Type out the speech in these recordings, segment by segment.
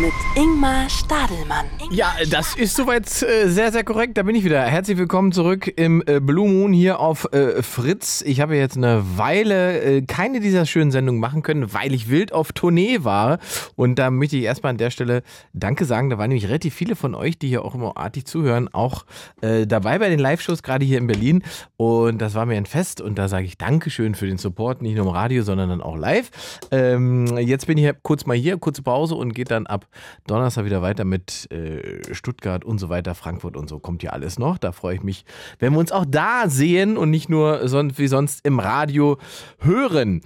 mit Ingmar Stadelmann. Ja, das ist soweit äh, sehr, sehr korrekt. Da bin ich wieder. Herzlich willkommen zurück im äh, Blue Moon hier auf äh, Fritz. Ich habe jetzt eine Weile äh, keine dieser schönen Sendungen machen können, weil ich wild auf Tournee war. Und da möchte ich erstmal an der Stelle Danke sagen. Da waren nämlich relativ viele von euch, die hier auch immer artig zuhören, auch äh, dabei bei den Live-Shows, gerade hier in Berlin. Und das war mir ein Fest. Und da sage ich Dankeschön für den Support, nicht nur im Radio, sondern dann auch live. Ähm, jetzt bin ich kurz mal hier, kurze Pause und geht dann ab Donnerstag wieder weiter mit äh, Stuttgart und so weiter, Frankfurt und so kommt ja alles noch. Da freue ich mich, wenn wir uns auch da sehen und nicht nur son wie sonst im Radio hören.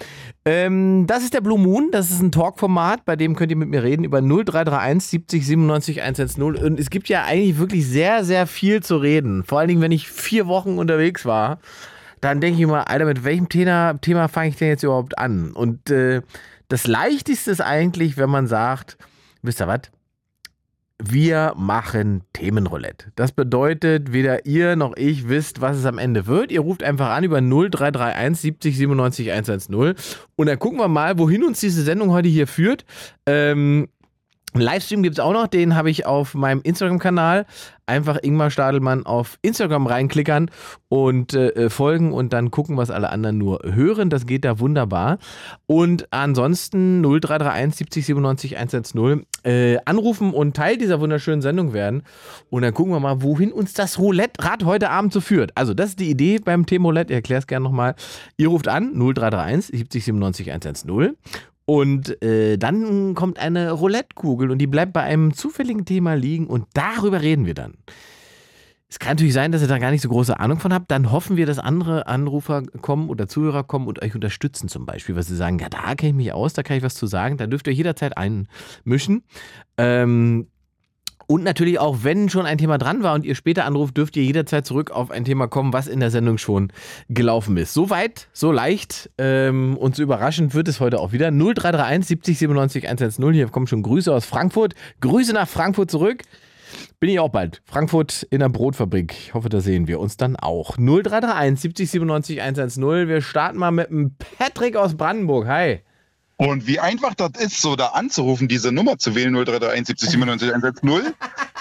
Ähm, das ist der Blue Moon, das ist ein Talkformat, bei dem könnt ihr mit mir reden über 0331 70 97 110. Und es gibt ja eigentlich wirklich sehr, sehr viel zu reden. Vor allen Dingen, wenn ich vier Wochen unterwegs war dann denke ich mal, Alter, mit welchem Thema, Thema fange ich denn jetzt überhaupt an? Und äh, das Leichteste ist eigentlich, wenn man sagt, wisst ihr was? Wir machen Themenroulette. Das bedeutet, weder ihr noch ich wisst, was es am Ende wird. Ihr ruft einfach an über 0331 70 97 110 und dann gucken wir mal, wohin uns diese Sendung heute hier führt. Ähm, einen Livestream gibt es auch noch, den habe ich auf meinem Instagram-Kanal. Einfach Ingmar Stadelmann auf Instagram reinklickern und äh, folgen und dann gucken, was alle anderen nur hören. Das geht da wunderbar. Und ansonsten 0331 70 97 110 äh, anrufen und Teil dieser wunderschönen Sendung werden. Und dann gucken wir mal, wohin uns das Roulette-Rad heute Abend so führt. Also, das ist die Idee beim Thema Roulette. Ich erkläre es gerne nochmal. Ihr ruft an 0331 70 97 110 und äh, dann kommt eine Roulette-Kugel und die bleibt bei einem zufälligen Thema liegen und darüber reden wir dann. Es kann natürlich sein, dass ihr da gar nicht so große Ahnung von habt. Dann hoffen wir, dass andere Anrufer kommen oder Zuhörer kommen und euch unterstützen zum Beispiel, weil sie sagen, ja, da kenne ich mich aus, da kann ich was zu sagen. Da dürft ihr jederzeit einmischen. Ähm, und natürlich auch, wenn schon ein Thema dran war und ihr später anruft, dürft ihr jederzeit zurück auf ein Thema kommen, was in der Sendung schon gelaufen ist. So weit, so leicht ähm, und so überraschend wird es heute auch wieder. 0331 70 97 110. Hier kommen schon Grüße aus Frankfurt. Grüße nach Frankfurt zurück. Bin ich auch bald. Frankfurt in der Brotfabrik. Ich hoffe, da sehen wir uns dann auch. 0331 70 97 110. Wir starten mal mit dem Patrick aus Brandenburg. Hi. Und wie einfach das ist, so da anzurufen, diese Nummer zu wählen, 0331 70 97 110,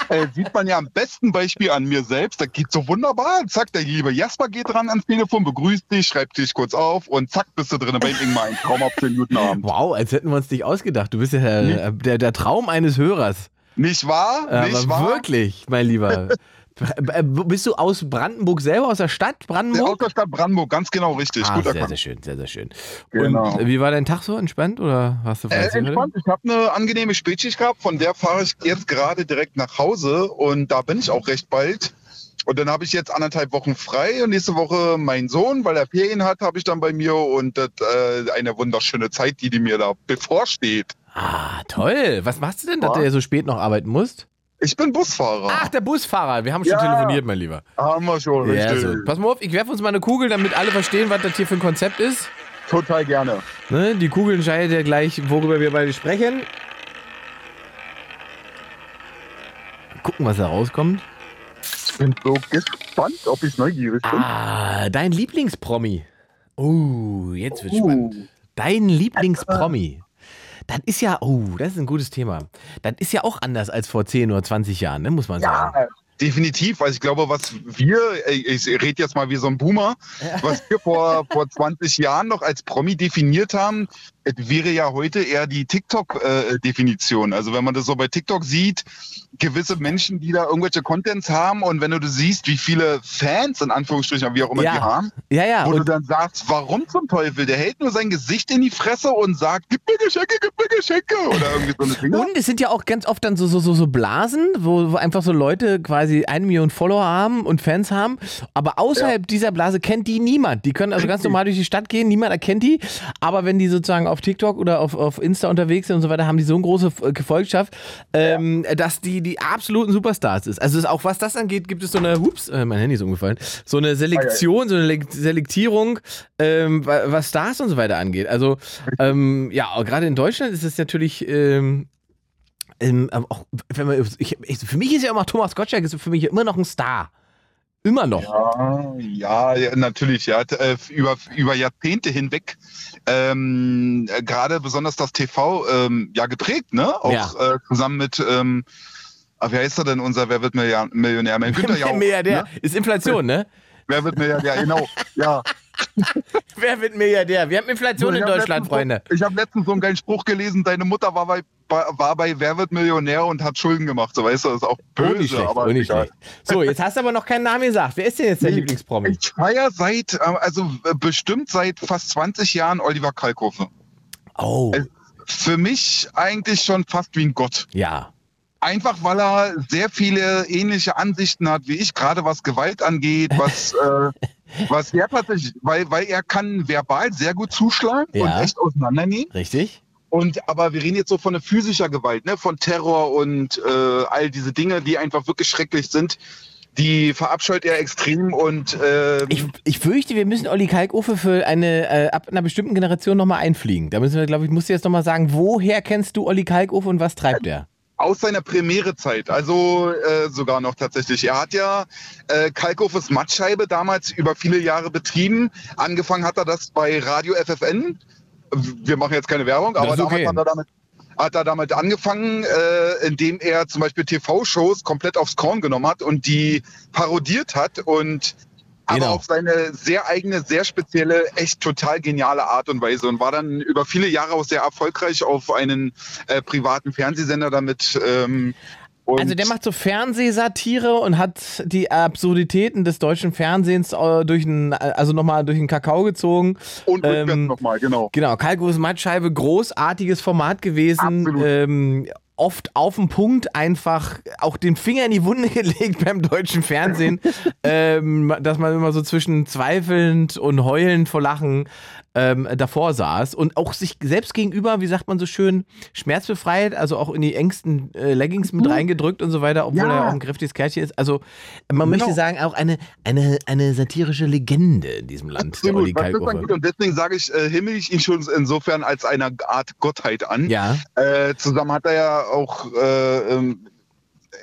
äh, sieht man ja am besten Beispiel an mir selbst. Das geht so wunderbar. Zack, der liebe Jasper geht dran ans Telefon, begrüßt dich, schreibt dich kurz auf und zack, bist du drin bei Ingmar. Ein traumhaft 10 Minuten Abend. Wow, als hätten wir uns nicht ausgedacht. Du bist ja der, der, der Traum eines Hörers. Nicht wahr? Nicht Aber wahr? wirklich, mein Lieber. Äh, Bist du aus Brandenburg selber, aus der Stadt Ja, Brandenburg? aus der Stadt Brandenburg, ganz genau richtig. Ah, Gut sehr, erkannt. sehr schön, sehr, sehr schön. Genau. Und wie war dein Tag so? Entspannt oder hast du Äh, entspannt. Ich habe eine angenehme Spätschicht gehabt, von der fahre ich jetzt gerade direkt nach Hause und da bin ich auch recht bald. Und dann habe ich jetzt anderthalb Wochen frei und nächste Woche mein Sohn, weil er Ferien hat, habe ich dann bei mir und das äh, eine wunderschöne Zeit, die, die mir da bevorsteht. Ah, toll. Was machst du denn, dass Ja. du so spät noch arbeiten musst? Ich bin Busfahrer. Ach, der Busfahrer. Wir haben schon Ja. telefoniert, mein Lieber. Haben wir schon, Ja, richtig. so. Pass mal auf, ich werfe uns mal eine Kugel, damit alle verstehen, was das hier für ein Konzept ist. Total gerne. Ne? Die Kugel entscheidet ja gleich, worüber wir beide sprechen. Gucken, was da rauskommt. Ich bin so gespannt, ob ich neugierig bin. Ah, dein Lieblingspromi. Oh, jetzt wird's Uh. spannend. Dein Lieblingspromi. Das ist ja, oh, das ist ein gutes Thema. Das ist ja auch anders als vor 10 oder 20 Jahren, ne, muss man sagen. Ja, definitiv. Also ich glaube, was wir, äh, ich rede jetzt mal wie so ein Boomer, was wir vor, vor 20 Jahren noch als Promi definiert haben, es wäre ja heute eher die TikTok-Definition. also wenn man das so bei TikTok sieht, gewisse Menschen, die da irgendwelche Contents haben und wenn du das siehst, wie viele Fans in Anführungsstrichen, wie auch immer die Ja, haben, ja, ja. wo du Und, dann sagst, warum zum Teufel? Der hält nur sein Gesicht in die Fresse und sagt, gib mir Geschenke, gib mir Geschenke oder irgendwie so eine Dinge. und es sind ja auch ganz oft dann so, so, so, so Blasen, wo, wo einfach so Leute quasi eine Million Follower haben und Fans haben, aber außerhalb dieser Blase kennt die niemand. Die können also ganz normal durch die Stadt gehen, niemand erkennt die, aber wenn die sozusagen auf TikTok oder auf, auf Insta unterwegs sind und so weiter, haben die so eine große Gefolgschaft, ähm, dass die die absoluten Superstars ist. Also auch was das angeht, gibt es so eine, hups, äh, mein Handy ist umgefallen, so eine Selektion, so eine Le Selektierung, ähm, wa- was Stars und so weiter angeht. Also ähm, ja, gerade in Deutschland ist es natürlich ähm, ähm, auch, wenn man, ich, ich, für mich ist ja immer Thomas Gottschalk ist für mich immer noch ein Star. Immer noch. Ja, ja, natürlich, ja. Äh, Über, über Jahrzehnte hinweg. Ähm, äh, Gerade besonders das TV ähm, ja geprägt, ne? Auch Ja. äh, zusammen mit, ähm, wer ist er denn, unser Wer wird Millionär? Mein Günther Jauch, Milliardär. Ne? Ist Inflation, ne? Wer wird Milliardär? Genau. Ja. Wer wird Milliardär? Wir haben Inflation Ich in hab Deutschland, letztens so- Freunde. Ich habe letztens so einen geilen Spruch gelesen, deine Mutter war bei, war bei Wer wird Millionär und hat Schulden gemacht. So weißt du, das ist auch böse, Oh, schlecht, aber oh, egal. So, jetzt hast du aber noch keinen Namen gesagt. Wer ist denn jetzt der Lieblingspromi? Ich feier seit, ähm, also äh, bestimmt seit fast 20 Jahren Oliver Kalkofe. Oh, Für mich eigentlich schon fast wie ein Gott. ja. Einfach weil er sehr viele ähnliche Ansichten hat wie ich, gerade was Gewalt angeht, was, äh, was er tatsächlich, weil, weil er kann verbal sehr gut zuschlagen Ja. und echt auseinandernehmen. Richtig? Und aber wir reden jetzt so von der physischer Gewalt, ne, von Terror und äh, all diese Dinge, die einfach wirklich schrecklich sind. Die verabscheut er extrem und äh, Ich, ich fürchte, wir müssen Olli Kalkofe für eine, äh, ab einer bestimmten Generation nochmal einfliegen. Da müssen wir, glaube ich, musst du jetzt nochmal sagen, woher kennst du Olli Kalkofe und was treibt er? Aus seiner Premierezeit, also äh, sogar noch tatsächlich. Er hat ja äh, Kalkofes Mattscheibe damals über viele Jahre betrieben. Angefangen hat er das bei Radio FFN. Wir machen jetzt keine Werbung, aber okay. damals hat er damit hat er damit angefangen, äh, indem er zum Beispiel TV-Shows komplett aufs Korn genommen hat und die parodiert hat und aber Genau. auf seine sehr eigene, sehr spezielle, echt total geniale Art und Weise und war dann über viele Jahre auch sehr erfolgreich auf einen äh, privaten Fernsehsender damit. Ähm, Also der macht so Fernsehsatire und hat die Absurditäten des deutschen Fernsehens äh, durch einen, also nochmal durch den Kakao gezogen. und ähm, nochmal, genau. Genau, Kalkofes Mattscheibe, großartiges Format gewesen. Absolut. Ähm, oft auf den Punkt einfach auch den Finger in die Wunde gelegt beim deutschen Fernsehen, ähm, dass man immer so zwischen zweifelnd und heulend vor Lachen ähm, davor saß und auch sich selbst gegenüber, wie sagt man so schön, schmerzbefreit, also auch in die engsten äh, Leggings mit reingedrückt und so weiter, obwohl Mhm. Ja. er auch ein kräftiges Kerlchen ist. Also man Genau. möchte sagen, auch eine, eine, eine satirische Legende in diesem Land, der Absolut, das Kalkofe. angeht. Und deswegen sage ich, äh, himmel ich ihn schon insofern als eine Art Gottheit an. Ja, Äh, zusammen hat er ja auch, äh, ähm,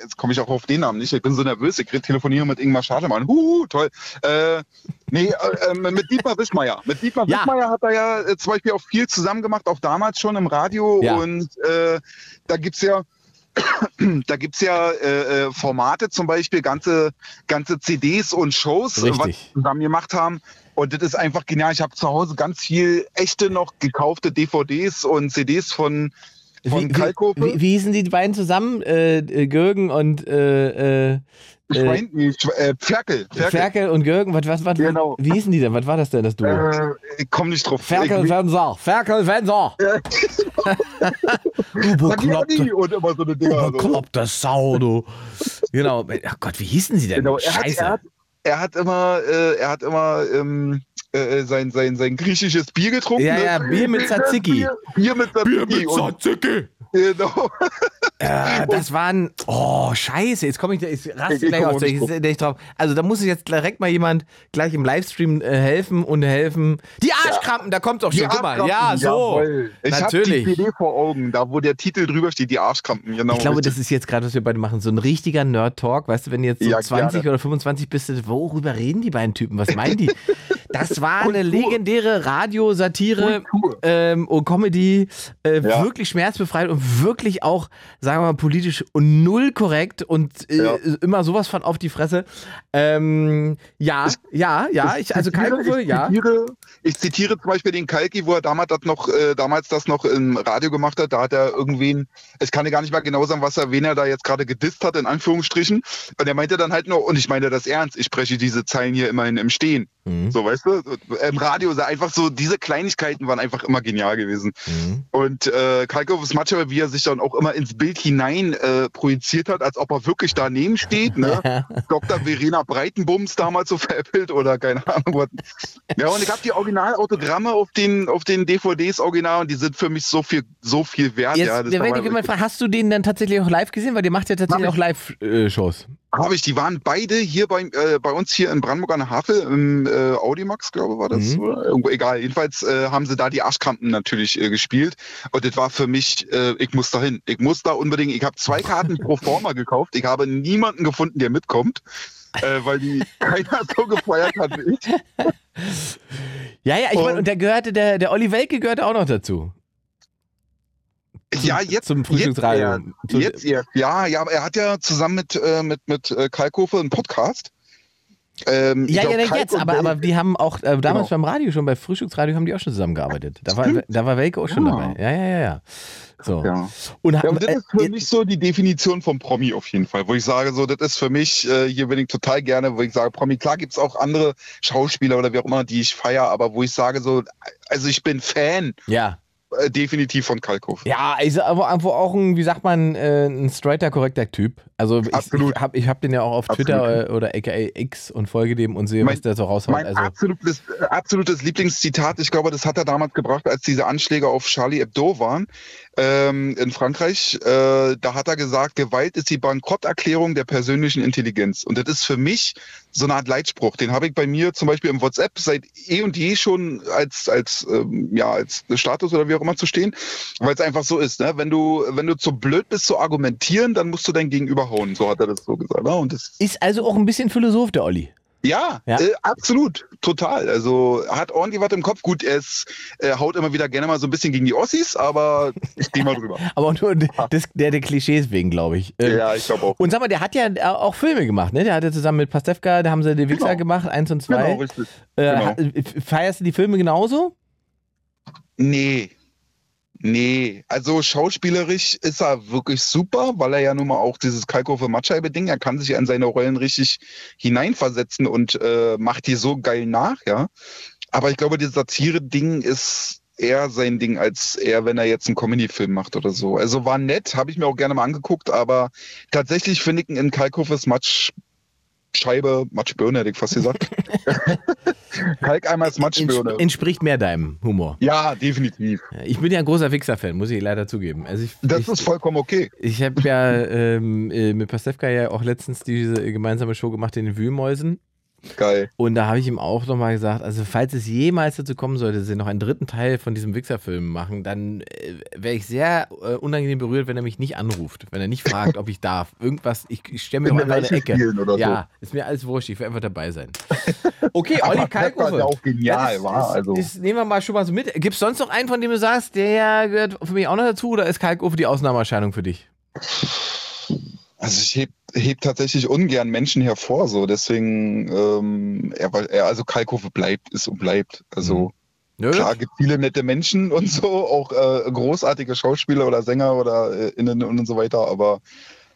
jetzt komme ich auch auf den Namen nicht, ich bin so nervös, ich rede telefoniere mit Ingmar Schademann. Huhu, toll. Äh, nee, äh, äh, mit Dietmar Wischmeier. Mit Dietmar Ja. Wischmeier hat er ja äh, zum Beispiel auch viel zusammen gemacht, auch damals schon im Radio. Ja. Und äh, da gibt's ja da gibt's ja äh, äh, Formate, zum Beispiel ganze, ganze CDs und Shows, äh, was Richtig. wir zusammen gemacht haben. Und das ist einfach genial. Ich habe zu Hause ganz viel echte noch gekaufte DVDs und CDs von, von wie, Kalkofe. wie, wie hießen die beiden zusammen? Äh, äh, Gürgen und äh, äh, Schwein, nee, Schwe- äh, Ferkel. Ferkel. Ferkel und Gürgen. Was, was, was, Genau. Wie hießen die denn? Was war das denn, das Duo? Äh, ich komm nicht drauf. Ferkel, Fenser. Ferkel, Fenser. Du sag ja nie und immer so eine Dinger. So. bekloppte Sau, du. Genau. Ach Gott, wie hießen sie denn? Genau, er hat, Scheiße. er hat, er hat immer, äh, er hat immer ähm, äh, sein, sein, sein griechisches Bier getrunken. Ja, ne? ja, Bier mit Tzatziki. Bier, Bier mit Tzatziki. und, Tzatziki. genau. Äh, das waren. Oh, scheiße. Jetzt komme ich, jetzt raste Ich- ich gleich ich auch Ich, ich, drauf. Also, da muss ich jetzt direkt mal jemand gleich im Livestream äh, helfen und helfen. Die Arschkrampen, da kommt doch schon. Guck mal. Ja, so. Jawohl. Ich habe Natürlich. die CD vor Augen, da wo der Titel drüber steht, die Arschkrampen. Genau, Ich glaube, richtig. das ist jetzt gerade, was wir beide machen, so ein richtiger Nerd-Talk. Weißt du, wenn du jetzt so Ja, 20 gerne. oder 25 bist, worüber reden die beiden Typen? Was meinen die? Das war eine legendäre Radiosatire ähm, und Comedy, äh, Ja. wirklich schmerzbefreit und wirklich auch, sagen wir mal, politisch null korrekt und äh, Ja. immer sowas von auf die Fresse. Ähm, ja, ja, ja, ich, also zitiere- Kalkofe, ich ja. Zitiere, ich zitiere zum Beispiel den Kalki, wo er damals das noch, äh, damals das noch im Radio gemacht hat. Da hat er irgendwen, ich kann dir gar nicht mal genau sagen, was er, wen er da jetzt gerade gedisst hat, in Anführungsstrichen. Und er meinte dann halt nur, und ich meine das ernst, ich spreche diese Zeilen hier immerhin im Stehen. Mhm. So, weißt du? Im Radio, einfach so, diese Kleinigkeiten waren einfach immer genial gewesen. Mhm. Und äh, Kalkovs Matsche, wie er sich dann auch immer ins Bild hinein äh, projiziert hat, als ob er wirklich daneben steht. Ne? Dr. Verena Breitenbums damals so veräppelt oder keine Ahnung was. Ja, und ich habe die Originalautogramme auf den, auf den DVDs original und die sind für mich so viel, so viel wert. Jetzt, ja, werde ich immer fragen, hast du den dann tatsächlich auch live gesehen? Weil der macht ja tatsächlich auch Live-Shows. habe ich. Die waren beide hier bei, äh, bei uns hier in Brandenburg an der Havel im äh, Audimax, glaube ich, war das. Mhm. Oder? Irgendwo, egal. Jedenfalls äh, haben sie da die Arschkrampen natürlich äh, gespielt. Und das war für mich, äh, ich muss da hin. Ich muss da unbedingt. Ich habe zwei Karten pro forma gekauft. Ich habe niemanden gefunden, der mitkommt. Äh, weil die keiner so gefeiert hat wie ich. Ja, ja, ich meine, und der gehörte, der, der Olli Welke gehörte auch noch dazu. Zum- ja, jetzt zum Frühstücksradio. Jetzt, jetzt erst. Ja, ja, aber er hat ja zusammen mit, äh, mit, mit äh, Kalkofe einen Podcast. Ähm, Ja, glaub, ja, Kalk jetzt, aber, aber die haben auch äh, damals Genau. beim Radio schon, bei Frühstücksradio haben die auch schon zusammengearbeitet. Da war, da war Welke auch schon Ja. dabei. Ja, ja, ja, ja. So. Ja. Und, Ja, und das äh, ist für äh, mich so die Definition vom Promi auf jeden Fall, wo ich sage, so, das ist für mich, äh, hier bin ich total gerne, wo ich sage, Promi, klar gibt's auch andere Schauspieler oder wie auch immer, die ich feiere, aber wo ich sage, so, also ich bin Fan ja. Äh, definitiv von Kalkofe. Ja, ist aber irgendwo auch ein, wie sagt man, äh, ein straighter, korrekter Typ. Also ich, Absolut. ich habe ich hab den ja auch auf Absolut. Twitter äh, oder aka X und folge dem und sehe, Mein- was der so raushaut. Mein Also, absolutes, absolutes Lieblingszitat, ich glaube, das hat er damals gebracht, als diese Anschläge auf Charlie Hebdo waren ähm, in Frankreich. Äh, da hat er gesagt, Gewalt ist die Bankrotterklärung der persönlichen Intelligenz. Und das ist für mich so eine Art Leitspruch. Den habe ich bei mir zum Beispiel im WhatsApp seit eh und je schon als, als, ähm, ja, als Status oder wie auch immer zu stehen, weil es einfach so ist. Ne? Wenn, du, wenn du zu blöd bist zu argumentieren, dann musst du dein Gegenüber hauen. So hat er das so gesagt. Ne? Und das ist also auch ein bisschen Philosoph, der Olli. Ja, Ja. Äh, absolut, total. Also hat ordentlich was im Kopf. Gut, er ist, äh, haut immer wieder gerne mal so ein bisschen gegen die Ossis, aber ich stehe mal drüber. Aber nur des, der, der Klischees wegen, glaube ich. Ähm, ja, ich glaube auch. Und sag mal, der hat ja auch Filme gemacht, ne? Der hat ja zusammen mit Pastewka, da haben sie die Wichser Genau. gemacht, eins und zwei. Genau, richtig. äh, genau. äh, Feierst du die Filme genauso? Nee. Nee, also schauspielerisch ist er wirklich super, weil er ja nun mal auch dieses Kalkofe Matscheibe-Ding, er kann sich ja in seine Rollen richtig hineinversetzen und äh, macht die so geil nach, ja. Aber ich glaube, dieses Satire-Ding ist eher sein Ding, als eher, wenn er jetzt einen Comedy-Film macht oder so. Also war nett, habe ich mir auch gerne mal angeguckt, aber tatsächlich finde ich ihn in Kalkofes Matschscheibe, Matschbirne hätte ich fast gesagt. Kalkeimers Matschbirne. Entspricht mehr deinem Humor. Ja, definitiv. Ich bin ja ein großer Wichser-Fan, muss ich leider zugeben. Also ich, Das ich, ist vollkommen okay. ich habe ja ähm, äh, mit Pastewka ja auch letztens diese gemeinsame Show gemacht in den Wühlmäusen. Geil. Und da habe ich ihm auch nochmal gesagt, also falls es jemals dazu kommen sollte, dass sie noch einen dritten Teil von diesem Wichser-Film machen, dann äh, wäre ich sehr äh, unangenehm berührt, wenn er mich nicht anruft, wenn er nicht fragt, ob ich darf. Irgendwas, ich, ich stelle mir doch der einfach eine Ecke. oder so. ja, ist mir alles wurscht, ich will einfach dabei sein. Okay, Olli ist Kalkofe. ja auch genial, das, war. das, Also. das nehmen wir mal schon mal so mit. Gibt es sonst noch einen, von dem du sagst, der gehört für mich auch noch dazu oder ist Kalkofe die Ausnahmeerscheinung für dich? Also ich heb, heb tatsächlich ungern Menschen hervor, so deswegen, ähm, er, er also Kalkofe bleibt, ist und bleibt. Also Nö? klar, gibt viele nette Menschen und so, auch äh, großartige Schauspieler oder Sänger oder äh, Innen und so weiter, aber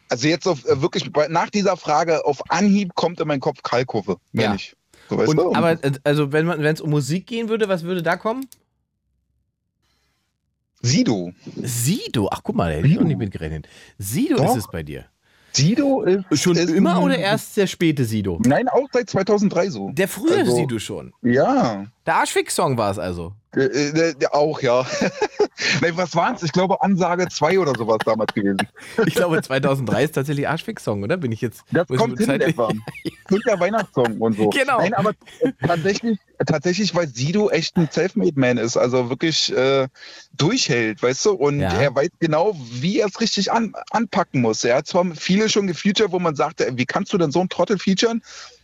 also jetzt auf, äh, wirklich nach dieser Frage auf Anhieb kommt in meinen Kopf Kalkofe, mehr Ja. nicht. So, weißt Und, du? aber äh, also wenn man wenn es um Musik gehen würde, was würde da kommen? Sido. Sido. Ach guck mal, da hätte ich auch nicht mitgerechnet. Sido Doch. ist es bei dir. Sido ist Schon ist immer oder erst der späte Sido? Nein, auch seit 2003 so. Der frühe Also- Sido schon. Ja. Der Arschfix-Song war es also. Äh, äh, äh, auch, ja. Nein, was waren's? Ich glaube, Ansage 2 oder sowas damals gewesen. Ich glaube 2003 ist tatsächlich Arschfix-Song, oder? Bin ich jetzt. Das kommt hin etwa. Klingt der Weihnachtssong und so. Genau. Nein, aber tatsächlich, tatsächlich, weil Sido echt ein Selfmade-Man ist, also wirklich äh, durchhält, weißt du? Und Ja. er weiß genau, wie er es richtig an, anpacken muss. Er hat zwar viele schon gefeatured, wo man sagt, ey, wie kannst du denn so einen Trottel featuren?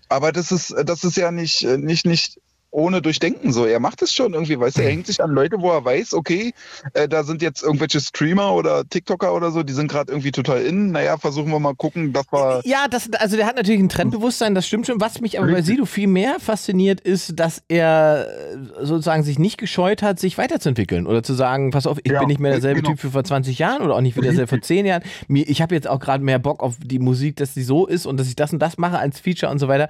Aber das ist, das ist ja nicht, äh, nicht, nicht ohne Durchdenken so. Er macht es schon irgendwie, weißt du, er hängt sich an Leute, wo er weiß, okay, äh, da sind jetzt irgendwelche Streamer oder TikToker oder so, die sind gerade irgendwie total in. Naja, versuchen wir mal gucken, dass wir. Ja, das, also der hat natürlich ein Trendbewusstsein, das stimmt schon. Was mich aber bei. Sido viel mehr fasziniert, ist, dass er äh, sozusagen sich nicht gescheut hat, sich weiterzuentwickeln oder zu sagen, pass auf, ich Ja, bin nicht mehr derselbe genau. Typ wie vor 20 Jahren oder auch nicht wie derselbe vor 10 Jahren. Ich habe jetzt auch gerade mehr Bock auf die Musik, dass die so ist und dass ich das und das mache als Feature und so weiter.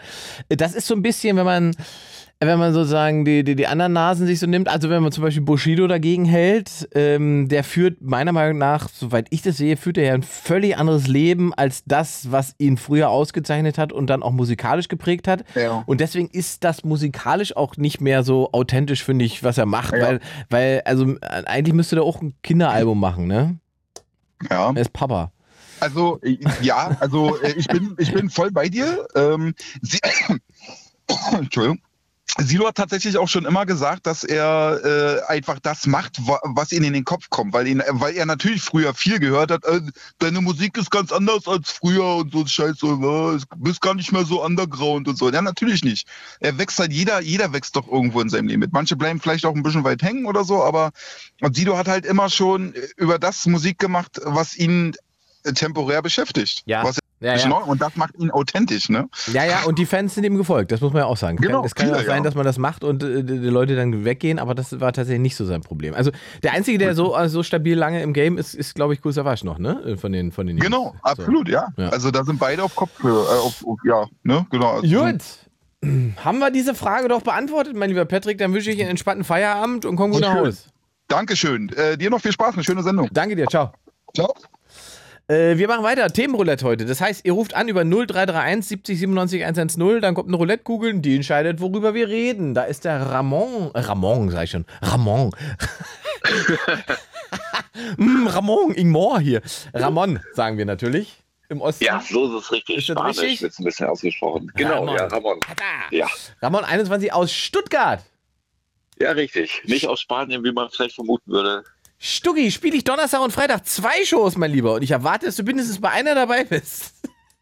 Das ist so ein bisschen, wenn man wenn man sozusagen die, die, die anderen Nasen sich so nimmt, also wenn man zum Beispiel Bushido dagegen hält, ähm, der führt meiner Meinung nach, soweit ich das sehe, führt er ja ein völlig anderes Leben als das, was ihn früher ausgezeichnet hat und dann auch musikalisch geprägt hat. Ja. Und deswegen ist das musikalisch auch nicht mehr so authentisch, finde ich, was er macht, Ja. weil, weil, also eigentlich müsste er auch ein Kinderalbum machen, ne? Ja. Er ist Papa. Also äh, ja, also äh, ich bin ich bin voll bei dir. Ähm, sie, Entschuldigung. Silo hat tatsächlich auch schon immer gesagt, dass er äh, einfach das macht, wa was ihm in den Kopf kommt, weil, ihn, weil er natürlich früher viel gehört hat, äh, deine Musik ist ganz anders als früher und so Scheiße, äh, bist gar nicht mehr so underground und so. Ja, natürlich nicht. Er wächst halt, jeder, jeder wächst doch irgendwo in seinem Leben mit. Manche bleiben vielleicht auch ein bisschen weit hängen oder so, aber Sido hat halt immer schon über das Musik gemacht, was ihn temporär beschäftigt. Ja. Was Ja, ja. Und das macht ihn authentisch, ne? Ja, ja, und die Fans sind ihm gefolgt, das muss man ja auch sagen. Es Genau, kann, es kann ja auch sein, dass man das macht und äh, die Leute dann weggehen, aber das war tatsächlich nicht so sein Problem. Also der Einzige, der so, äh, so stabil lange im Game ist, ist glaube ich, Kool Savas noch, ne? Von den, von den Jungs. Genau, absolut, ja. Ja. Also da sind beide auf Kopfhörer, äh, auf, auf, ja, ne, genau. Also, Gut. Haben wir diese Frage doch beantwortet, mein lieber Patrick? Dann wünsche ich einen entspannten Feierabend und komm gut nach. Hause. Dankeschön. Äh, dir noch viel Spaß, eine schöne Sendung. Danke dir, ciao. Ciao. Äh, wir machen weiter. Themenroulette heute. Das heißt, ihr ruft an über 0331 70 97 110. Dann kommt eine Roulette-Kugel und die entscheidet, worüber wir reden. Da ist der Ramon. Ramon, sag ich schon. Ramon. mm, Ramon, Ingmor hier. Ramon, sagen wir natürlich. Im Osten. Ja, so ist es richtig. Ist das Spanisch richtig? wird ein bisschen ausgesprochen. Genau, Ramon. ja, Ramon. Ja. Ramon 21 aus Stuttgart. ja, richtig. Nicht aus Spanien, wie man vielleicht vermuten würde. Stuggi, spiele ich Donnerstag und Freitag zwei Shows, mein Lieber. Und ich erwarte, dass du mindestens bei einer dabei bist.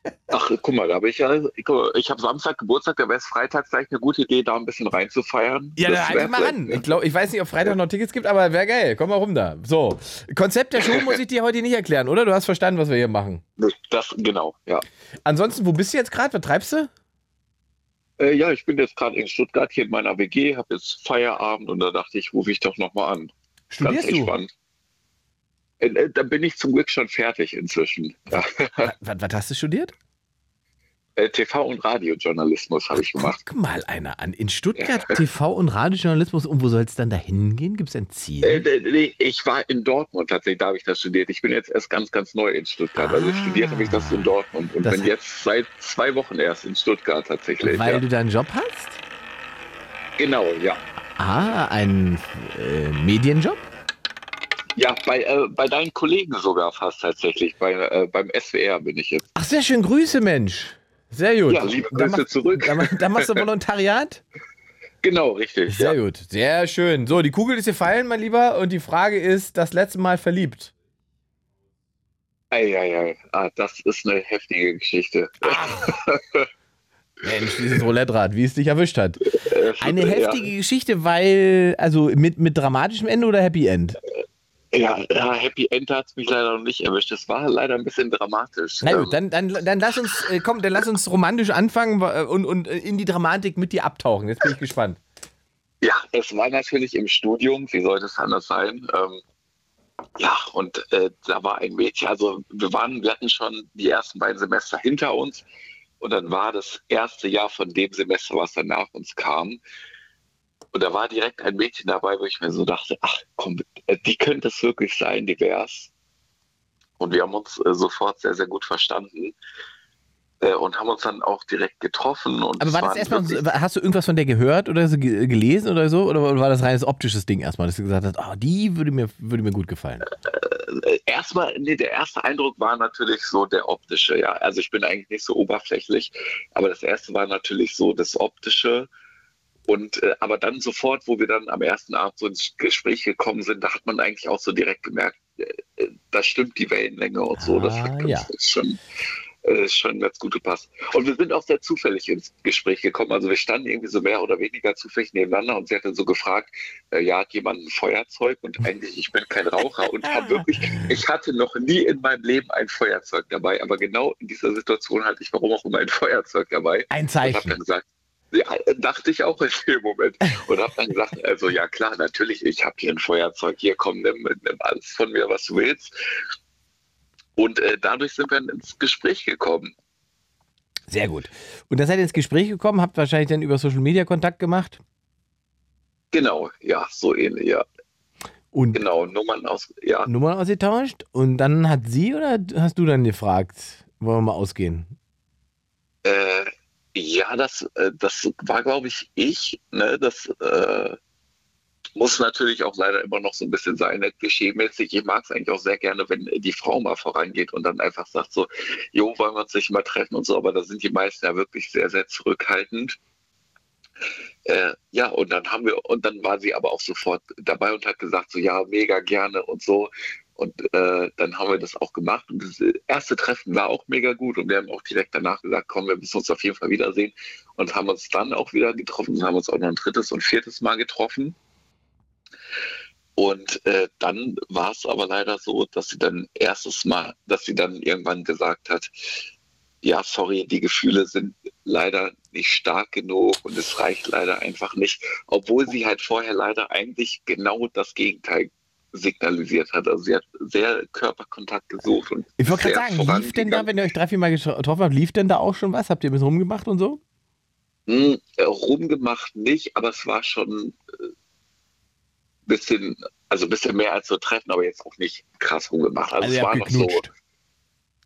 Ach, guck mal, da habe ich ja, mal, ich habe Samstag Geburtstag, da wäre es Freitag vielleicht eine gute Idee, da ein bisschen reinzufeiern. Ja, dann halt mal vielleicht- ran. Ich, glaub, ich weiß nicht, ob Freitag noch Tickets gibt, aber wäre geil. Komm mal rum da. So, Konzept der Show muss ich dir heute nicht erklären, oder? Du hast verstanden, was wir hier machen. Das, genau, ja. Ansonsten, wo bist du jetzt gerade? Was treibst du? Äh, ja, ich bin jetzt gerade in Stuttgart hier in meiner WG, habe jetzt Feierabend und da dachte ich, rufe ich doch nochmal an. Studierst Ganz du? entspannt. Äh, äh, da bin ich zum Glück schon fertig inzwischen. Ja. Was, was hast du studiert? Äh, TV- und Radiojournalismus habe ich gemacht. Guck mal einer an. In Stuttgart TV und Radiojournalismus. Und wo soll es dann da hingehen? Gibt es ein Ziel? Äh, ich war in Dortmund tatsächlich, da habe ich das studiert. Ich bin jetzt erst ganz, ganz neu in Stuttgart. Also Ah. studiert habe ich das in Dortmund und Das- bin jetzt seit zwei Wochen erst in Stuttgart tatsächlich. Weil ja. du da einen Job hast? Genau, ja. Ah, ein äh, Medienjob? Ja, bei, äh, bei deinen Kollegen sogar fast tatsächlich. Bei, äh, beim SWR bin ich jetzt. Ach, sehr schön. Grüße, Mensch. Sehr gut. Ja, liebe Da Grüße mach- zurück. Da, da machst du Volontariat? Genau, richtig. Sehr ja. gut, sehr schön. So, die Kugel ist gefallen, mein Lieber. Und die Frage ist, das letzte Mal verliebt. Eieiei. Ah, das ist eine heftige Geschichte. Mensch, dieses Roulette-Rad, wie es dich erwischt hat. Äh, Eine ja. heftige Geschichte, weil, also mit, mit dramatischem Ende oder Happy End? Ja, ja, Happy End hat es mich leider noch nicht erwischt. Es war leider ein bisschen dramatisch. Na Ähm, gut, dann, dann, dann lass uns, äh, komm, dann lass uns romantisch anfangen äh, und, und äh, in die Dramatik mit dir abtauchen. Jetzt bin ich gespannt. Ja, es war natürlich im Studium, wie sollte es anders sein? Ähm, ja, und äh, da war ein Mädchen, also wir waren, wir hatten schon die ersten beiden Semester hinter uns und dann war das erste Jahr von dem Semester, was dann nach uns kam. Und da war direkt ein Mädchen dabei, wo ich mir so dachte, ach komm, äh, die könnte es wirklich sein, die wär's. Und wir haben uns äh, sofort sehr, sehr gut verstanden äh, und haben uns dann auch direkt getroffen. Und Aber war das erstmal, hast du irgendwas von der gehört oder so ge- gelesen oder so? Oder war das reines optisches Ding erstmal, dass du gesagt hast, oh, die würde mir, würde mir gut gefallen? Äh, erstmal, nee, der erste Eindruck war natürlich so der optische, ja. Also ich bin eigentlich nicht so oberflächlich, aber das erste war natürlich so das optische. Und äh, aber dann sofort, wo wir dann am ersten Abend so ins Gespräch gekommen sind, da hat man eigentlich auch so direkt gemerkt, äh, äh, da stimmt die Wellenlänge und so. Das Ah, hat ja. das ist schon, äh, schon ganz gut gepasst. Und wir sind auch sehr zufällig ins Gespräch gekommen. Also wir standen irgendwie so mehr oder weniger zufällig nebeneinander und sie hat dann so gefragt, äh, ja, hat jemand ein Feuerzeug? Und eigentlich, ich bin kein Raucher und habe wirklich, ich hatte noch nie in meinem Leben ein Feuerzeug dabei, aber genau in dieser Situation hatte ich warum auch immer ein Feuerzeug dabei. Ein Und habe Zeichen. dann gesagt, ja, dachte ich auch in dem Moment. Und habe dann gesagt, also ja klar, natürlich, ich habe hier ein Feuerzeug, hier komm, nimm, nimm alles von mir, was du willst. Und äh, dadurch sind wir dann ins Gespräch gekommen. Sehr gut. Und dann seid ihr ins Gespräch gekommen, habt wahrscheinlich dann über Social Media Kontakt gemacht. Genau, ja, so ähnlich, ja. Und Genau, Nummern aus, ja. Nummern ausgetauscht. Und dann hat sie oder hast du dann gefragt, wollen wir mal ausgehen? Äh, ja, das, äh, das war, glaube ich, ich. Ne? Das äh, muss natürlich auch leider immer noch so ein bisschen sein, nicht klischeemäßig. Ich mag es eigentlich auch sehr gerne, wenn die Frau mal vorangeht und dann einfach sagt so, jo, wollen wir uns nicht mal treffen und so. Aber da sind die meisten ja wirklich sehr, sehr zurückhaltend. äh, ja, und dann haben wir, und dann war sie aber auch sofort dabei und hat gesagt, so ja, mega gerne und so. Und äh, dann haben wir das auch gemacht. Und das erste Treffen war auch mega gut. Und wir haben auch direkt danach gesagt, komm, wir müssen uns auf jeden Fall wiedersehen. Und haben uns dann auch wieder getroffen und haben uns auch noch ein drittes und viertes Mal getroffen. Und äh, dann war es aber leider so, dass sie dann erstes Mal, dass sie dann irgendwann gesagt hat, ja, sorry, die Gefühle sind leider nicht stark genug und es reicht leider einfach nicht, obwohl sie halt vorher leider eigentlich genau das Gegenteil signalisiert hat. Also sie hat sehr Körperkontakt gesucht. Und ich wollte gerade sagen, lief denn da, wenn ihr euch drei, vier Mal getroffen habt, lief denn da auch schon was? Habt ihr ein bisschen rumgemacht und so? Hm, äh, rumgemacht nicht, aber es war schon ein äh, bisschen, also ein bisschen mehr als so Treffen, aber jetzt auch nicht krass rumgemacht. Also, also es war noch so.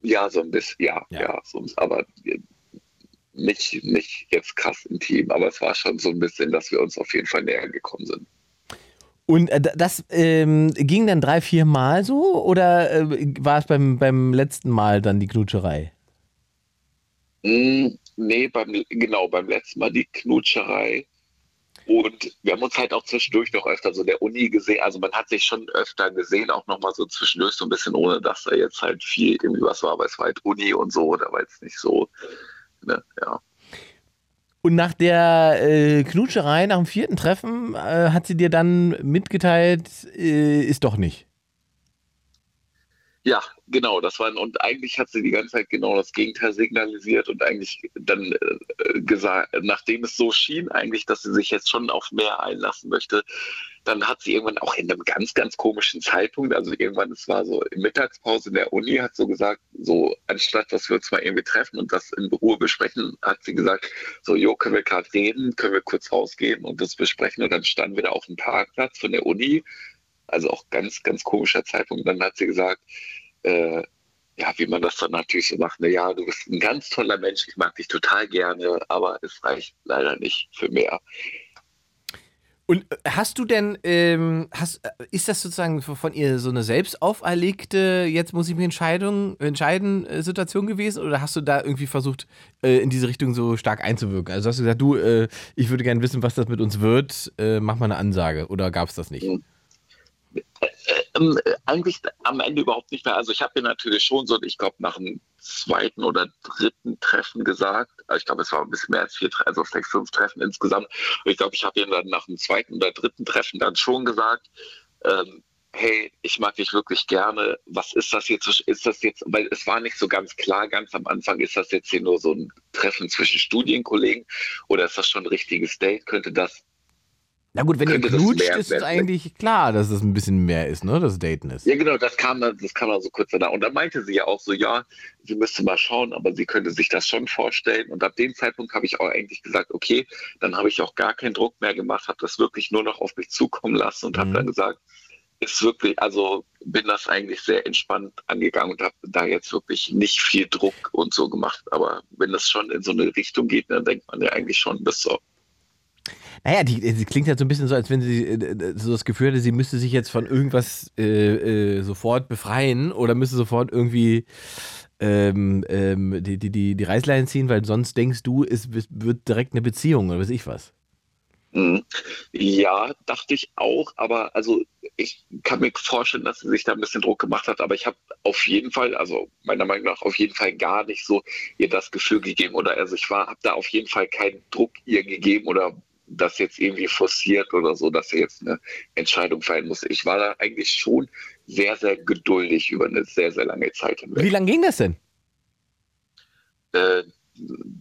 Ja, so ein bisschen, ja, ja, ja so, aber nicht, nicht jetzt krass intim, aber es war schon so ein bisschen, dass wir uns auf jeden Fall näher gekommen sind. Und äh, das ähm, ging dann drei, vier Mal so oder äh, war es beim, beim letzten Mal dann die Knutscherei? Mm, nee, beim, genau, beim letzten Mal die Knutscherei. Und wir haben uns halt auch zwischendurch noch öfter so der Uni gesehen. Also man hat sich schon öfter gesehen, auch nochmal so zwischendurch so ein bisschen, ohne dass da jetzt halt viel irgendwie was war, aber es war halt Uni und so, da war jetzt nicht so, ne, ja. Und nach der äh, Knutscherei, nach dem vierten Treffen, äh, hat sie dir dann mitgeteilt, äh, ist doch nicht. Ja, genau, das war und eigentlich hat sie die ganze Zeit genau das Gegenteil signalisiert und eigentlich dann äh, gesagt, nachdem es so schien, eigentlich, dass sie sich jetzt schon auf mehr einlassen möchte, dann hat sie irgendwann auch in einem ganz, ganz komischen Zeitpunkt, also irgendwann, es war so in Mittagspause in der Uni, hat so gesagt, so anstatt, dass wir uns mal irgendwie treffen und das in Ruhe besprechen, hat sie gesagt, so, jo, können wir gerade reden, können wir kurz rausgehen und das besprechen und dann standen wir da auf dem Parkplatz von der Uni, also auch ganz, ganz komischer Zeitpunkt. Dann hat sie gesagt, äh, ja, wie man das dann natürlich so macht, na ja, du bist ein ganz toller Mensch, ich mag dich total gerne, aber es reicht leider nicht für mehr. Und äh, hast du denn, ähm, hast, äh, ist das sozusagen von ihr so eine selbst auferlegte, jetzt muss ich mich Entscheidung, entscheiden, äh, Situation gewesen? Oder hast du da irgendwie versucht, äh, in diese Richtung so stark einzuwirken? Also hast du gesagt, du, äh, ich würde gerne wissen, was das mit uns wird, äh, mach mal eine Ansage. Oder gab es das nicht? Hm. Ähm, eigentlich am Ende überhaupt nicht mehr. Also ich habe mir natürlich schon so, ich glaube, nach dem zweiten oder dritten Treffen gesagt, also ich glaube, es war ein bisschen mehr als vier, also vielleicht fünf Treffen insgesamt. Und ich glaube, ich habe ihr dann nach dem zweiten oder dritten Treffen dann schon gesagt, ähm, hey, ich mag dich wirklich gerne. Was ist das jetzt? Ist das jetzt, weil es war nicht so ganz klar, ganz am Anfang, ist das jetzt hier nur so ein Treffen zwischen Studienkollegen oder ist das schon ein richtiges Date? Könnte das na gut, wenn ihr knutscht, ist es eigentlich klar, dass es ein bisschen mehr ist, ne? Das Daten ist. Ja, genau, das kam dann, das kam dann so kurz danach. Und dann meinte sie ja auch so, ja, sie müsste mal schauen, aber sie könnte sich das schon vorstellen. Und ab dem Zeitpunkt habe ich auch eigentlich gesagt, okay, dann habe ich auch gar keinen Druck mehr gemacht, habe das wirklich nur noch auf mich zukommen lassen und mhm. habe dann gesagt, ist wirklich, also bin das eigentlich sehr entspannt angegangen und habe da jetzt wirklich nicht viel Druck und so gemacht. Aber wenn das schon in so eine Richtung geht, dann denkt man ja eigentlich schon, bis so, naja, die, sie klingt halt so ein bisschen so, als wenn sie äh, äh, so das Gefühl hätte, sie müsste sich jetzt von irgendwas äh, äh, sofort befreien oder müsste sofort irgendwie ähm, ähm, die, die, die, die Reißleine ziehen, weil sonst denkst du, es wird direkt eine Beziehung oder weiß ich was. Mhm. Ja, dachte ich auch, aber also ich kann mir vorstellen, dass sie sich da ein bisschen Druck gemacht hat, aber ich habe auf jeden Fall, also meiner Meinung nach auf jeden Fall gar nicht so ihr das Gefühl gegeben oder also ich war, habe da auf jeden Fall keinen Druck ihr gegeben oder das jetzt irgendwie forciert oder so, dass er jetzt eine Entscheidung fallen muss. Ich war da eigentlich schon sehr, sehr geduldig über eine sehr, sehr lange Zeit hinweg. Wie lange ging das denn? Äh,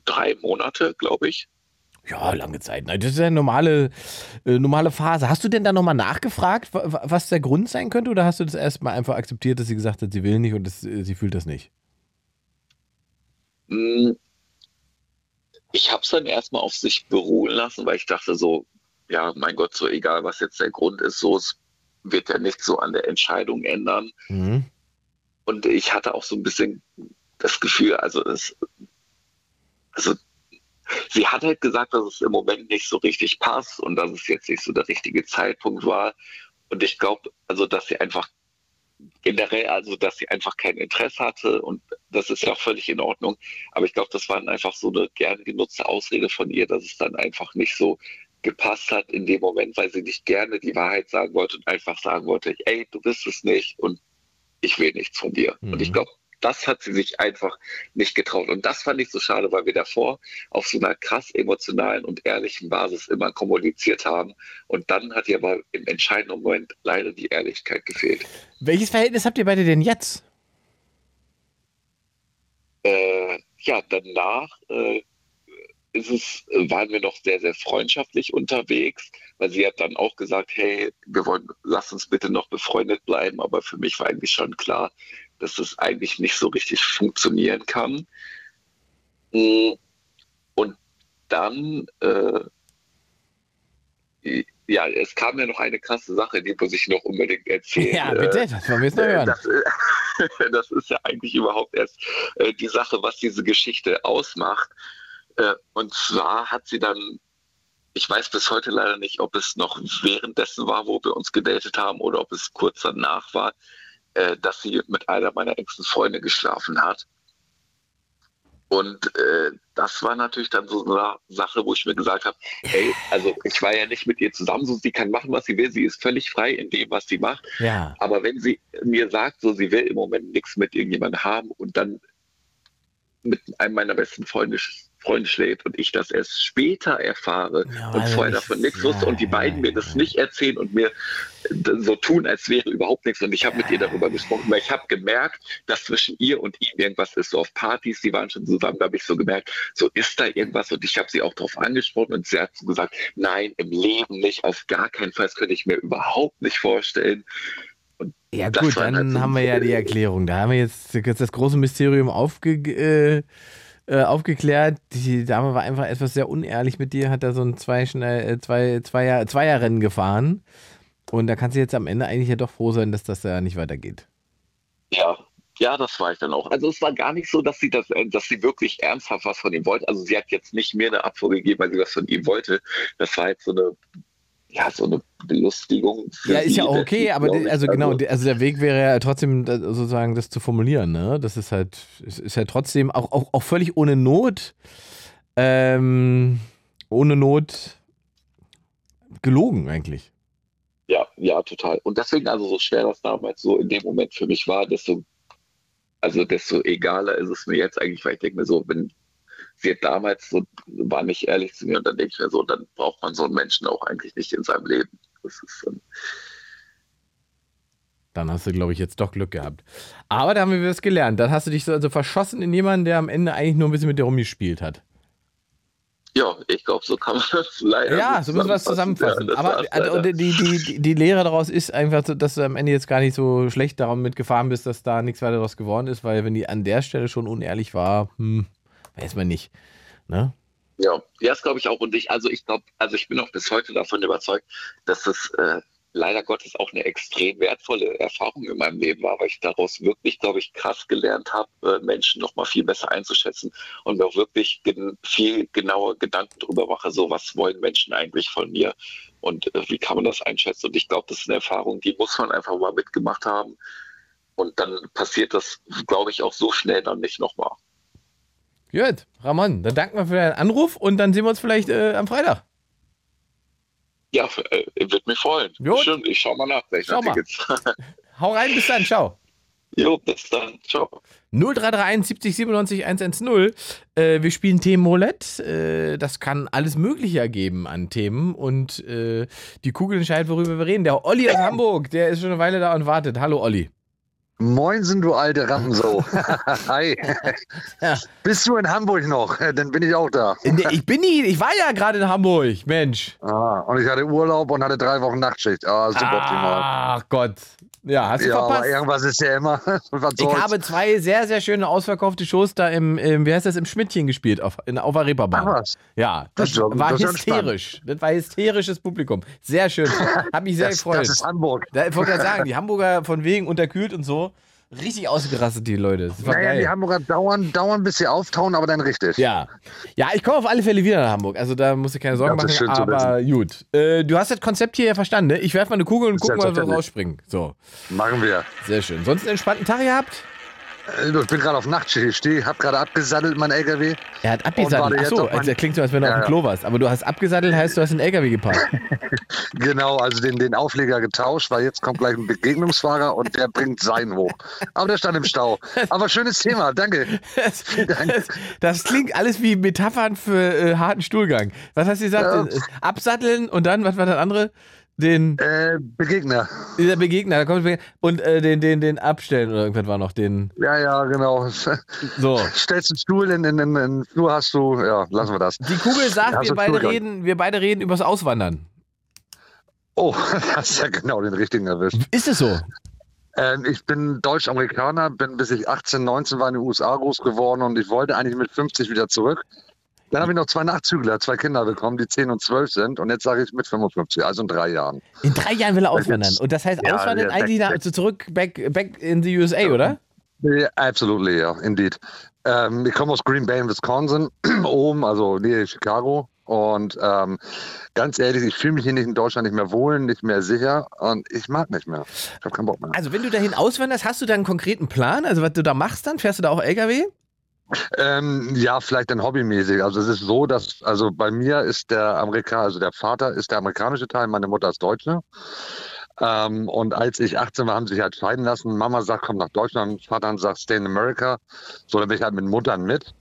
drei Monate, glaube ich. Ja, lange Zeit. Das ist ja eine normale, äh, normale Phase. Hast du denn da nochmal nachgefragt, was der Grund sein könnte? Oder hast du das erstmal einfach akzeptiert, dass sie gesagt hat, sie will nicht und das, äh, sie fühlt das nicht? Mm, ich habe es dann erstmal auf sich beruhen lassen, weil ich dachte so, ja, mein Gott, so egal, was jetzt der Grund ist, so es wird ja nicht so an der Entscheidung ändern. Mhm. Und ich hatte auch so ein bisschen das Gefühl, also es, also sie hat halt gesagt, dass es im Moment nicht so richtig passt und dass es jetzt nicht so der richtige Zeitpunkt war. Und ich glaube, also dass sie einfach generell, also dass sie einfach kein Interesse hatte und das ist ja auch völlig in Ordnung. Aber ich glaube, das war einfach so eine gerne genutzte Ausrede von ihr, dass es dann einfach nicht so gepasst hat in dem Moment, weil sie nicht gerne die Wahrheit sagen wollte und einfach sagen wollte, ey, du bist es nicht und ich will nichts von dir. Mhm. Und ich glaube, das hat sie sich einfach nicht getraut. Und das fand ich so schade, weil wir davor auf so einer krass emotionalen und ehrlichen Basis immer kommuniziert haben. Und dann hat ihr aber im entscheidenden Moment leider die Ehrlichkeit gefehlt. Welches Verhältnis habt ihr beide denn jetzt? Äh, ja, danach äh, ist es, waren wir noch sehr, sehr freundschaftlich unterwegs, weil sie hat dann auch gesagt, hey, wir wollen, lass uns bitte noch befreundet bleiben, aber für mich war eigentlich schon klar, dass das eigentlich nicht so richtig funktionieren kann. Mm, Und dann, äh, ja, es kam ja noch eine krasse Sache, die muss ich noch unbedingt erzählen. Ja, Äh, bitte, das wollen wir jetzt noch hören. das, äh, das ist ja eigentlich überhaupt erst äh, die Sache, was diese Geschichte ausmacht. Äh, und zwar hat sie dann, ich weiß bis heute leider nicht, ob es noch währenddessen war, wo wir uns gedatet haben, oder ob es kurz danach war, äh, dass sie mit einer meiner engsten Freunde geschlafen hat. Und äh, das war natürlich dann so eine Sache, wo ich mir gesagt habe, ey, also ich war ja nicht mit ihr zusammen, so sie kann machen, was sie will, sie ist völlig frei in dem, was sie macht. Ja. Aber wenn sie mir sagt, so sie will im Moment nichts mit irgendjemandem haben und dann mit einem meiner besten Freunde, Freunde schläft und ich das erst später erfahre Ja, und vorher davon nichts ja, wusste und die ja, beiden mir ja, das ja. nicht erzählen und mir so tun, als wäre überhaupt nichts. Und ich habe mit ihr darüber gesprochen, weil ich habe gemerkt, dass zwischen ihr und ihm irgendwas ist. So auf Partys, die waren schon zusammen, da habe ich so gemerkt, so ist da irgendwas. Und ich habe sie auch darauf angesprochen und sie hat so gesagt, nein, im Leben nicht, auf gar keinen Fall, das könnte ich mir überhaupt nicht vorstellen. Ja Das gut, dann halt so haben wir ja die Erklärung. Da haben wir jetzt, jetzt das große Mysterium aufge, äh, äh, aufgeklärt. Die Dame war einfach etwas sehr unehrlich mit dir, hat da so ein zwei, schnell, äh, zwei, Zweier, Zweierrennen gefahren. Und da kannst du jetzt am Ende eigentlich ja doch froh sein, dass das da nicht weitergeht. Ja, ja, das war ich dann auch. Also es war gar nicht so, dass sie das, äh, dass sie wirklich ernsthaft was von ihm wollte. Also sie hat jetzt nicht mir eine Abfuhr gegeben, weil sie was von ihm wollte. Das war jetzt so eine, ja, so eine Belustigung. Ja, ist ja auch okay, aber die- also genau, die- also der Weg wäre ja trotzdem sozusagen das zu formulieren, ne? Das ist halt, es ist ja trotzdem auch, auch, auch völlig ohne Not, ähm, ohne Not gelogen eigentlich. Ja, ja, total. Und deswegen, also so schwer das damals so in dem Moment für mich war, desto, also desto egaler ist es mir jetzt eigentlich, weil ich denke mir so, wenn hat damals so, war nicht ehrlich zu mir und dann denke ich mir so, dann braucht man so einen Menschen auch eigentlich nicht in seinem Leben. Das ist dann, Dann hast du, glaube ich, jetzt doch Glück gehabt. Aber da haben wir was gelernt. Dann hast du dich so also verschossen in jemanden, der am Ende eigentlich nur ein bisschen mit dir rumgespielt hat. ja, ich glaube, so kann man das leider Ja, so müssen wir es zusammenfassen. Ja, Aber also, die, die, die, Lehre daraus ist einfach, so, dass du am Ende jetzt gar nicht so schlecht daran mitgefahren bist, dass da nichts weiter daraus geworden ist, weil wenn die an der Stelle schon unehrlich war, hm, weiß man nicht. Ne? Ja, das glaube ich auch. Und ich, also ich glaube, also ich bin auch bis heute davon überzeugt, dass es äh, leider Gottes auch eine extrem wertvolle Erfahrung in meinem Leben war, weil ich daraus wirklich, glaube ich, krass gelernt habe, äh, Menschen noch mal viel besser einzuschätzen und mir auch wirklich gen viel genauer Gedanken darüber mache, so was wollen Menschen eigentlich von mir und äh, wie kann man das einschätzen. Und ich glaube, das ist eine Erfahrung, die muss man einfach mal mitgemacht haben. Und dann passiert das, glaube ich, auch so schnell dann nicht nochmal. Gut, Ramon, dann danken wir für deinen Anruf und dann sehen wir uns vielleicht äh, am Freitag. Ja, äh, wird mich freuen. Gut. Stimmt, ich schau mal nach. Schau mal. Hau rein, bis dann, ciao. jo, bis dann. Ciao. 0331 70 97 110. Äh, wir spielen Themen Roulette. Äh, das kann alles Mögliche ergeben an Themen und äh, die Kugel entscheidet, worüber wir reden. Der Olli aus Hamburg, der ist schon eine Weile da und wartet. Hallo, Olli. Moinsen, du alte Rampensau. Hi. Ja. Bist du in Hamburg noch? Dann bin ich auch da. Ich bin nie, ich war ja gerade in Hamburg, Mensch. Ah, und ich hatte Urlaub und hatte drei Wochen Nachtschicht. Ah, super optimal. Ach Gott. Ja, hast du Ja, aber verpasst. irgendwas ist ja immer. Ich habe zwei sehr, sehr schöne ausverkaufte Shows da im, im wie heißt das, im Schmidtchen gespielt, auf, in, auf der Reeperbahn. Ach was. Ja, Das das, war das hysterisch. Das war hysterisches Publikum. Sehr schön. Hat mich sehr das, gefreut. das ist Hamburg. Da, ich wollte gerade sagen, die Hamburger von wegen unterkühlt und so. Richtig ausgerastet, die Leute. Das war Naja, geil. die Hamburger dauern, dauern, bis sie auftauen, aber dann richtig. ja. ja, ich komme auf alle Fälle wieder nach Hamburg. Also da musst du keine Sorgen ist machen. Aber gut. Äh, du hast das Konzept hier ja verstanden. Ne? Ich werfe mal eine Kugel und gucken, was wir Selbstverständlich. rausspringen. So, Machen wir. sehr schön. Sonst einen entspannten Tag gehabt? Äh, Ich bin gerade auf Nachtschicht. Ich stehe, hab gerade abgesattelt, mein LKW. Er hat abgesattelt. Achso, also, das klingt so, als wenn du Ja, auf dem. Klo warst. Aber du hast abgesattelt, heißt, du hast den LKW geparkt. Genau, also den, den Aufleger getauscht, weil jetzt kommt gleich ein Begegnungsfahrer und der bringt sein hoch. Aber der stand im Stau. Aber schönes Thema, danke. Das, das, das klingt alles wie Metaphern für äh, harten Stuhlgang. Was hast du gesagt? Ja. Äh, Absatteln und dann, was war das andere? Den, Äh, Begegner. dieser Begegner, da kommt und äh, den, den, den abstellen oder irgendwas war noch, den, Ja, ja, genau. so. Stellst einen Stuhl in, in, in, in den Flur, hast du, ja, lassen wir das. Die Kugel sagt, wir beide Stuhlgang. reden, wir beide reden übers Auswandern. Oh, hast ja genau den richtigen erwischt. Ist es so? Ähm, ich bin Deutsch-Amerikaner, bin bis ich 18, 19 war in den USA groß geworden und ich wollte eigentlich mit 50 wieder zurück. Dann habe ich noch zwei Nachzügler, zwei Kinder bekommen, die 10 und 12 sind und jetzt sage ich mit 55, also in drei Jahren. In drei Jahren will er auswandern. Und das heißt, Ja, auswandern ja, eigentlich back- nach, also zurück, back, back in the USA, oder? Yeah, absolutely, ja, indeed. Ähm, ich komme aus Green Bay in Wisconsin, oben, also nähe Chicago. Und ähm, ganz ehrlich, ich fühle mich hier nicht in Deutschland nicht mehr wohl, nicht mehr sicher und ich mag nicht mehr. Ich habe keinen Bock mehr. Also, wenn du dahin auswanderst, hast du da einen konkreten Plan? Also, was du da machst dann? Fährst du da auch LKW? Ähm, ja, vielleicht dann hobbymäßig. Also es ist so, dass, also bei mir ist der Amerikaner, also der Vater ist der amerikanische Teil, meine Mutter ist Deutsche. Ähm, und als ich 18 war, haben sie sich halt scheiden lassen. Mama sagt, komm nach Deutschland, Vater sagt, stay in America. So, dann bin ich halt mit Muttern mit.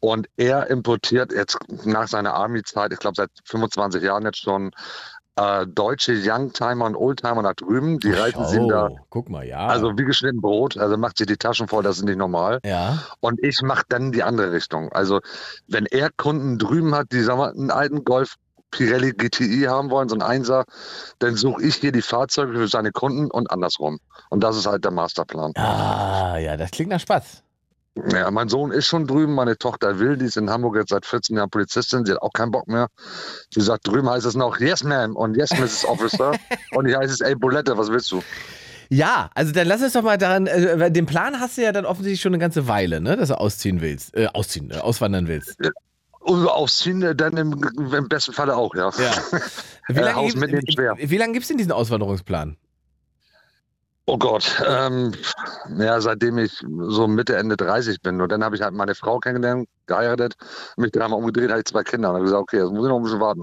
Und er importiert jetzt nach seiner Army-Zeit, ich glaube seit 25 Jahren jetzt schon, äh, deutsche Youngtimer und Oldtimer nach drüben. Die reisen sie ihm da, guck mal, ja. also wie geschnitten Brot, also macht sich die Taschen voll, das ist nicht normal. ja. Und ich mache dann die andere Richtung. Also wenn er Kunden drüben hat, die sagen wir, einen alten Golf Pirelli GTI haben wollen, so ein Einser, dann suche ich hier die Fahrzeuge für seine Kunden und andersrum. Und das ist halt der Masterplan. Ah, ja, das klingt nach Spaß. Ja, mein Sohn ist schon drüben, meine Tochter will, die ist in Hamburg jetzt seit 14 Jahren Polizistin, sie hat auch keinen Bock mehr. Sie sagt, drüben heißt es noch Yes, ma'am und Yes, Mrs. Officer. und hier heißt es, ey, Bulette, was willst du? Ja, also dann lass uns doch mal daran, äh, weil den Plan hast du ja dann offensichtlich schon eine ganze Weile, ne, dass du ausziehen willst, äh, ausziehen, äh, auswandern willst. Und aufziehen, äh, dann im, im besten Falle auch, ja. Ja. Wie Äh, lange Haus gibt wie gibt's denn diesen Auswanderungsplan? Oh Gott, ähm, ja, seitdem ich so Mitte, Ende 30 bin. Und dann habe ich halt meine Frau kennengelernt, geheiratet, mich dreimal umgedreht, hatte ich zwei Kinder. Und habe gesagt, okay, jetzt muss ich noch ein bisschen warten.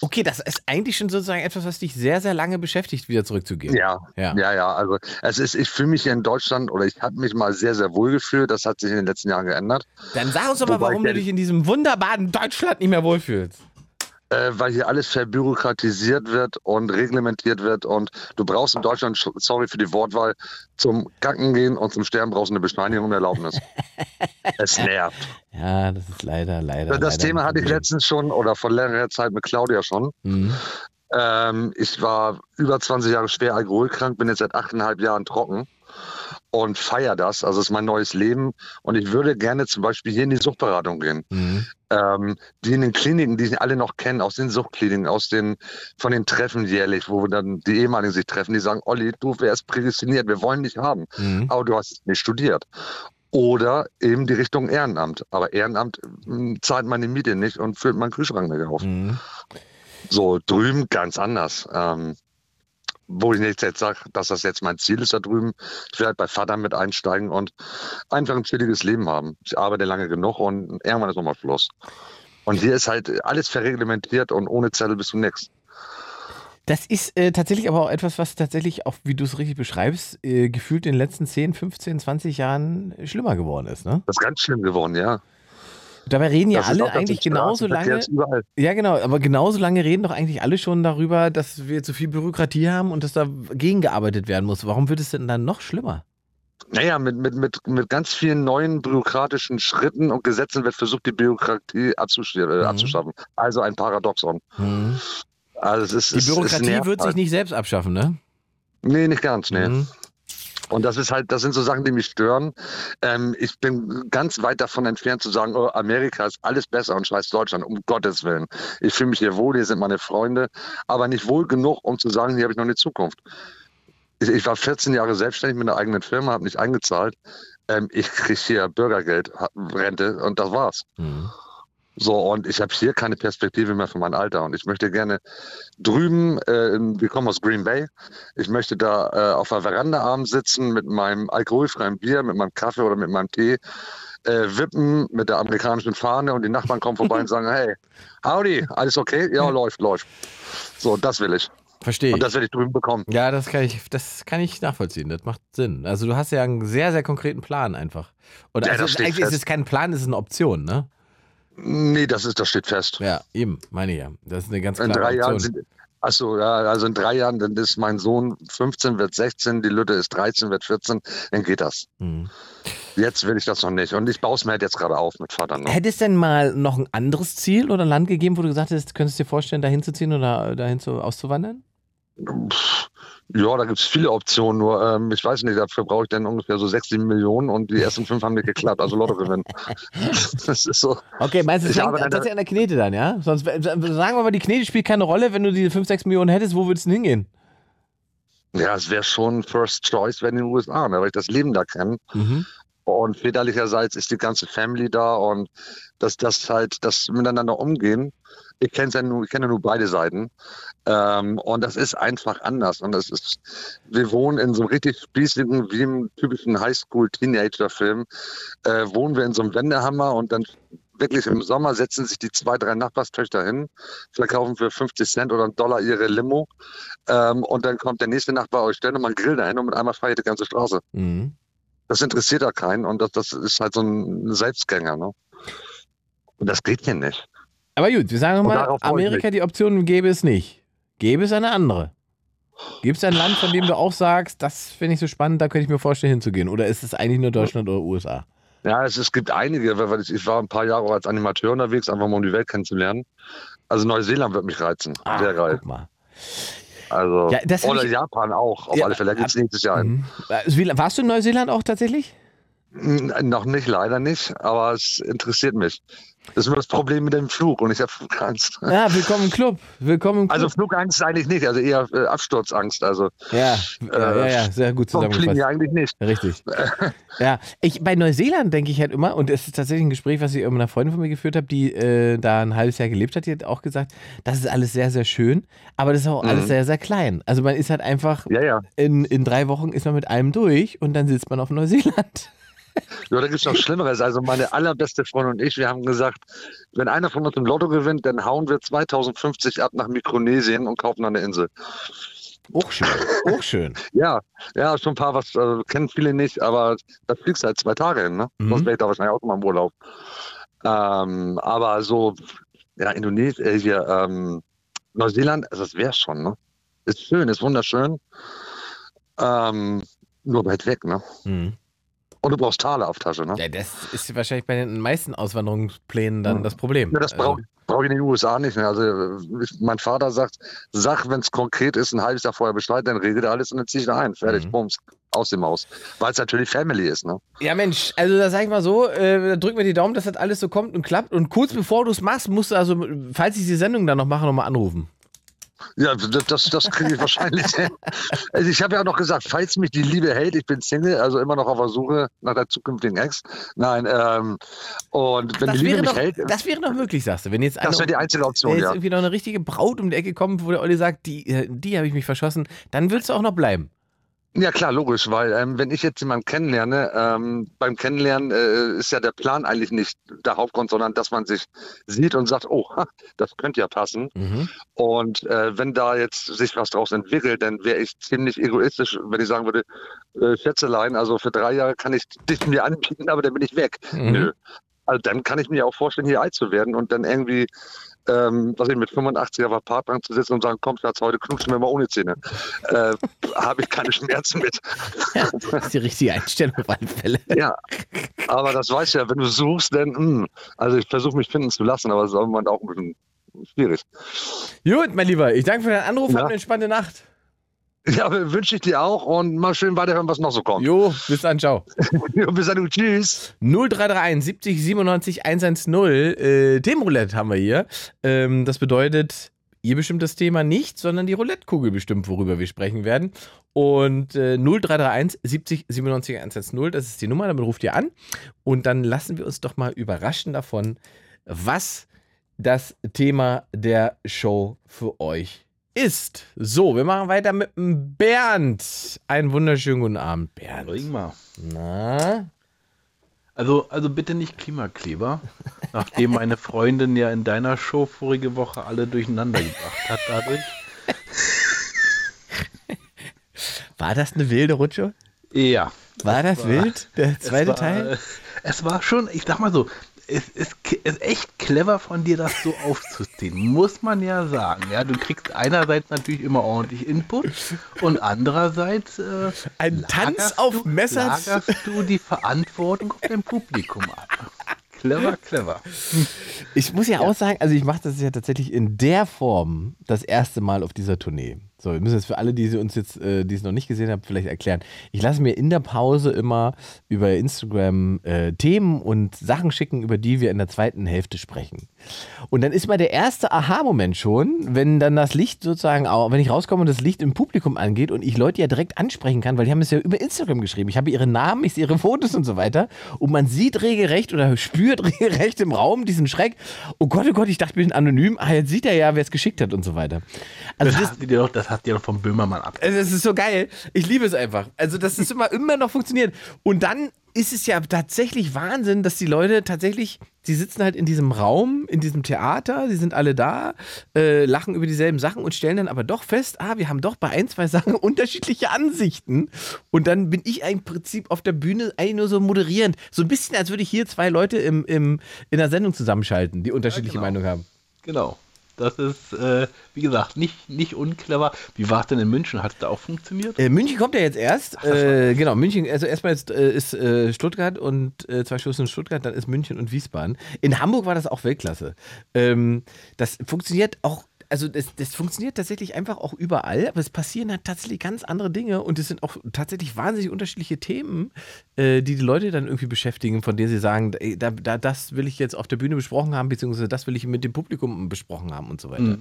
Okay, das ist eigentlich schon sozusagen etwas, was dich sehr, sehr lange beschäftigt, wieder zurückzugehen. Ja, Ja. ja, ja. Also es ist, ich fühle mich hier in Deutschland oder ich habe mich mal sehr, sehr wohl gefühlt. Das hat sich in den letzten Jahren geändert. Dann sag uns doch mal, warum du ich- dich in diesem wunderbaren Deutschland nicht mehr wohlfühlst. Äh, weil hier alles verbürokratisiert wird und reglementiert wird. Und du brauchst in Deutschland, sch- sorry für die Wortwahl, zum Kacken gehen und zum Sterben brauchst du eine Bescheinigung und Erlaubnis. es nervt. Ja, das ist leider, leider. Das leider Thema hatte ich letztens schon oder vor längerer Zeit mit Claudia schon. Mhm. Ähm, ich war über 20 Jahre schwer alkoholkrank, bin jetzt seit achteinhalb Jahren trocken und feiere das. Also es ist mein neues Leben. Und ich würde gerne zum Beispiel hier in die Suchtberatung gehen. Mhm. Ähm, die in den Kliniken, die ich alle noch kennen, aus den Suchtkliniken, aus den, von den Treffen jährlich, wo dann die ehemaligen sich treffen, die sagen, Olli, du wärst prädestiniert, wir wollen dich haben. Mhm. Aber du hast nicht studiert. Oder eben die Richtung Ehrenamt. Aber Ehrenamt mh, zahlt meine Miete nicht und füllt meinen Kühlschrank nicht auf. Mhm. So drüben ganz anders. Ähm, wo ich nicht jetzt sage, dass das jetzt mein Ziel ist da drüben. Ich will halt bei Vater mit einsteigen und einfach ein chilliges Leben haben. Ich arbeite lange genug und irgendwann ist nochmal Schluss. Und hier ist halt alles verreglementiert und ohne Zettel bist du nix. Das ist äh, tatsächlich aber auch etwas, was tatsächlich, auch wie du es richtig beschreibst, äh, gefühlt in den letzten 10, 15, 20 Jahren schlimmer geworden ist. Ne? Das ist ganz schlimm geworden, ja. Dabei reden ja Das alle eigentlich genauso lange. Ja, genau, aber genauso lange reden doch eigentlich alle schon darüber, dass wir zu viel Bürokratie haben und dass da gegengearbeitet werden muss. Warum wird es denn dann noch schlimmer? Naja, mit, mit, mit, mit ganz vielen neuen bürokratischen Schritten und Gesetzen wird versucht, die Bürokratie abzusch äh, Mhm. abzuschaffen. Also ein Paradoxon. Mhm. Also es ist, Die Bürokratie wird sich halt. nicht selbst abschaffen, ne? Nee, nicht ganz, nee. Mhm. Und das ist halt, das sind so Sachen, die mich stören. Ähm, ich bin ganz weit davon entfernt zu sagen, oh, Amerika ist alles besser und scheiß Deutschland, um Gottes Willen. Ich fühle mich hier wohl, hier sind meine Freunde, aber nicht wohl genug, um zu sagen, hier habe ich noch eine Zukunft. Ich, ich war 14 Jahre selbstständig mit einer eigenen Firma, habe nicht eingezahlt. Ähm, ich kriege hier Bürgergeld, Rente und das war's. Mhm. So, und ich habe hier keine Perspektive mehr für mein Alter. Und ich möchte gerne drüben, äh, wir kommen aus Green Bay, ich möchte da äh, auf der Veranda abends sitzen mit meinem alkoholfreien Bier, mit meinem Kaffee oder mit meinem Tee, äh, wippen mit der amerikanischen Fahne und die Nachbarn kommen vorbei und sagen, hey, howdy, alles okay? Ja, läuft, läuft. So, das will ich. Verstehe Und das werde ich drüben bekommen. Ja, das kann ich, das kann ich nachvollziehen. Das macht Sinn. Also du hast ja einen sehr, sehr konkreten Plan einfach. Und Ja, also eigentlich ist fest. es kein Plan, es ist eine Option, ne? Nee, das ist, das steht fest. Ja, eben, meine ich ja. Das ist eine ganz In klare drei Jahren sind, achso, ja, also in drei Jahren, dann ist mein Sohn 15, wird 16, die Lütte ist 13, wird 14, dann geht das. Mhm. Jetzt will ich das noch nicht. Und ich baue es mir halt jetzt gerade auf mit Vater noch. Hätte es denn mal noch ein anderes Ziel oder Land gegeben, wo du gesagt hast, könntest du dir vorstellen, dahin zu ziehen oder dahin zu, auszuwandern? Pff, Ja, da gibt es viele Optionen, nur ähm, ich weiß nicht, dafür brauche ich dann ungefähr so 6, 7 Millionen und die ersten fünf haben nicht geklappt, also Lotto gewinnen. das ist so. Okay, meinst du, Ich hängt tatsächlich an der Knete dann, ja? Sonst äh, sagen wir mal, die Knete spielt keine Rolle, wenn du diese 5, 6 Millionen hättest, wo würdest du denn hingehen? Ja, es wäre schon First Choice, wenn in den USA, ne, weil ich das Leben da kenne. Mhm. Und väterlicherseits ist die ganze Family da und dass das halt, das miteinander umgehen. Ich kenne ja nur, ich kenne ja nur beide Seiten. Ähm, und das ist einfach anders. Und das ist, wir wohnen in so einem richtig spießigen, wie im typischen Highschool-Teenager-Film, äh, wohnen wir in so einem Wendehammer und dann wirklich im Sommer setzen sich die zwei, drei Nachbarstöchter hin, verkaufen für 50 Cent oder einen Dollar ihre Limo. Ähm, und dann kommt der nächste Nachbar, euch stellt nochmal einen Grill dahin und mit einmal feiert die ganze Straße. Mhm. Das interessiert da keinen und das, das ist halt so ein Selbstgänger. Ne? Und das geht hier nicht. Aber gut, wir sagen mal, Amerika, die Option gäbe es nicht. Gäbe es eine andere? Gibt es ein Land, von dem du auch sagst, das finde ich so spannend, da könnte ich mir vorstellen hinzugehen? Oder ist es eigentlich nur Deutschland oder USA? Ja, es, es gibt einige, weil ich, ich war ein paar Jahre auch als Animateur unterwegs, einfach mal um die Welt kennenzulernen. Also Neuseeland wird mich reizen. Ah, Sehr geil. Guck mal. Also, Ja, oder ich- Japan auch, auf Ja, alle Fälle. Da geht's nächstes Jahr hin. Mhm. Wie- Warst du in Neuseeland auch tatsächlich? Noch nicht, leider nicht, aber es interessiert mich. Das ist nur das Problem mit dem Flug und ich habe Flugangst. Ja, willkommen im Club. Willkommen im Club. Also Flugangst eigentlich nicht, also eher äh, Absturzangst. Also ja, ja, ja, ja, sehr gut vom Fliegen zusammengefasst. ja eigentlich nicht. Richtig. Ja, ich, bei Neuseeland denke ich halt immer, und es ist tatsächlich ein Gespräch, was ich mit einer Freundin von mir geführt habe, die äh, da ein halbes Jahr gelebt hat, die hat auch gesagt, das ist alles sehr, sehr schön, aber das ist auch alles Mhm. sehr, sehr klein. Also man ist halt einfach, Ja, ja. in, in drei Wochen ist man mit allem durch und dann sitzt man auf Neuseeland. Ja, da gibt es noch Schlimmeres. Also meine allerbeste Freundin und ich, wir haben gesagt, wenn einer von uns im Lotto gewinnt, dann hauen wir 2050 ab nach Mikronesien und kaufen eine Insel. Auch schön, auch schön. Ja, ja, schon ein paar, was äh, kennen viele nicht, aber da fliegst du halt zwei Tage hin, ne? Mhm. Sonst wäre ich da wahrscheinlich auch mal im Urlaub. Ähm, aber so, ja, Indonesien, äh, hier, ähm, Neuseeland, also das wäre schon, ne? Ist schön, ist wunderschön. Ähm, nur weit weg, ne? Mhm. Und du brauchst Taler auf Tasche, ne? Ja, das ist wahrscheinlich bei den meisten Auswanderungsplänen dann Mhm. das Problem. Ja, das Also, brauche brauch ich in den USA nicht. Ne? Also ich, mein Vater sagt, sag, wenn es konkret ist, ein halbes Jahr vorher Bescheid, dann regelt er alles und dann ziehe ich da ein. Fertig, Mhm. bums, aus dem Haus. Weil es natürlich Family ist, ne? Ja, Mensch, also da sag ich mal so, äh, da drück mir die Daumen, dass das alles so kommt und klappt. Und kurz bevor du es machst, musst du also, falls ich die Sendung dann noch mache, nochmal anrufen. Ja, das, das, das kriege ich wahrscheinlich hin. Also ich habe ja auch noch gesagt, falls mich die Liebe hält, ich bin Single, also immer noch auf der Suche nach der zukünftigen Ex. Nein, ähm, und wenn Das die Liebe mich doch, hält, das wäre doch möglich, sagst du. Wenn jetzt das eine, wäre die einzige wenn Option, jetzt ja. irgendwie noch eine richtige Braut um die Ecke kommt, wo der Olli sagt, die, äh, die habe ich mich verschossen, dann würdest du auch noch bleiben. Ja klar, logisch, weil ähm, wenn ich jetzt jemanden kennenlerne, ähm, beim Kennenlernen äh, ist ja der Plan eigentlich nicht der Hauptgrund, sondern dass man sich sieht und sagt, oh, das könnte ja passen. Mhm. Und äh, wenn da jetzt sich was draus entwickelt, dann wäre ich ziemlich egoistisch, wenn ich sagen würde, äh, Schätzelein, also für drei Jahre kann ich dich mir anbieten, aber dann bin ich weg. Mhm. Nö. Also dann kann ich mir auch vorstellen, hier alt zu werden und dann irgendwie, ähm, was ich mit 85 auf der Parkbank zu sitzen und sagen, komm, Schatz, heute knutschen wir mal ohne Zähne. Äh, Habe ich keine Schmerzen mit. Das ist die richtige Einstellung auf alle Fälle. Ja, aber das weißt du ja, wenn du suchst, dann, mh, also ich versuche mich finden zu lassen, aber es ist im Moment auch ein bisschen schwierig. Gut, mein Lieber, ich danke für deinen Anruf, Ja. hab eine entspannte Nacht. Ja, wünsche ich dir auch und mal schön weiterhören, was noch so kommt. Jo, bis dann, ciao. Ja, bis dann, tschüss. 0331 70 97 110. Äh, Themenroulette haben wir hier. Ähm, das bedeutet, ihr bestimmt das Thema nicht, sondern die Roulette-Kugel bestimmt, worüber wir sprechen werden. Und äh, 0331 70 97 110, das ist die Nummer, damit ruft ihr an. Und dann lassen wir uns doch mal überraschen davon, was das Thema der Show für euch ist. So, wir machen weiter mit dem Bernd. Einen wunderschönen guten Abend, Bernd. Bring mal. Na? Also, also bitte nicht Klimakleber, nachdem meine Freundin ja in deiner Show vorige Woche alle durcheinander gebracht hat dadurch. War das eine wilde Rutsche? Ja. War das war- wild? Der zweite war, Teil? Es war schon, ich sag mal so, es ist, ist echt clever von dir, das so aufzuziehen. Muss man ja sagen. Ja, du kriegst einerseits natürlich immer ordentlich Input und andererseits äh, Ein Tanz auf du, lagerst du die Verantwortung auf dein Publikum ab. Clever, clever. Ich muss ja, auch sagen, also ich mache das ja tatsächlich in der Form das erste Mal auf dieser Tournee. So, wir müssen jetzt für alle, die sie uns jetzt, äh, die es noch nicht gesehen haben, vielleicht erklären. Ich lasse mir in der Pause immer über Instagram äh, Themen und Sachen schicken, über die wir in der zweiten Hälfte sprechen. Und dann ist mal der erste Aha-Moment schon, wenn dann das Licht sozusagen, wenn ich rauskomme und das Licht im Publikum angeht und ich Leute ja direkt ansprechen kann, weil die haben es ja über Instagram geschrieben. Ich habe ihre Namen, ich sehe ihre Fotos und so weiter. Und man sieht regelrecht oder spürt regelrecht im Raum diesen Schreck. Oh Gott, oh Gott, ich dachte, ich bin anonym. Ah, jetzt sieht er ja, wer es geschickt hat und so weiter. Also Das, das, hast du dir doch, das hast du dir doch vom Böhmermann ab. also es ist so geil. Ich liebe es einfach. Also, dass es immer, immer noch funktioniert. Und dann ist es ja tatsächlich Wahnsinn, dass die Leute tatsächlich, die sitzen halt in diesem Raum, in diesem Theater, die sind alle da, äh, lachen über dieselben Sachen und stellen dann aber doch fest, ah, wir haben doch bei ein, zwei Sachen unterschiedliche Ansichten. Und dann bin ich im Prinzip auf der Bühne eigentlich nur so moderierend. So ein bisschen, als würde ich hier zwei Leute im, im, in der Sendung zusammenschalten, die unterschiedliche genau. Meinung haben. Genau. Das ist, äh, wie gesagt, nicht, nicht unclever. Wie war es denn in München? Hat es da auch funktioniert? Äh, München kommt ja jetzt erst. Äh, genau, München, also erstmal jetzt äh, ist äh, Stuttgart und äh, zwei Shows in Stuttgart, dann ist München und Wiesbaden. In Hamburg war das auch Weltklasse. Ähm, das funktioniert auch. Also das, das funktioniert tatsächlich einfach auch überall, aber es passieren halt tatsächlich ganz andere Dinge und es sind auch tatsächlich wahnsinnig unterschiedliche Themen, die die Leute dann irgendwie beschäftigen, von denen sie sagen, da, da, das will ich jetzt auf der Bühne besprochen haben, beziehungsweise das will ich mit dem Publikum besprochen haben und so weiter.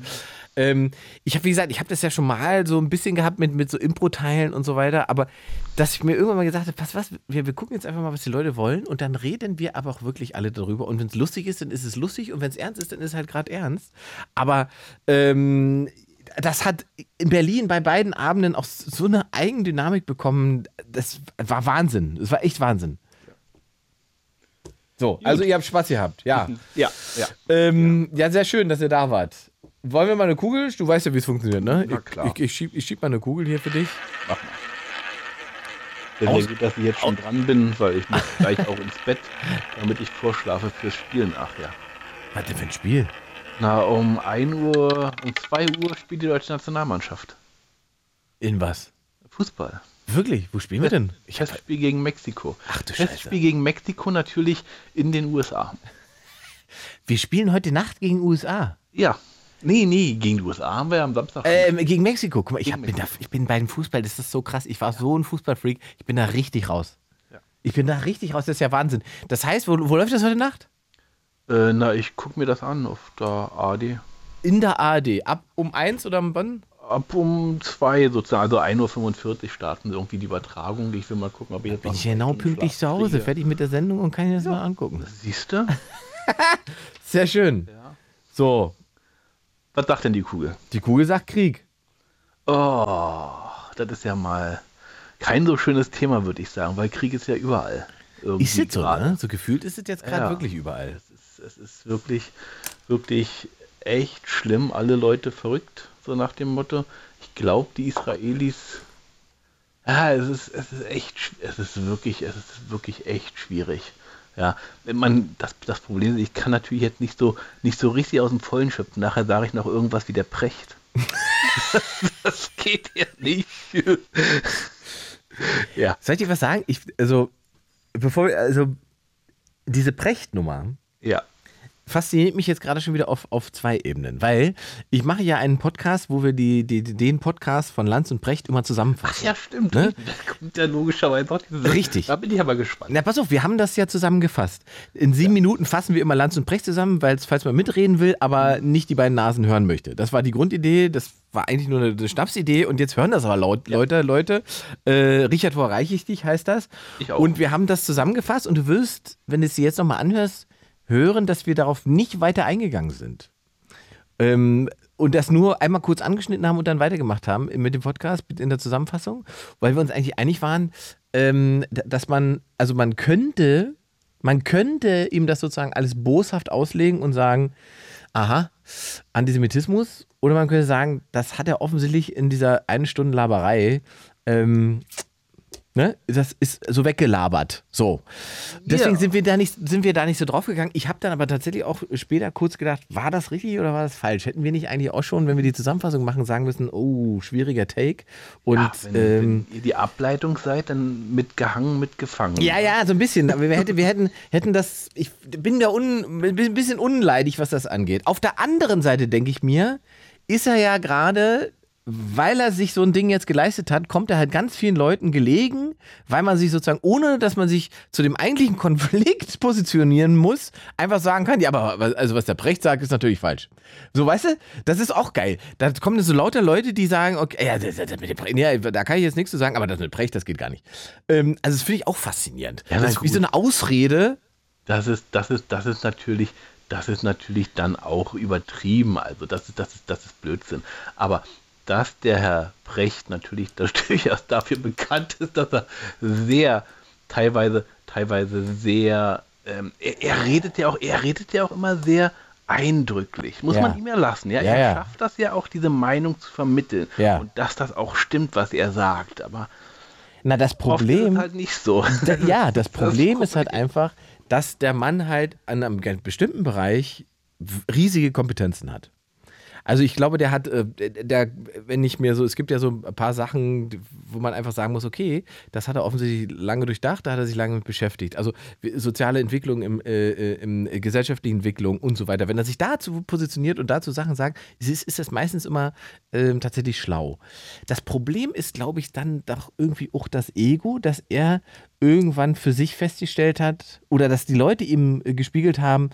Ähm, ich habe, wie gesagt, ich habe das ja schon mal so ein bisschen gehabt mit, mit so Impro-Teilen und so weiter, aber dass ich mir irgendwann mal gesagt habe, pass was, wir, wir gucken jetzt einfach mal, was die Leute wollen und dann reden wir aber auch wirklich alle darüber. Und wenn es lustig ist, dann ist es lustig und wenn es ernst ist, dann ist es halt gerade ernst. Aber ähm, das hat in Berlin bei beiden Abenden auch so eine Eigendynamik bekommen. Das war Wahnsinn. Das war echt Wahnsinn. So, also ihr habt Spaß gehabt, ja. Ja, ja. Ähm, ja. sehr schön, dass ihr da wart. Wollen wir mal eine Kugel? Du weißt ja, wie es funktioniert, ne? Na Ich- klar. Ich, ich, schieb, ich schieb mal eine Kugel hier für dich. Sehr, Aus- sehr gut, dass ich jetzt schon dran bin, weil ich muss gleich auch ins Bett, damit ich vorschlafe fürs Spielen nachher. Was denn für ein Spiel? Na, um 1 Uhr, um 2 Uhr spielt die deutsche Nationalmannschaft. In was? Fußball. Wirklich? Wo spielen wir denn? Ich hab, Testspiel gegen Mexiko. Ach du Scheiße. Testspiel gegen Mexiko natürlich in den USA. wir spielen heute Nacht gegen USA. Ja. Nee, nee, gegen die USA haben wir ja am Samstag. Ähm, gegen Mexiko. Guck mal, ich, hab, bin da, ich bin bei dem Fußball, das ist so krass. Ich war so ein Fußballfreak. Ich bin da richtig raus. Ja. Ich bin da richtig raus. Das ist ja Wahnsinn. Das heißt, wo, wo läuft das heute Nacht? Äh, na, ich gucke mir das an auf der AD. In der ARD. Ab um eins oder um wann? Ab um 2 sozusagen, also 1.45 Uhr starten irgendwie die Übertragung. Ich will mal gucken, ob ich jetzt Bin ich genau pünktlich zu Hause, fertig mit der Sendung und kann ich das mal angucken. Siehst du? Sehr schön. So, Was sagt denn die Kugel? die Kugel sagt Krieg. Oh, das ist ja mal kein so schönes Thema, würde ich sagen, weil Krieg ist ja überall. Ist es so, ne? So gefühlt ist es jetzt gerade Ja. wirklich überall. Es ist, wirklich, wirklich echt schlimm. Alle Leute verrückt, so nach dem Motto. Ich glaube, die Israelis. Ja, es ist, es ist echt, es ist wirklich, es ist wirklich echt schwierig. Ja, wenn man, das, das Problem ist, ich kann natürlich jetzt nicht so, nicht so richtig aus dem Vollen schöpfen. Nachher sage ich noch irgendwas wie der Precht. das geht ja nicht. ja. Soll ich dir was sagen? Ich, also, bevor wir, also, diese Prechtnummer Ja. Fasziniert mich jetzt gerade schon wieder auf, auf zwei Ebenen, weil ich mache ja einen Podcast, wo wir die, die, den Podcast von Lanz und Precht immer zusammenfassen. Ja, stimmt. Ne? Das kommt ja logischerweise auch diese- Richtig. Da bin ich aber gespannt. Na, pass auf, wir haben das ja zusammengefasst. In sieben Minuten fassen wir immer Lanz und Precht zusammen, weil falls man mitreden will, aber nicht die beiden Nasen hören möchte. Das war die Grundidee, das war eigentlich nur eine, Schnapsidee und jetzt hören das aber laut, Leute, Leute. Äh, Richard, wo erreiche ich dich, heißt das. Ich auch. Und wir haben das zusammengefasst und du wirst, wenn du es dir jetzt nochmal anhörst, hören, dass wir darauf nicht weiter eingegangen sind. Ähm, und das nur einmal kurz angeschnitten haben und dann weitergemacht haben mit dem Podcast, in der Zusammenfassung, weil wir uns eigentlich einig waren, ähm, dass man, also man könnte, man könnte ihm das sozusagen alles boshaft auslegen und sagen, aha, Antisemitismus, oder man könnte sagen, das hat er offensichtlich in dieser einen Stunde Laberei ähm, Ne? Das ist so weggelabert. So. Deswegen Ja. sind wir da nicht, sind wir da nicht so drauf gegangen. Ich habe dann aber tatsächlich auch später kurz gedacht, war das richtig oder war das falsch? Hätten wir nicht eigentlich auch schon, wenn wir die Zusammenfassung machen, sagen müssen, oh, schwieriger Take. Und Ja, wenn, ähm, wenn ihr die Ableitung seid, dann mitgehangen, mitgefangen. ja, ja, so ein bisschen. Aber wir, hätte, wir hätten, hätten das. Ich bin da un, ein bisschen unleidig, was das angeht. Auf der anderen Seite denke ich mir, ist er ja gerade, weil er sich so ein Ding jetzt geleistet hat, kommt er halt ganz vielen Leuten gelegen, weil man sich sozusagen, ohne dass man sich zu dem eigentlichen Konflikt positionieren muss, einfach sagen kann, ja, aber also was der Brecht sagt, ist natürlich falsch. So, weißt du, das ist auch geil. Da kommen so lauter Leute, die sagen, okay, ja, das, das Brecht, ja, da kann ich jetzt nichts zu sagen, aber das mit Brecht, das geht gar nicht. Ähm, also das finde ich auch faszinierend. Ja, das na ist wie gut. so eine Ausrede. Das ist, das ist, das ist natürlich, das ist natürlich dann auch übertrieben. Also das ist, das ist, das ist Blödsinn. Aber dass der Herr Brecht natürlich durchaus dafür bekannt ist, dass er sehr teilweise, teilweise sehr, ähm, er, er redet ja auch, er redet ja auch immer sehr eindrücklich. Muss Ja. man ihm ja lassen. Ja, Ja, er ja. schafft das ja auch, diese Meinung zu vermitteln. Und dass das auch stimmt, was er sagt. Aber Na, das ist Problem. es halt nicht so. Da, ja, das Problem das ist halt einfach, dass der Mann halt an einem bestimmten Bereich riesige Kompetenzen hat. Also ich glaube, der hat, äh, der, wenn ich mir so, es gibt ja so ein paar Sachen, wo man einfach sagen muss, okay, das hat er offensichtlich lange durchdacht, da hat er sich lange mit beschäftigt. Also soziale Entwicklung, im, äh, äh, im äh, gesellschaftlichen Entwicklung und so weiter. Wenn er sich dazu positioniert und dazu Sachen sagt, ist, ist das meistens immer ähm, tatsächlich schlau. Das Problem ist, glaube ich, dann doch irgendwie auch das Ego, dass er irgendwann für sich festgestellt hat oder dass die Leute ihm äh, gespiegelt haben,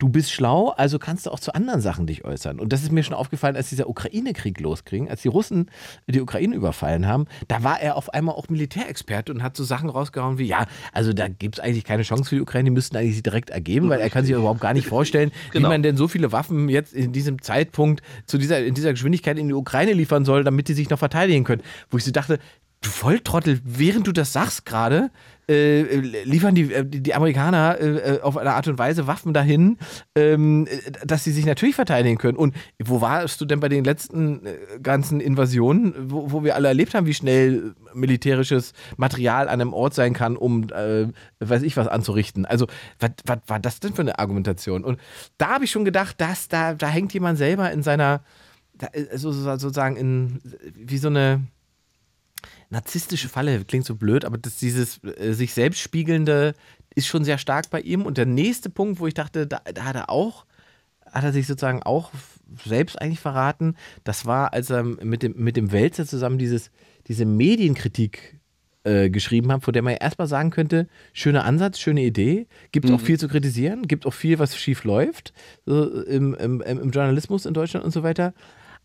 du bist schlau, also kannst du auch zu anderen Sachen dich äußern. Und das ist mir schon aufgefallen, als dieser Ukraine-Krieg losging, als die Russen die Ukraine überfallen haben, da war er auf einmal auch Militärexperte und hat so Sachen rausgehauen wie, ja, also da gibt es eigentlich keine Chance für die Ukraine, die müssten eigentlich sie direkt ergeben, weil er kann sich überhaupt gar nicht vorstellen, Genau. wie man denn so viele Waffen jetzt in diesem Zeitpunkt zu dieser, in dieser Geschwindigkeit in die Ukraine liefern soll, damit die sich noch verteidigen können. Wo ich so dachte, du Volltrottel, während du das sagst gerade, äh, liefern die, äh, die Amerikaner äh, äh, auf eine Art und Weise Waffen dahin, ähm, äh, dass sie sich natürlich verteidigen können. Und wo warst du denn bei den letzten ganzen Invasionen, wo, wo wir alle erlebt haben, wie schnell militärisches Material an einem Ort sein kann, um, äh, weiß ich was, anzurichten? Also, was war das denn für eine Argumentation? Und da habe ich schon gedacht, dass da, da hängt jemand selber in seiner, da, so, so, sozusagen in, wie so eine narzisstische Falle, klingt so blöd, aber das, dieses äh, sich selbst spiegelnde ist schon sehr stark bei ihm. Und der nächste Punkt, wo ich dachte, da, da hat er auch, hat er sich sozusagen auch selbst eigentlich verraten, das war, als er mit dem, mit dem Wälzer zusammen dieses, diese Medienkritik äh, geschrieben hat, vor der man ja erstmal sagen könnte, schöner Ansatz, schöne Idee, gibt auch viel zu kritisieren, gibt auch viel, was schief läuft so im, im, im Journalismus in Deutschland und so weiter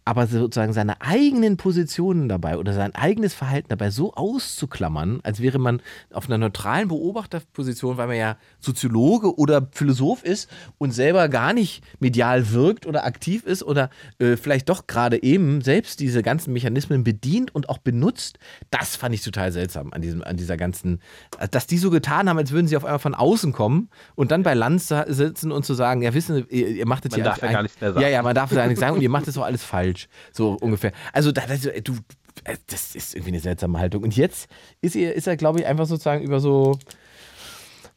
aber sozusagen seine eigenen Positionen dabei oder sein eigenes Verhalten dabei so auszuklammern, als wäre man auf einer neutralen Beobachterposition, weil man ja Soziologe oder Philosoph ist und selber gar nicht medial wirkt oder aktiv ist oder äh, vielleicht doch gerade eben selbst diese ganzen Mechanismen bedient und auch benutzt, das fand ich total seltsam an, diesem, an dieser ganzen, dass die so getan haben, als würden sie auf einmal von außen kommen und dann bei Lanz sitzen und zu sagen, ja wissen, ihr, ihr macht es Man ja darf ja gar nichts mehr sagen. Ja, ja, man darf ja nichts sagen und ihr macht es doch alles falsch. So ungefähr. Also, da, das, du, äh, das ist irgendwie eine seltsame Haltung. Und jetzt ist er, ist er glaube ich, einfach sozusagen über so,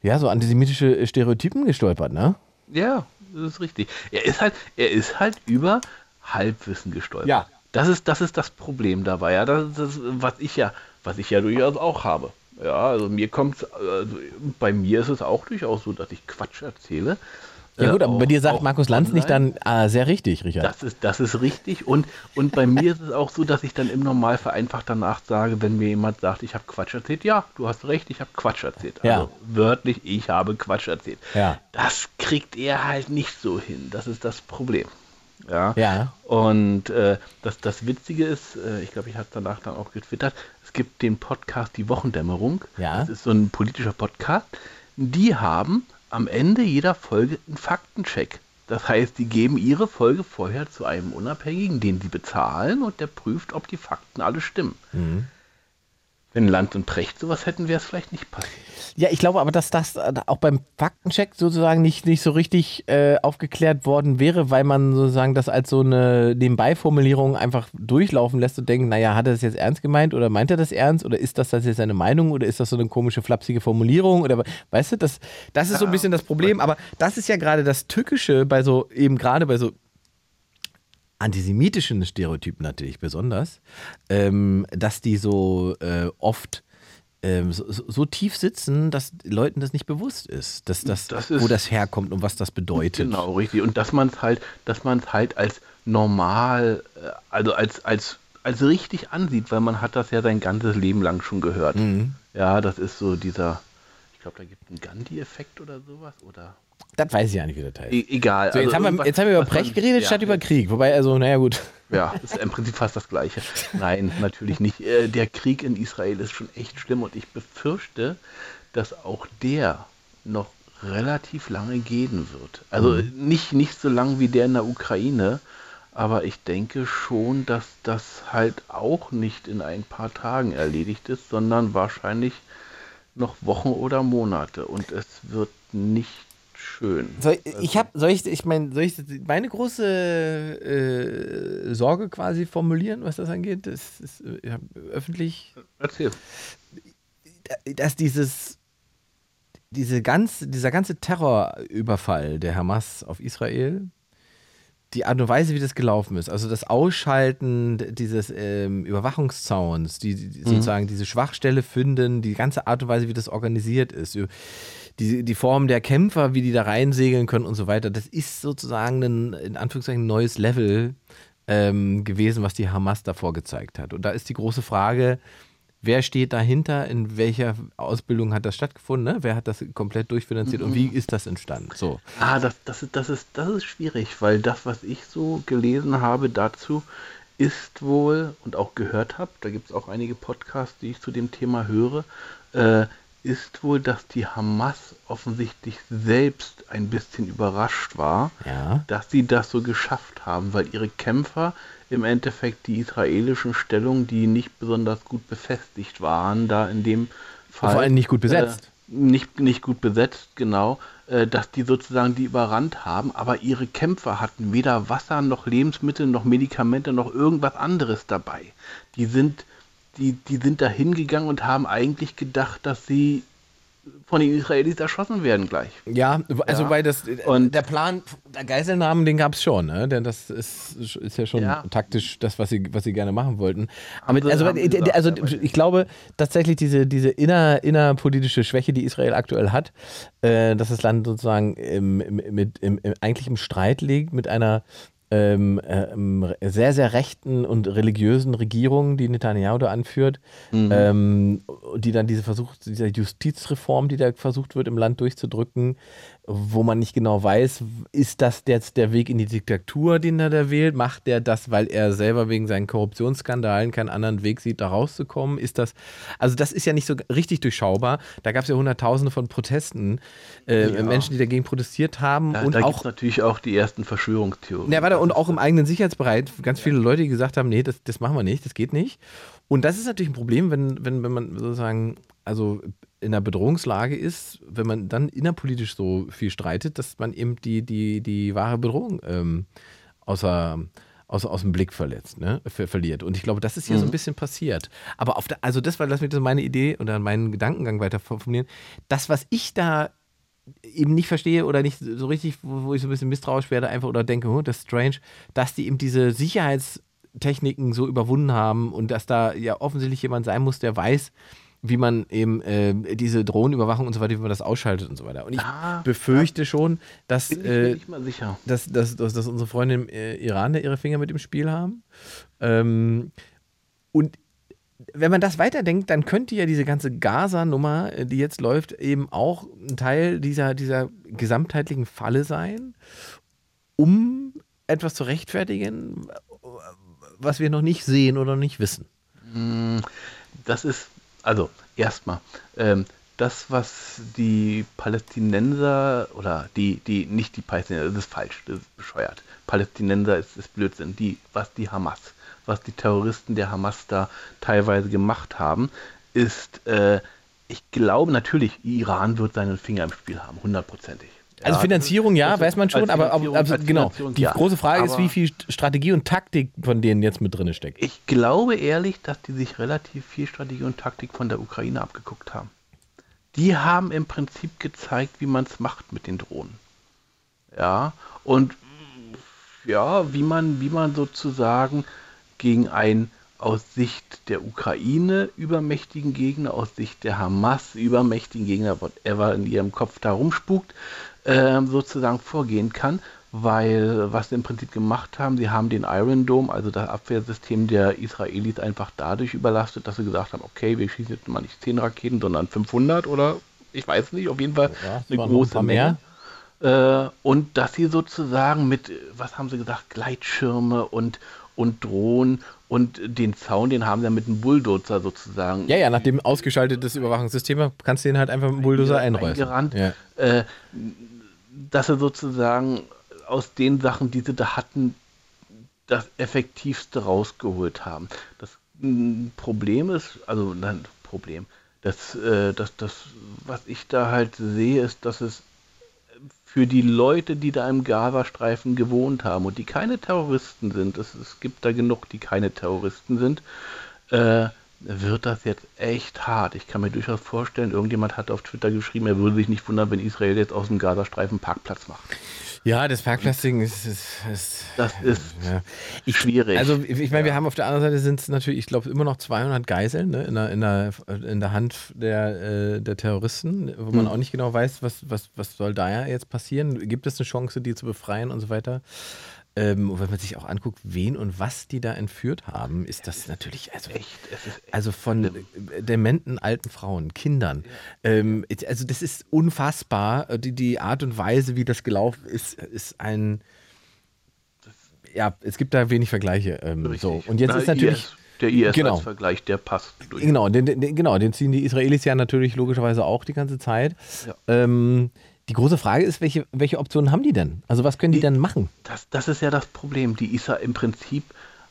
ja, so antisemitische Stereotypen gestolpert, ne? Ja, das ist richtig. Er ist halt, er ist halt über Halbwissen gestolpert. Ja. Das ist, das ist das Problem dabei, ja. Das ist das, was ich ja, was ich ja durchaus auch habe. Ja, also mir kommt, also bei mir ist es auch durchaus so, dass ich Quatsch erzähle. Ja, gut, aber bei auch- dir sagt Markus Lanz nicht online. dann ah, sehr richtig, Richard. Das ist, das ist richtig. Und, und bei mir ist es auch so, dass ich dann im Normalfall einfach danach sage, wenn mir jemand sagt, ich habe Quatsch erzählt, ja, du hast recht, ich habe Quatsch erzählt. Ja. Also wörtlich, ich habe Quatsch erzählt. Ja. Das kriegt er halt nicht so hin. Das ist das Problem. Ja. Ja. Und äh, das, das Witzige ist, äh, ich glaube, ich habe es danach dann auch getwittert, es gibt den Podcast Die Wochendämmerung. Ja. Das ist so ein politischer Podcast. Die haben am Ende jeder Folge einen Faktencheck. Das heißt, die geben ihre Folge vorher zu einem Unabhängigen, den sie bezahlen, und der prüft, ob die Fakten alle stimmen. Mhm. Wenn Land und Precht sowas hätten, wäre es vielleicht nicht passiert. Ja, ich glaube aber, dass das äh, auch beim Faktencheck sozusagen nicht, nicht so richtig äh, aufgeklärt worden wäre, weil man sozusagen das als so eine Nebenbei-Formulierung einfach durchlaufen lässt und denkt, naja, hat er das jetzt ernst gemeint oder meint er das ernst oder ist das, das jetzt seine Meinung oder ist das so eine komische, flapsige Formulierung oder weißt du, das, das ist so ein bisschen das Problem, aber das ist ja gerade das Tückische bei so, eben gerade bei so antisemitischen Stereotypen natürlich besonders, ähm, dass die so äh, oft ähm, so, so, tief sitzen, dass Leuten das nicht bewusst ist, dass das, Das ist- wo das herkommt und was das bedeutet. Genau, richtig. Und dass man es halt, dass man es halt als normal, äh, also als, als, als richtig ansieht, weil man hat das ja sein ganzes Leben lang schon gehört. Mhm. Ja, das ist so dieser, ich glaube, da gibt es einen Gandhi-Effekt oder sowas, oder? Das weiß ich ja nicht, wie das heißt. E egal. So, jetzt, also haben wir, jetzt haben wir über Brecht geredet ja, statt über Krieg. Wobei, also, naja, gut. Ja, ist im Prinzip fast das Gleiche. Nein, natürlich nicht. Äh, Der Krieg in Israel ist schon echt schlimm und ich befürchte, dass auch der noch relativ lange gehen wird. Also nicht, nicht so lang wie der in der Ukraine, aber ich denke schon, dass das halt auch nicht in ein paar Tagen erledigt ist, sondern wahrscheinlich noch Wochen oder Monate und es wird nicht schön. Soll, ich habe, soll ich, ich meine, soll ich meine große äh, Sorge quasi formulieren, was das angeht? Das ist hab öffentlich, Erzähl. dass dieses, diese ganz, dieser ganze Terrorüberfall der Hamas auf Israel, die Art und Weise, wie das gelaufen ist, also das Ausschalten dieses ähm, Überwachungszauns, die, die sozusagen diese Schwachstelle finden, die ganze Art und Weise, wie das organisiert ist, die, die Form der Kämpfer, wie die da reinsegeln können und so weiter, das ist sozusagen ein, in Anführungszeichen, neues Level ähm, gewesen, was die Hamas davor gezeigt hat. Und da ist die große Frage, wer steht dahinter, in welcher Ausbildung hat das stattgefunden, ne? wer hat das komplett durchfinanziert und wie ist das entstanden? So. Ah, das, das, ist, das, ist, das ist schwierig, weil das, was ich so gelesen habe dazu, ist wohl und auch gehört habe, da gibt es auch einige Podcasts, die ich zu dem Thema höre, äh, ist wohl, dass die Hamas offensichtlich selbst ein bisschen überrascht war, Ja. dass sie das so geschafft haben, weil ihre Kämpfer im Endeffekt die israelischen Stellungen, die nicht besonders gut befestigt waren, da in dem Fall. vor allem nicht gut besetzt. Äh, nicht, nicht gut besetzt, genau, äh, dass die sozusagen die überrannt haben, aber ihre Kämpfer hatten weder Wasser noch Lebensmittel noch Medikamente noch irgendwas anderes dabei. Die sind, die, die sind da hingegangen und haben eigentlich gedacht, dass sie von den Israelis erschossen werden gleich. Ja, also Ja. weil das Und- der Plan der Geiselnahmen, den gab es schon, ne? Denn das ist, ist ja schon Ja. taktisch das, was sie, was sie gerne machen wollten. Aber, also, äh, also gesagt, aber- ich glaube tatsächlich diese, diese inner, innerpolitische Schwäche, die Israel aktuell hat, äh, dass das Land sozusagen im, im, mit, im, im, eigentlich im Streit liegt mit einer ähm, ähm, sehr, sehr rechten und religiösen Regierung, die Netanyahu da anführt, ähm, die dann diese Versuch, dieser Justizreform, die da versucht wird, im Land durchzudrücken, wo man nicht genau weiß, ist das jetzt der Weg in die Diktatur, den er da wählt? Macht der das, weil er selber wegen seinen Korruptionsskandalen keinen anderen Weg sieht, da rauszukommen? Ist das, also das ist ja nicht so richtig durchschaubar. Da gab es ja Hunderttausende von Protesten, äh, Ja. Menschen, die dagegen protestiert haben Da, und da auch es natürlich auch die ersten Verschwörungstheorien. ja, warte, und auch im eigenen Sicherheitsbereich ganz viele Leute, die gesagt haben, nee, das, das machen wir nicht, das geht nicht. Und das ist natürlich ein Problem, wenn, wenn, wenn man sozusagen, also in einer Bedrohungslage ist, wenn man dann innerpolitisch so viel streitet, dass man eben die, die, die wahre Bedrohung ähm, außer, aus, aus dem Blick verletzt, ne? ver verliert. Und ich glaube, das ist hier so ein bisschen passiert. Aber auf der, also das war, lass mich das meine Idee oder meinen Gedankengang weiter formulieren. Das, was ich da eben nicht verstehe oder nicht so richtig, wo, wo ich so ein bisschen misstrauisch werde, einfach oder denke, oh, das ist strange, dass die eben diese Sicherheitstechniken so überwunden haben und dass da ja offensichtlich jemand sein muss, der weiß, wie man eben äh, diese Drohnenüberwachung und so weiter, wie man das ausschaltet und so weiter. Und ich Ah, befürchte schon, dass, äh, dass, dass, dass, dass unsere Freunde im äh, Iran da ihre Finger mit im Spiel haben. Ähm, und wenn man das weiterdenkt, dann könnte ja diese ganze Gaza-Nummer, äh, die jetzt läuft, eben auch ein Teil dieser, dieser gesamtheitlichen Falle sein, um etwas zu rechtfertigen, was wir noch nicht sehen oder nicht wissen. Mm, Das ist, also erstmal, ähm, das, was die Palästinenser oder die, die, nicht die Palästinenser, das ist falsch, das ist bescheuert. Palästinenser ist, ist Blödsinn. Die, was die Hamas, was die Terroristen der Hamas da teilweise gemacht haben, ist, äh, ich glaube natürlich, Iran wird seinen Finger im Spiel haben, hundertprozentig. Also Finanzierung, ja, ist- weiß man schon, aber, aber, aber als genau. Die ja. große Frage ist, wie viel Strategie und Taktik von denen jetzt mit drin steckt. Ich glaube ehrlich, dass die sich relativ viel Strategie und Taktik von der Ukraine abgeguckt haben. Die haben im Prinzip gezeigt, wie man es macht mit den Drohnen. Ja, und ja, wie man, wie man sozusagen gegen einen aus Sicht der Ukraine übermächtigen Gegner, aus Sicht der Hamas übermächtigen Gegner, whatever in ihrem Kopf da rumspukt, ähm, sozusagen vorgehen kann, weil was sie im Prinzip gemacht haben, sie haben den Iron Dome, also das Abwehrsystem der Israelis, einfach dadurch überlastet, dass sie gesagt haben, okay, wir schießen jetzt mal nicht 10 Raketen, sondern 500 oder ich weiß nicht, auf jeden Fall Ja, eine ein große Menge. Äh, und dass sie sozusagen mit, was haben sie gesagt, Gleitschirme und, und Drohnen und den Zaun, den haben sie mit einem Bulldozer sozusagen Ja, ja, nachdem ausgeschaltetes Überwachungssystem kannst du den halt einfach mit dem Bulldozer einreißen. Ja. äh, dass sie sozusagen aus den Sachen, die sie da hatten, das Effektivste rausgeholt haben. Das mm, Problem ist, also nein, Problem, das, äh, das, das, was ich da halt sehe, ist, dass es für die Leute, die da im Gazastreifen gewohnt haben und die keine Terroristen sind, es, es gibt da genug, die keine Terroristen sind, äh, wird das jetzt echt hart. Ich kann mir durchaus vorstellen, irgendjemand hat auf Twitter geschrieben, er würde sich nicht wundern, wenn Israel jetzt aus dem Gazastreifen Parkplatz macht. ja, das Parkplatzding ist, ist, ist Das ist ja. schwierig. Also ich meine, wir haben auf der anderen Seite sind es natürlich, ich glaube, immer noch 200 Geiseln ne, in, der, in, der, in der Hand der, äh, der Terroristen, wo man Hm. auch nicht genau weiß, was, was, was soll da ja jetzt passieren. Gibt es eine Chance, die zu befreien und so weiter? Ähm, und wenn man sich auch anguckt, wen und was die da entführt haben, ist das natürlich, also echt, also von dementen alten Frauen, Kindern. Ähm, also das ist unfassbar. Die, die Art und Weise, wie das gelaufen ist, ist ein. Ja, es gibt da wenig Vergleiche. Ähm, so. Und jetzt Na, ist natürlich. IS, der IS Genau. als Vergleich, der passt durch. Genau den, den, genau, den ziehen die Israelis ja natürlich logischerweise auch die ganze Zeit. Ja. Ähm, die große Frage ist, welche, welche Optionen haben die denn? Also was können die denn machen? Das, das ist ja das Problem. Die Isra Im Prinzip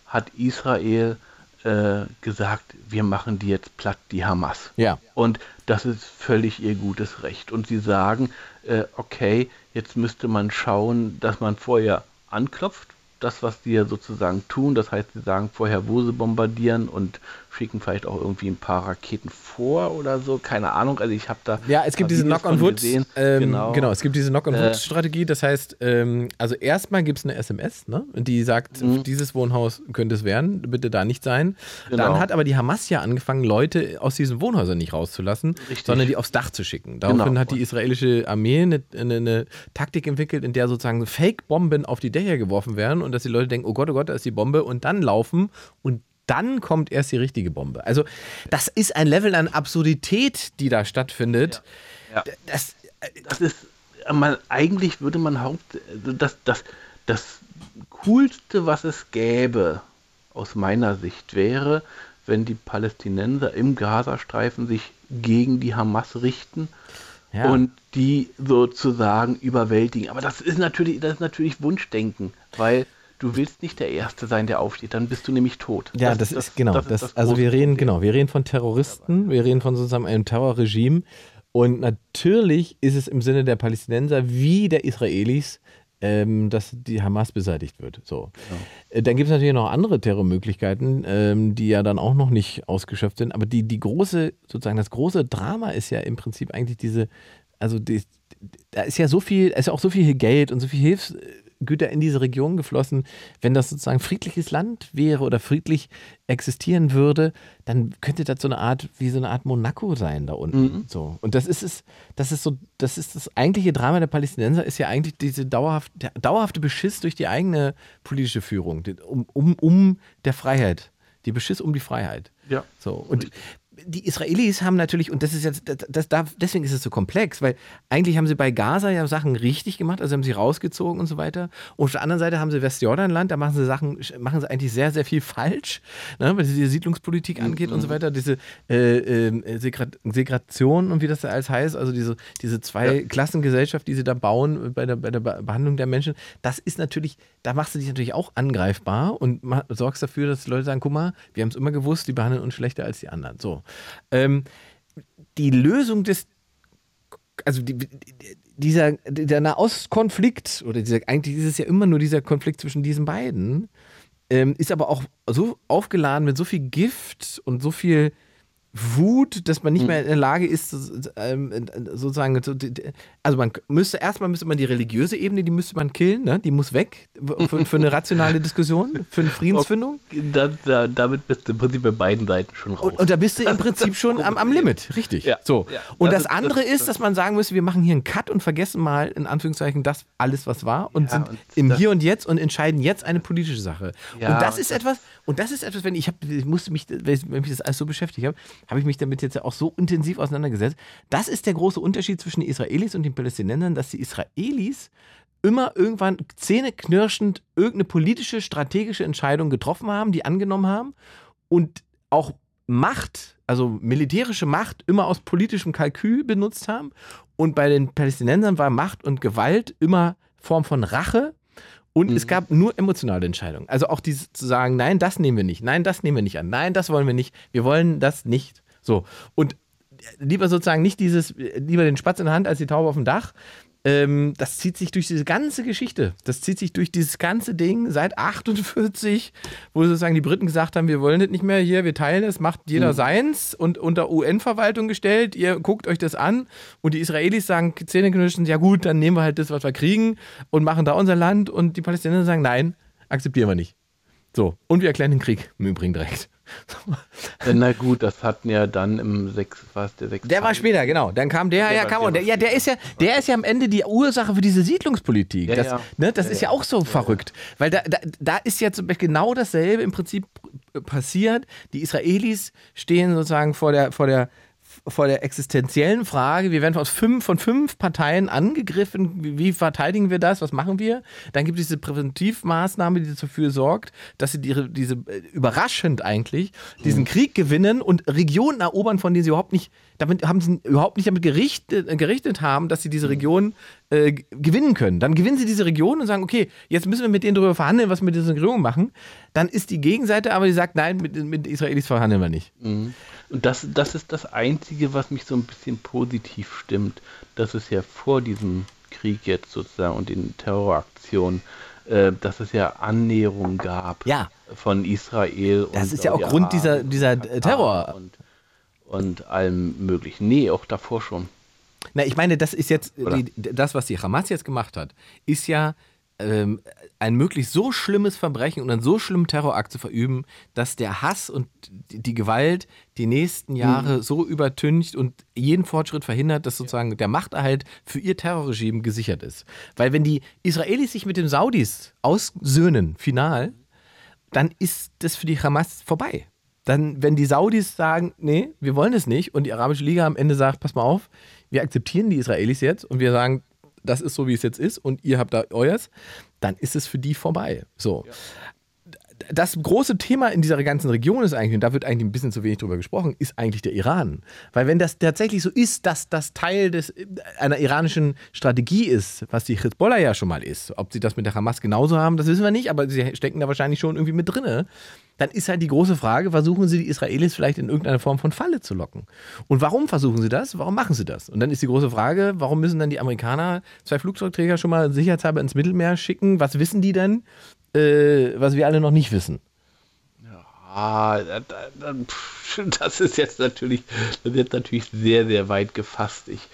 hat Israel äh, gesagt, wir machen die jetzt platt, die Hamas. Ja. Und das ist völlig ihr gutes Recht. Und sie sagen, äh, okay, jetzt müsste man schauen, dass man vorher anklopft, das, was die ja sozusagen tun. Das heißt, sie sagen vorher, wo sie bombardieren und schicken vielleicht auch irgendwie ein paar Raketen vor oder so. Keine Ahnung. Also ich habe da. Ja, es gibt diese von Knock-on-Wood. gesehen. Ähm, genau. genau. es gibt diese Äh, Knock-on-Wood-Strategie. Das heißt, ähm, also erstmal gibt es eine SMS, ne? die sagt, Mhm. dieses Wohnhaus könnte es werden, bitte da nicht sein. Genau. Dann hat aber die Hamas ja angefangen, Leute aus diesen Wohnhäusern nicht rauszulassen, Richtig. sondern die aufs Dach zu schicken. Daraufhin Genau. hat die israelische Armee eine, eine, eine Taktik entwickelt, in der sozusagen Fake-Bomben auf die Dächer geworfen werden und dass die Leute denken, oh Gott, oh Gott, da ist die Bombe und dann laufen und dann kommt erst die richtige Bombe. Also das ist ein Level an Absurdität, die da stattfindet. Ja. Das, das ist, man, eigentlich würde man haupt, das, das, das Coolste, was es gäbe, aus meiner Sicht, wäre, wenn die Palästinenser im Gazastreifen sich gegen die Hamas richten Ja. und die sozusagen überwältigen. Aber das ist natürlich, das ist natürlich Wunschdenken, weil du willst nicht der Erste sein, der aufsteht, dann bist du nämlich tot. Ja, das, ist genau. Das das also wir reden, Problem. genau, wir reden von Terroristen, wir reden von sozusagen einem Terrorregime. Und natürlich ist es im Sinne der Palästinenser wie der Israelis, ähm, dass die Hamas beseitigt wird. So. Äh, Dann gibt es natürlich noch andere Terrormöglichkeiten, ähm, die ja dann auch noch nicht ausgeschöpft sind. Aber die, die große, sozusagen, das große Drama ist ja im Prinzip eigentlich diese, also die, da ist ja so viel, es ist ja auch so viel Geld und so viel Hilfsgüter in diese Region geflossen. Wenn das sozusagen friedliches Land wäre oder friedlich existieren würde, dann könnte das so eine Art, wie so eine Art Monaco sein da unten. So. Und das ist es, das ist so, das ist das eigentliche Drama der Palästinenser, ist ja eigentlich diese dauerhaft, der dauerhafte Beschiss durch die eigene politische Führung, um, um, um der Freiheit. Die Beschiss um die Freiheit. Ja. So. Und die Israelis haben natürlich, und das ist jetzt, das, das deswegen ist es so komplex, weil eigentlich haben sie bei Gaza ja Sachen richtig gemacht, also haben sie rausgezogen und so weiter. Und auf der anderen Seite haben sie Westjordanland, da machen sie Sachen, machen sie eigentlich sehr, sehr viel falsch, ne, was die Siedlungspolitik angeht und so weiter. Diese äh, äh, Segregation und wie das da alles heißt, also diese, diese Zwei-Klassengesellschaft, die sie da bauen bei der, bei der Behandlung der Menschen, das ist natürlich, da machst du dich natürlich auch angreifbar und sorgst dafür, dass die Leute sagen, guck mal, wir haben es immer gewusst, die behandeln uns schlechter als die anderen. So. Ähm, die Lösung des, also die, dieser, der Nahostkonflikt, oder dieser, eigentlich ist es ja immer nur dieser Konflikt zwischen diesen beiden, ähm, ist aber auch so aufgeladen mit so viel Gift und so viel Wut, dass man nicht hm. mehr in der Lage ist, ähm, sozusagen, also man müsste erstmal müsste man die religiöse Ebene, die müsste man killen, ne? die muss weg für, für eine rationale Diskussion, für eine Friedensfindung. Da, da, damit bist du im Prinzip bei beiden Seiten schon raus. Und, und da bist du im Prinzip schon am, am Limit, richtig. Ja. So. Ja. Und das, das andere das, ist, dass man sagen müsste, wir machen hier einen Cut und vergessen mal in Anführungszeichen das alles, was war und ja, sind und im Hier und Jetzt und entscheiden jetzt eine politische Sache. und das ist etwas, und das ist etwas, wenn ich, hab, ich musste mich, wenn mich das alles so beschäftigt habe, habe ich mich damit jetzt auch so intensiv auseinandergesetzt. Das ist der große Unterschied zwischen den Israelis und den Palästinensern, dass die Israelis immer irgendwann zähneknirschend irgendeine politische, strategische Entscheidung getroffen haben, die angenommen haben und auch Macht, also militärische Macht, immer aus politischem Kalkül benutzt haben. Und bei den Palästinensern war Macht und Gewalt immer Form von Rache und mhm. es gab nur emotionale Entscheidungen. Also auch dieses zu sagen, nein, das nehmen wir nicht, nein, das nehmen wir nicht an, nein, das wollen wir nicht, wir wollen das nicht. So. Und lieber sozusagen nicht dieses, lieber den Spatz in der Hand als die Taube auf dem Dach, ähm, das zieht sich durch diese ganze Geschichte. Das zieht sich durch dieses ganze Ding seit 48, wo sozusagen die Briten gesagt haben, wir wollen das nicht mehr hier, wir teilen es, macht jeder mhm. seins und unter UN-Verwaltung gestellt, ihr guckt euch das an und die Israelis sagen Zähneknirschen, ja gut, dann nehmen wir halt das, was wir kriegen und machen da unser Land und die Palästinenser sagen, nein, akzeptieren wir nicht. So, und wir erklären den Krieg im Übrigen direkt. Na gut, das hatten ja dann im 6, was der 6. Der war später, genau. Dann kam der, der ja, kam der, der, ja, der ist ja, der ist ja am Ende die Ursache für diese Siedlungspolitik. Ja, das, ja. Ne, das ja, ist ja auch so verrückt. Weil da, da, da ist jetzt genau dasselbe im Prinzip passiert. Die Israelis stehen sozusagen vor der, vor der vor der existenziellen Frage, wir werden von fünf, von fünf Parteien angegriffen, wie, wie, verteidigen wir das, was machen wir? Dann gibt es diese Präventivmaßnahme, die dafür sorgt, dass sie die, diese äh, überraschend eigentlich diesen Krieg gewinnen und Regionen erobern, von denen sie überhaupt nicht damit haben sie überhaupt nicht damit gerichtet, äh, gerechnet haben, dass sie diese Region äh, gewinnen können. Dann gewinnen sie diese Region und sagen, okay, jetzt müssen wir mit denen darüber verhandeln, was wir mit dieser Region machen. Dann ist die Gegenseite aber, die sagt, nein, mit, mit Israelis verhandeln wir nicht. Mhm. Und das, das ist das Einzige, was mich so ein bisschen positiv stimmt, dass es ja vor diesem Krieg jetzt sozusagen und den Terroraktionen äh, dass es ja Annäherung gab ja. von Israel. Das ist ja auch Grund dieser, dieser Terror. Und und allem möglichen. Nee, auch davor schon. Na, ich meine, das ist jetzt, die, das, was die Hamas jetzt gemacht hat, ist ja ähm, ein möglichst so schlimmes Verbrechen und einen so schlimmen Terrorakt zu verüben, dass der Hass und die Gewalt die nächsten Jahre mhm. so übertüncht und jeden Fortschritt verhindert, dass sozusagen der Machterhalt für ihr Terrorregime gesichert ist. Weil wenn die Israelis sich mit den Saudis aussöhnen, final, dann ist das für die Hamas vorbei dann, wenn die Saudis sagen, nee, wir wollen es nicht, und die Arabische Liga am Ende sagt, pass mal auf, wir akzeptieren die Israelis jetzt und wir sagen, das ist so, wie es jetzt ist und ihr habt da euers, dann ist es für die vorbei. So. Ja. Das große Thema in dieser ganzen Region ist eigentlich, und da wird eigentlich ein bisschen zu wenig drüber gesprochen, ist eigentlich der Iran. Weil wenn das tatsächlich so ist, dass das Teil des, einer iranischen Strategie ist, was die Hezbollah ja schon mal ist, ob sie das mit der Hamas genauso haben, das wissen wir nicht, aber sie stecken da wahrscheinlich schon irgendwie mit drin dann ist halt die große Frage, versuchen sie die Israelis vielleicht in irgendeiner Form von Falle zu locken? Und warum versuchen sie das? Warum machen sie das? Und dann ist die große Frage, warum müssen dann die Amerikaner zwei Flugzeugträger schon mal sicherheitshalber ins Mittelmeer schicken? Was wissen die denn, äh, was wir alle noch nicht wissen? Ja, das ist jetzt natürlich, das ist jetzt natürlich sehr, sehr weit gefasst. Ich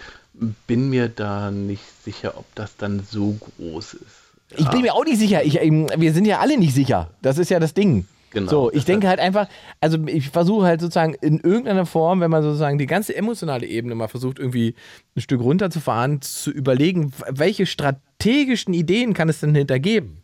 bin mir da nicht sicher, ob das dann so groß ist. Ja. Ich bin mir auch nicht sicher. Ich, wir sind ja alle nicht sicher. Das ist ja das Ding. Genau. So, ich denke halt einfach, also ich versuche halt sozusagen in irgendeiner Form, wenn man sozusagen die ganze emotionale Ebene mal versucht, irgendwie ein Stück runterzufahren, zu überlegen, welche strategischen Ideen kann es denn hintergeben?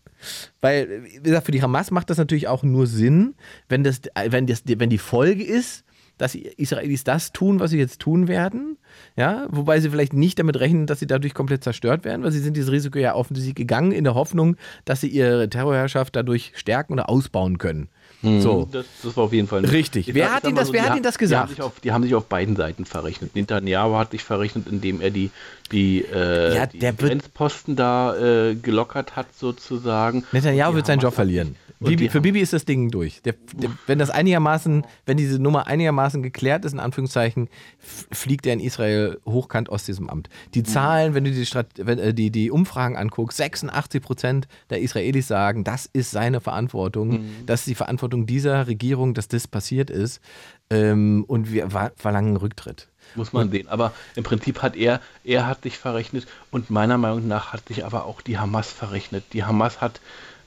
Weil, wie gesagt, für die Hamas macht das natürlich auch nur Sinn, wenn, das, wenn, das, wenn die Folge ist, dass die Israelis das tun, was sie jetzt tun werden. Ja, wobei sie vielleicht nicht damit rechnen, dass sie dadurch komplett zerstört werden, weil sie sind dieses Risiko ja offensichtlich gegangen in der Hoffnung, dass sie ihre Terrorherrschaft dadurch stärken oder ausbauen können. So. Das, das war auf jeden Fall Richtig. Ich Wer hat Ihnen das- wer die hat ha- Ihnen das Die haben, gesagt? auf, die haben sich auf beiden Seiten verrechnet. Netanyahu hat sich verrechnet, indem er die, die, äh, Ja, die Grenzposten da äh, gelockert hat, sozusagen. Netanyahu wird seinen Job hat verlieren. sich- Bibi, für Bibi ist das Ding durch. Der, der, wenn das einigermaßen, wenn diese Nummer einigermaßen geklärt ist, in Anführungszeichen, fliegt er in Israel hochkant aus diesem Amt. Die Zahlen, wenn du die, Strat wenn, äh, die, die Umfragen anguckst, 86 Prozent der Israelis sagen, das ist seine Verantwortung, das ist die Verantwortung dieser Regierung, dass das passiert ist. Ähm, und wir verlangen Rücktritt. Muss man sehen. Aber im Prinzip hat er, er hat sich verrechnet und meiner Meinung nach hat sich aber auch die Hamas verrechnet. Die Hamas hat,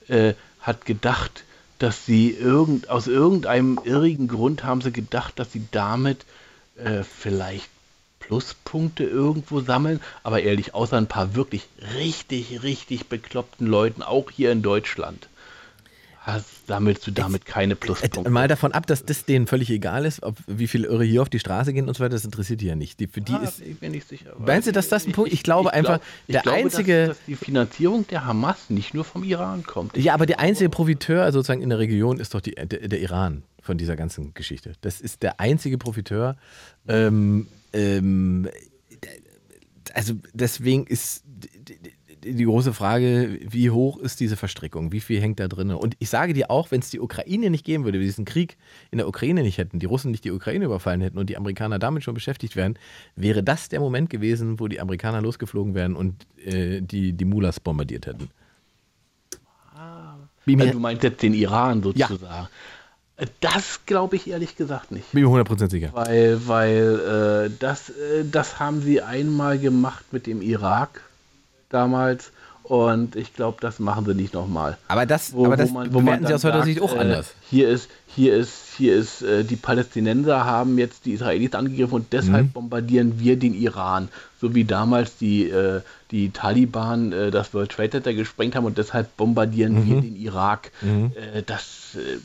äh, hat gedacht, dass sie irgend, aus irgendeinem irrigen Grund haben sie gedacht, dass sie damit äh, vielleicht Pluspunkte irgendwo sammeln. Aber ehrlich, außer ein paar wirklich richtig, richtig bekloppten Leuten, auch hier in Deutschland, hast, sammelst du damit keine Pluspunkte. Mal davon ab, dass das denen völlig egal ist, ob, wie viele Irre hier auf die Straße gehen und so weiter, das interessiert die ja nicht. Die, für die Ah, ist, ich bin nicht sicher. Meinst du, dass das ein Punkt- ich glaube einfach, ich der glaube, einzige- Dass, dass die Finanzierung der Hamas nicht nur vom Iran kommt. Ja, aber der einzige Profiteur sozusagen in der Region ist doch die, der, der Iran von dieser ganzen Geschichte. Das ist der einzige Profiteur. Ähm, ähm, also deswegen ist die, große Frage, wie hoch ist diese Verstrickung? Wie viel hängt da drin? Und ich sage dir auch, wenn es die Ukraine nicht geben würde, wir diesen Krieg in der Ukraine nicht hätten, die Russen nicht die Ukraine überfallen hätten und die Amerikaner damit schon beschäftigt wären, wäre das der Moment gewesen, wo die Amerikaner losgeflogen wären und äh, die, die Mullahs bombardiert hätten. Wie Also mir, du meinst jetzt den Iran sozusagen. Äh, Das glaube ich ehrlich gesagt nicht. bin mir 100% sicher. Weil, weil äh, das, äh, das haben sie einmal gemacht mit dem Irak damals und ich glaube, das machen sie nicht nochmal. Aber das, Wo, aber das wo man, wo man sie aus heutiger Sicht auch äh, anders. Hier ist, hier ist, hier ist, äh, die Palästinenser haben jetzt die Israelis angegriffen und deshalb Mhm. bombardieren wir den Iran. So wie damals die, äh, die Taliban äh, das World Trade Center gesprengt haben und deshalb bombardieren Mhm. wir den Irak. Äh, das, äh,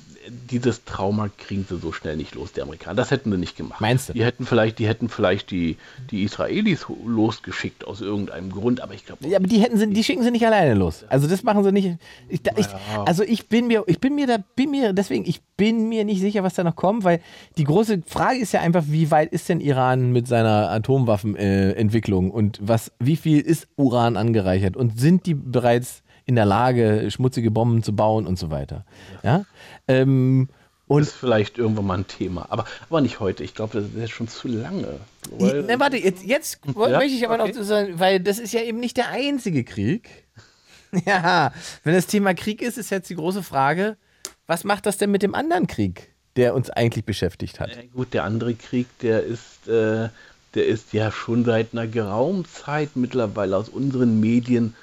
dieses Trauma kriegen sie so schnell nicht los, die Amerikaner. Das hätten sie nicht gemacht. Meinst du? Die hätten vielleicht, die hätten vielleicht die, die Israelis losgeschickt aus irgendeinem Grund, aber ich glaube, Ja, aber die hätten sie, die schicken sie nicht alleine los. Also das machen sie nicht. Ich, da- ich, also ich bin mir, ich bin mir da, bin mir, deswegen, ich bin mir nicht sicher, was da noch kommt, weil die große Frage ist ja einfach, wie weit ist denn Iran mit seiner Atomwaffenentwicklung und was, wie viel ist Uran angereichert und sind die bereits in der Lage, schmutzige Bomben zu bauen und so weiter. Ja. Ähm, Und und ist vielleicht irgendwann mal ein Thema. Aber, aber nicht heute. Ich glaube, das ist jetzt schon zu lange. Ne, warte, jetzt, jetzt Ja? möchte ich aber Okay. noch sagen, weil das ist ja eben nicht der einzige Krieg. Ja, wenn das Thema Krieg ist, ist jetzt die große Frage, was macht das denn mit dem anderen Krieg, der uns eigentlich beschäftigt hat? Äh, gut, der andere Krieg, der ist, äh, der ist ja schon seit einer geraumen Zeit mittlerweile aus unseren Medien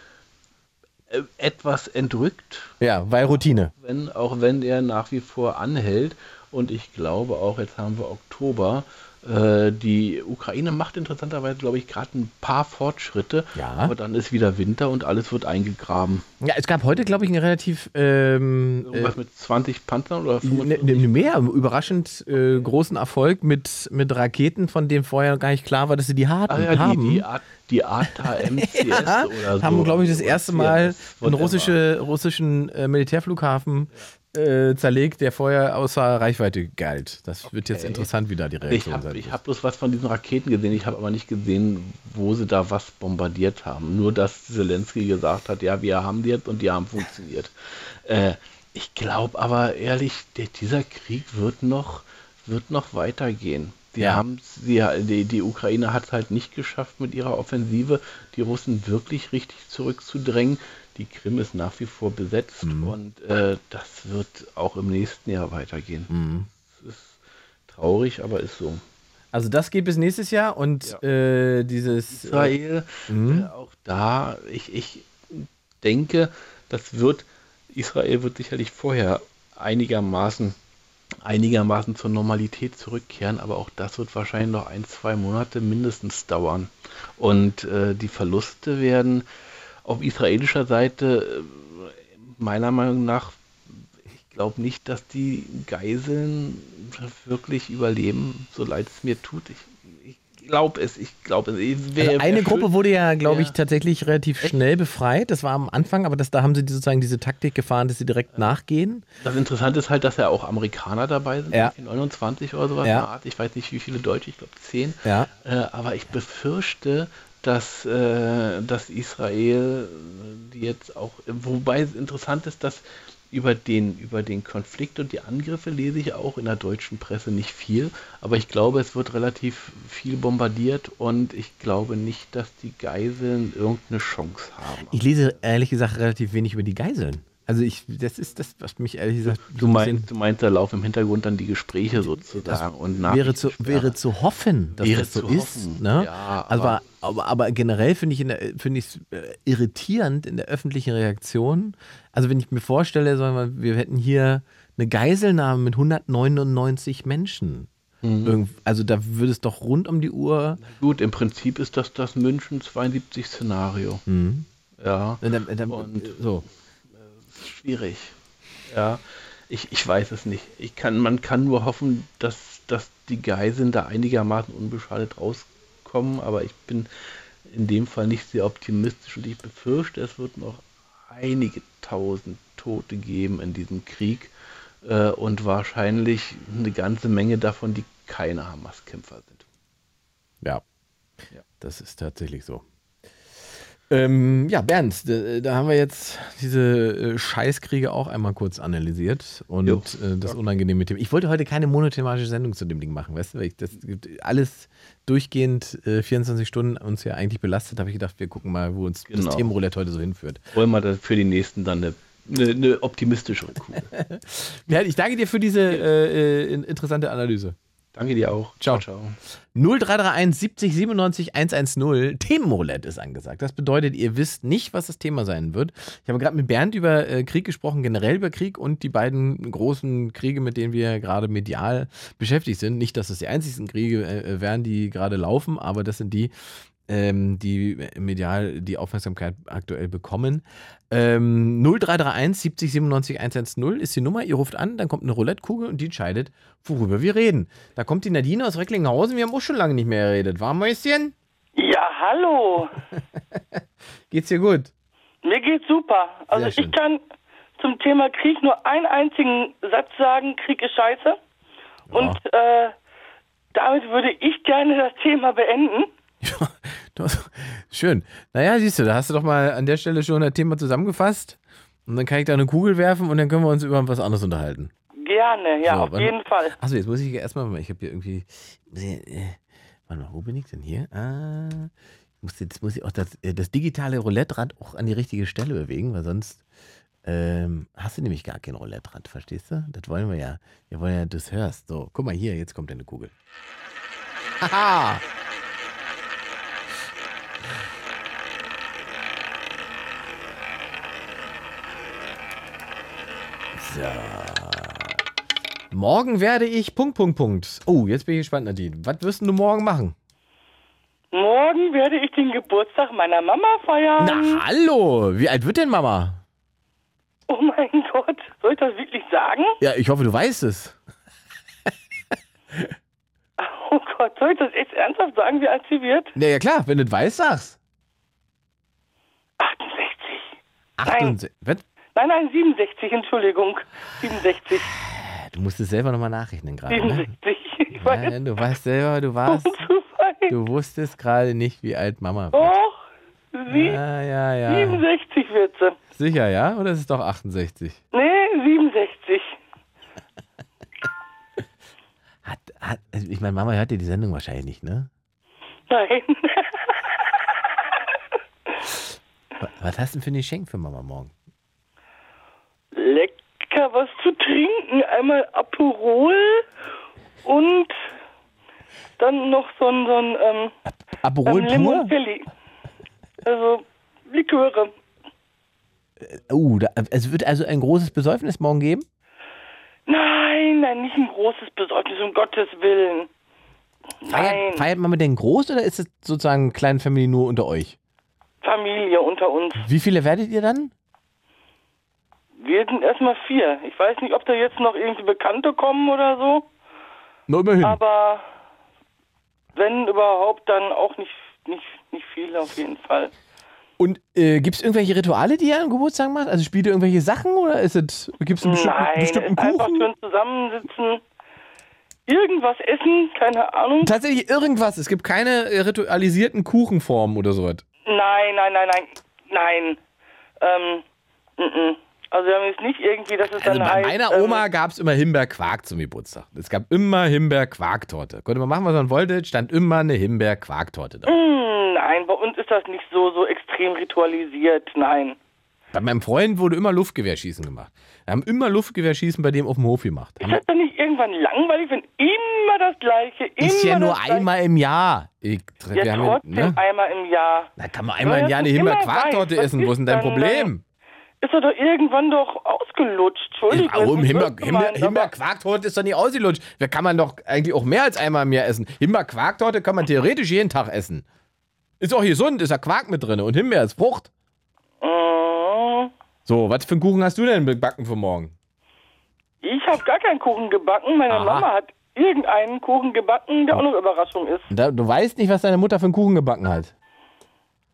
äh, etwas entrückt, Ja, weil Routine. wenn, auch wenn er nach wie vor anhält. Und ich glaube auch, jetzt haben wir Oktober. Äh, Die Ukraine macht interessanterweise, glaube ich, gerade ein paar Fortschritte. Ja. Aber dann ist wieder Winter und alles wird eingegraben. Ja, es gab heute, glaube ich, einen relativ ähm, äh, Irgendwas mit 20 Panzern oder ne, 25? ne, mehr überraschend äh, großen Erfolg mit, mit Raketen, von denen vorher gar nicht klar war, dass sie die hatten, Ah ja, die, haben. die, Art, die ATA-MCS Ja, oder so. haben, glaube ich, das erste Mal einen russische, russischen äh, Militärflughafen äh, zerlegt, der vorher außer Reichweite galt. Das wird jetzt Okay. interessant, wie da die Ich Reaktion habe sein ich wird. hab bloß was von diesen Raketen gesehen, ich habe aber nicht gesehen, wo sie da was bombardiert haben. Nur, dass Zelensky gesagt hat, ja, wir haben die jetzt und die haben funktioniert. Äh, ich glaube aber ehrlich, der, dieser Krieg wird noch, wird noch weitergehen. Die, Ja. haben, die, die Ukraine hat es halt nicht geschafft, mit ihrer Offensive die Russen wirklich richtig zurückzudrängen. Die Krim ist nach wie vor besetzt Mhm. und äh, das wird auch im nächsten Jahr weitergehen. Mhm. Es ist traurig, aber ist so. Also das geht bis nächstes Jahr und äh, dieses äh, Israel, Mhm. äh, auch da, ich, ich denke, das wird, Israel wird sicherlich vorher einigermaßen, einigermaßen zur Normalität zurückkehren, aber auch das wird wahrscheinlich noch ein, zwei Monate mindestens dauern. Und äh, die Verluste werden auf israelischer Seite äh, meiner Meinung nach, ich glaube nicht, dass die Geiseln wirklich überleben, so leid es mir tut. Ich, ich glaube es, ich glaube es. Wer, Also eine Gruppe schön- wurde ja, glaube ich, Ja. tatsächlich relativ schnell befreit. Das war am Anfang, aber das, da haben sie sozusagen diese Taktik gefahren, dass sie direkt nachgehen. Das Interessante ist halt, dass ja auch Amerikaner dabei sind, Ja. 29 oder sowas. Ja. Ich weiß nicht, wie viele Deutsche, ich glaube 10. Ja. Äh, aber ich befürchte, dass, äh, dass Israel jetzt auch, wobei es interessant ist, dass über den, über den Konflikt und die Angriffe lese ich auch in der deutschen Presse nicht viel, aber ich glaube, es wird relativ viel bombardiert und ich glaube nicht, dass die Geiseln irgendeine Chance haben. Ich lese ehrlich gesagt relativ wenig über die Geiseln. Also ich, das ist das, was mich ehrlich gesagt Du meinst, du meinst, da laufen im Hintergrund dann die Gespräche sozusagen und bisschen wäre zu, wäre zu hoffen, dass Wäre das so ist. Ne? ja, aber- aber, aber, aber generell finde ich es äh, irritierend in der öffentlichen Reaktion. Also wenn ich mir vorstelle, sagen wir, wir hätten hier eine Geiselnahme mit 199 Menschen. Mhm. Also da würde es doch rund um die Uhr. Gut, im Prinzip ist das das München 72 Szenario. Mhm. Ja, Dann, dann, dann, Und- so. schwierig. Ja, ich, ich weiß es nicht. Ich kann, man kann nur hoffen, dass, dass die Geiseln da einigermaßen unbeschadet rauskommen, aber ich bin in dem Fall nicht sehr optimistisch und ich befürchte, es wird noch einige tausend Tote geben in diesem Krieg äh, und wahrscheinlich eine ganze Menge davon, die keine Hamas-Kämpfer sind. Ja. Ja. Das ist tatsächlich so. Ähm, ja, Bernd, da, da haben wir jetzt diese äh, Scheißkriege auch einmal kurz analysiert und Jo. äh, das unangenehme Thema. Ich wollte heute keine monothematische Sendung zu dem Ding machen, weißt du, weil ich das alles durchgehend äh, 24 Stunden uns ja eigentlich belastet, habe ich gedacht, wir gucken mal, wo uns Genau. das Themenroulette heute so hinführt. Wollen wir für die nächsten dann eine, eine, eine optimistischere. Bernd, ich danke dir für diese äh, äh, in- interessante Analyse. Danke dir auch. Ciao. ciao. 0331 70 97 110. Themenroulette ist angesagt. Das bedeutet, ihr wisst nicht, was das Thema sein wird. Ich habe gerade mit Bernd über äh, Krieg gesprochen, generell über Krieg und die beiden großen Kriege, mit denen wir gerade medial beschäftigt sind. Nicht, dass es die einzigsten Kriege äh, wären, die gerade laufen, aber das sind die, ähm, die medial die Aufmerksamkeit aktuell bekommen. Ähm, 0331 70 97 110 ist die Nummer. Ihr ruft an, dann kommt eine Roulettekugel und die entscheidet, worüber wir reden. Da kommt die Nadine aus Recklinghausen. Wir haben auch schon lange nicht mehr geredet. War Mäuschen? Ja, hallo. Geht's dir gut? Mir geht's super. Also ich kann zum Thema Krieg nur einen einzigen Satz sagen, Krieg ist scheiße. Und äh, damit würde ich gerne das Thema beenden. Ja, schön. Naja, siehst du, da hast du doch mal an der Stelle schon das Thema zusammengefasst. Und dann kann ich da eine Kugel werfen und dann können wir uns über was anderes unterhalten. Gerne, ja, So, auf wann- jeden Fall. Achso, jetzt muss ich erstmal, ich habe hier irgendwie. Äh, warte mal, wo bin ich denn hier? Ah, ich muss, jetzt muss ich auch das, äh, das digitale Roulette-Rad auch an die richtige Stelle bewegen, weil sonst ähm, hast du nämlich gar kein Roulette-Rad, verstehst du? Das wollen wir ja. Wir wollen ja, das hörst. So, guck mal hier, jetzt kommt eine Kugel. Haha! So. Morgen werde ich Punkt, Punkt, Punkt. Oh, jetzt bin ich gespannt, Nadine. Was wirst du morgen machen? Morgen werde ich den Geburtstag meiner Mama feiern. Na, hallo! Wie alt wird denn Mama? Oh mein Gott, soll ich das wirklich sagen? Ja, ich hoffe, du weißt es. Oh Gott, soll ich das echt ernsthaft sagen, wie alt sie wird? Ja, ja klar, wenn du es weißt, sag's. 68. 68. Was? Nein, nein, 67, Entschuldigung. 67. Du musst es selber nochmal nachrechnen gerade. Ne? 67. Ich weiß, Ja, du weißt selber, du warst, du wusstest gerade nicht, wie alt Mama wird. Doch, sie, Ja, ja, ja. 67 wird sie. Sicher, ja? Oder ist es doch 68? Nee, 67. Hat, hat, also ich meine, Mama hört dir die Sendung wahrscheinlich nicht, ne? Nein. Wa- Was hast du denn für ein Geschenk für Mama morgen? Lecker was zu trinken. Einmal Aperol und dann noch so ein, so ein ähm, Aperol ähm, pur? Also Liköre. Oh, da, es wird also ein großes Besäufnis morgen geben? Nein, nein, nicht ein großes Besäufnis, um Gottes Willen. Nein, Feiert, feiert Mama denn groß oder ist es sozusagen Kleine Family nur unter euch? Familie unter uns. Wie viele werdet ihr dann? Wir sind erstmal vier. Ich weiß nicht, ob da jetzt noch irgendwie Bekannte kommen oder so, Na, immerhin. aber wenn überhaupt, dann auch nicht, nicht, nicht viele auf jeden Fall. Und äh, gibt es irgendwelche Rituale, die ihr am Geburtstag macht? Also spielt ihr irgendwelche Sachen oder ist es, gibt es einen bestimmten, Nein, bestimmten es ist einfach Kuchen? schön zusammensitzen, irgendwas essen, keine Ahnung. Tatsächlich irgendwas. Es gibt keine ritualisierten Kuchenformen oder sowas. Nein, nein, nein, nein, nein. Ähm, mm, mm. Also wir haben jetzt nicht irgendwie, dass es Also dann bei heißt, meiner ähm, Oma gab es immer Himbeerquark zum Geburtstag. Es gab immer Himbeerquarktorte. Konnte man machen, was man wollte, stand immer eine Himbeerquarktorte da. mm, Nein, bei uns ist das nicht so, so extrem ritualisiert, nein. Bei meinem Freund wurde immer Luftgewehrschießen gemacht. Wir haben immer Luftgewehrschießen bei dem auf dem Hof gemacht. Ist das dann nicht irgendwann langweilig, wenn immer das Gleiche, immer Ist ja nur Gleiche? einmal im Jahr. Ich, Ja, haben trotzdem ne? einmal im Jahr. Da kann man einmal im Ja, Jahr eine Himbeerquarktorte. Was essen. Wo ist denn dein dann, Problem? Ist er doch irgendwann doch ausgelutscht. Entschuldigung. Warum? Himbeer, gemeint, aber- Himbeerquarktorte ist doch nicht ausgelutscht. Da kann man doch eigentlich auch mehr als einmal im Jahr essen. Himbeerquarktorte kann man theoretisch jeden Tag essen. Ist auch gesund, ist ja Quark mit drin und Himbeer ist Frucht. Mm, So, was für einen Kuchen hast du denn gebacken für morgen? Ich habe gar keinen Kuchen gebacken. Meine Aha. Mama hat irgendeinen Kuchen gebacken, der auch eine Überraschung ist. Da, du weißt nicht, was deine Mutter für einen Kuchen gebacken hat.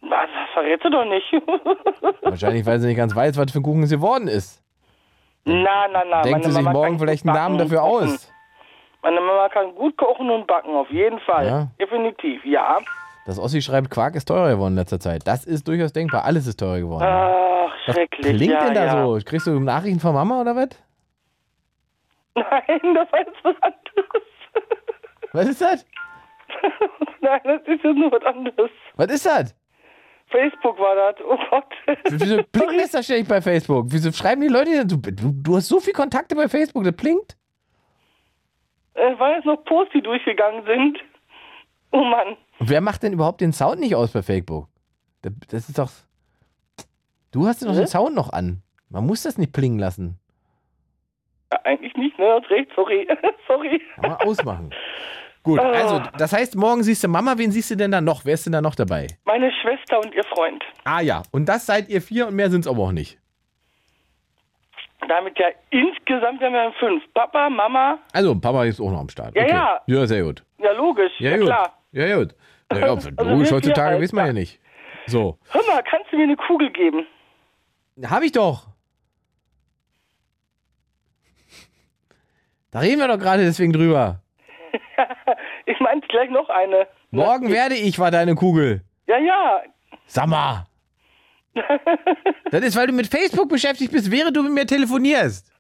Was, das verrätst du doch nicht. Wahrscheinlich, weil sie nicht ganz weiß, was für ein Kuchen es geworden ist. na, na, na. Denkt sie sich Mama morgen vielleicht einen Namen dafür aus. Meine Mama kann gut kochen und backen, auf jeden Fall. Ja. Definitiv, ja. Das Ossi schreibt, Quark ist teurer geworden in letzter Zeit. Das ist durchaus denkbar. Alles ist teurer geworden. Ach, was schrecklich. klingt ja, denn da ja. so? Kriegst du Nachrichten von Mama oder was? Nein, das jetzt was anderes. Was ist das? Nein, das ist jetzt nur was anderes. Was ist das? Facebook war das. Oh Gott. Wieso blinkt das da ständig bei Facebook? Wieso schreiben die Leute? Du, du, hast so viele Kontakte bei Facebook, das blinkt. Es waren jetzt noch Posts, die durchgegangen sind. Oh Mann. Und wer macht denn überhaupt den Sound nicht aus bei Facebook? Das, das ist doch. Du hast doch den Sound noch an. Man muss das nicht plingen lassen. Ja, eigentlich nicht, ne? Hast recht, sorry. sorry. Man ausmachen. Gut, also, das heißt, morgen siehst du Mama, wen siehst du denn da noch? Wer ist denn da noch dabei? Meine Schwester und ihr Freund. Ah ja, und das seid ihr vier und mehr sind es aber auch nicht. Damit ja insgesamt wären wir fünf. Papa, Mama, Also, Papa ist auch noch am Start. Ja, ja. Ja, sehr gut. ja logisch, Ja, ja, gut. klar. Ja, gut. Ja, ja, Also logisch, heutzutage vier wissen wir halt, ja nicht. So. Hör mal, kannst du mir eine Kugel geben? Hab ich doch. Da reden wir doch gerade deswegen drüber. Ich meinte gleich noch eine. Morgen werde ich, war deine Kugel. Ja, ja. Sag mal. Das ist, weil du mit Facebook beschäftigt bist, während du mit mir telefonierst.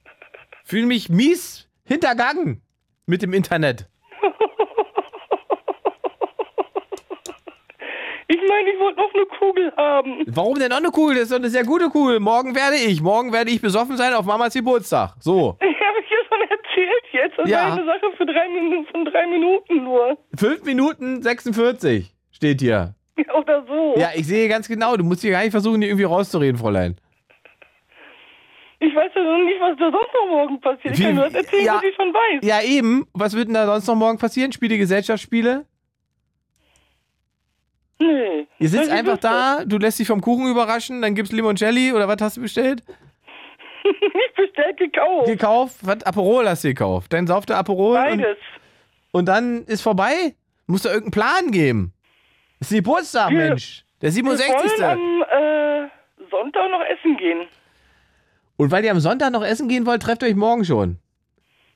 Fühle mich mies hintergangen mit dem Internet. Ich meine, ich wollte noch eine Kugel haben. Warum denn noch eine Kugel? Das ist doch eine sehr gute Kugel. Morgen werde ich. Morgen werde ich besoffen sein auf Mamas Geburtstag. So. Ich habe ich schon erzählt jetzt. Das Ja. war eine Sache für drei Minuten, von drei Minuten nur. 5 Minuten 46 steht hier. Oder so. Ja, ich sehe ganz genau. Du musst hier gar nicht versuchen, dir irgendwie rauszureden, Fräulein. Ich weiß ja noch nicht, was da sonst noch morgen passiert. Ich Wie- kann nur das erzählen, ja. was ich schon weiß. Ja, eben. Was wird denn da sonst noch morgen passieren? Spiele Gesellschaftsspiele? Nee. Ihr sitzt ich einfach da, du lässt dich vom Kuchen überraschen, dann gibt's Limoncelli oder was hast du bestellt? Ich bestellt gekauft. Gekauft? Was? Aperol hast du gekauft. Dann sauft der Aperol und, Beides. und dann ist vorbei? Muss da irgendeinen Plan geben. Das ist Geburtstag, Wir- Mensch. Der Wir 67. wollen am äh, Sonntag noch essen gehen. Und weil ihr am Sonntag noch essen gehen wollt, trefft euch morgen schon.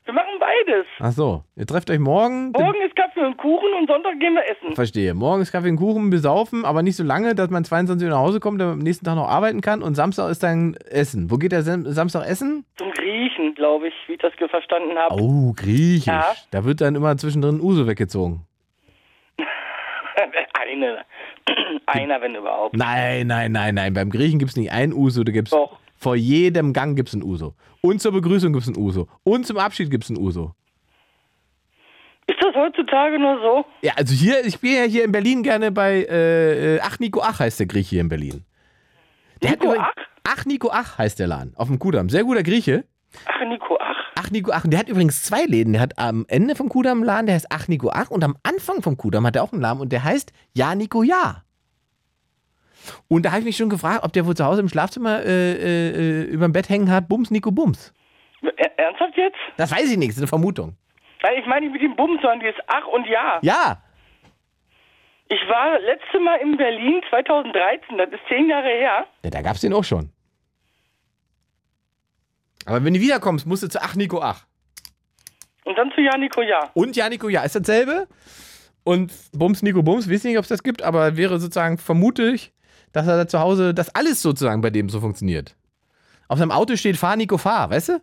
Wir machen beides. Ach so, ihr trefft euch morgen. Morgen ist Kaffee und Kuchen und Sonntag gehen wir essen. Verstehe. Morgen ist Kaffee und Kuchen besaufen, aber nicht so lange, dass man 22 Uhr nach Hause kommt, damit man am nächsten Tag noch arbeiten kann. Und Samstag ist dann Essen. Wo geht der Sam Samstag essen? Zum Griechen, glaube ich, wie ich das verstanden habe. Oh, griechisch. Ja. Da wird dann immer zwischendrin Uso weggezogen. Eine. Einer, wenn überhaupt. Nein, nein, nein, nein. Beim Griechen gibt es nicht ein Uso, da gibt's Doch. Vor jedem Gang gibt es ein Uso. Und zur Begrüßung gibt es ein Uso. Und zum Abschied gibt es ein Uso. Ist das heutzutage nur so? Ja, also hier, ich bin ja hier in Berlin gerne bei äh, äh, Ach Nico Ach heißt der Grieche hier in Berlin. Der Nico übrigens- Ach? Ach Nico Ach heißt der Laden. Auf dem Kudamm. Sehr guter Grieche. Ach, Nico, ach. Ach Nico Ach. Und der hat übrigens zwei Läden. Der hat am Ende vom Kudamm einen Laden, der heißt Ach Nico Ach. Und am Anfang vom Kudamm hat er auch einen Laden und der heißt Ja Nico Ja. Und da habe ich mich schon gefragt, ob der wohl zu Hause im Schlafzimmer äh, äh, über dem Bett hängen hat, Bums, Nico Bums. Er- Ernsthaft jetzt? Das weiß ich nicht, das ist eine Vermutung. Nein, ich meine nicht mit dem Bumm, sondern dieses Ach und Ja. Ja, Ich war letzte Mal in Berlin 2013, das ist zehn Jahre her. ja da gab es den auch schon. Aber wenn du wiederkommst, musst du zu Ach, Nico, Ach. Und dann zu Ja, Nico, Ja. Und ja, Nico, ja, ist dasselbe. Und Bums, Nico, Bums, weiß nicht, ob es das gibt, aber wäre sozusagen vermutlich, dass er da zu Hause, dass alles sozusagen bei dem so funktioniert. Auf seinem Auto steht Fahr, Nico, fahr, weißt du?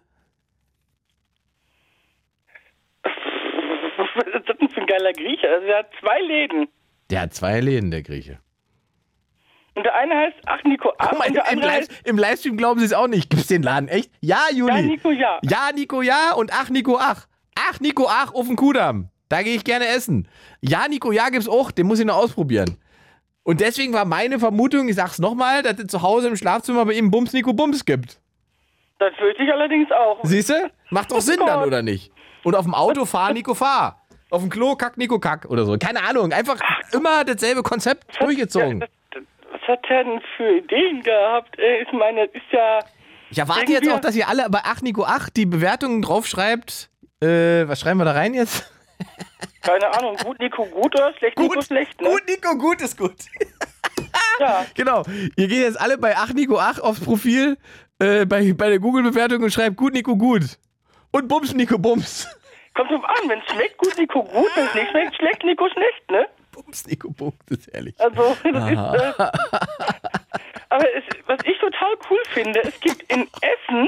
Was ist das denn für ein geiler Grieche? Also er hat zwei Läden. Der hat zwei Läden, der Grieche. Und der eine heißt Ach, Nico, Ach. Mal, der im, Live, im Livestream glauben sie es auch nicht. Gibt's den Laden echt? Ja, Juli. Ja, Nico, Ja. Ja, Nico, ja und ach, Nico, ach. Ach, Nico, ach, auf den Kudamm. Da gehe ich gerne essen. Ja, Nico, ja gibt's auch. Den muss ich noch ausprobieren. Und deswegen war meine Vermutung, ich sag's nochmal, dass es zu Hause im Schlafzimmer bei ihm Bums, Nico, Bums gibt. Das fürchte ich allerdings auch. Siehst du? Macht doch Sinn dann, oder nicht? Und auf dem Auto fahr, Nico, fahr. Auf dem Klo, kack, Nico, kack oder so. Keine Ahnung. Einfach immer dasselbe Konzept durchgezogen. Ja, das, was hat er denn für Ideen gehabt? Ey, Ich meine, das ist ja. Ich erwarte jetzt auch, dass ihr alle bei Ach Nico Ach die Bewertungen draufschreibt. Äh, was schreiben wir da rein jetzt? Keine Ahnung, gut Nico gut oder schlecht Nico schlecht, ne? gut, Nico, gut ist gut. Ja. Genau. Ihr geht jetzt alle bei Ach Nico Ach aufs Profil, äh, bei, bei der Google-Bewertung und schreibt gut Nico gut. Und Bums Nico Bums. Kommt drauf an, wenn es schmeckt, gut Nico gut, wenn es nicht schmeckt, schlecht Nico schlecht, ne? Bums Nico Bums, das ist ehrlich. Also, das ist, äh, aber es, was ich total cool finde, es gibt in Essen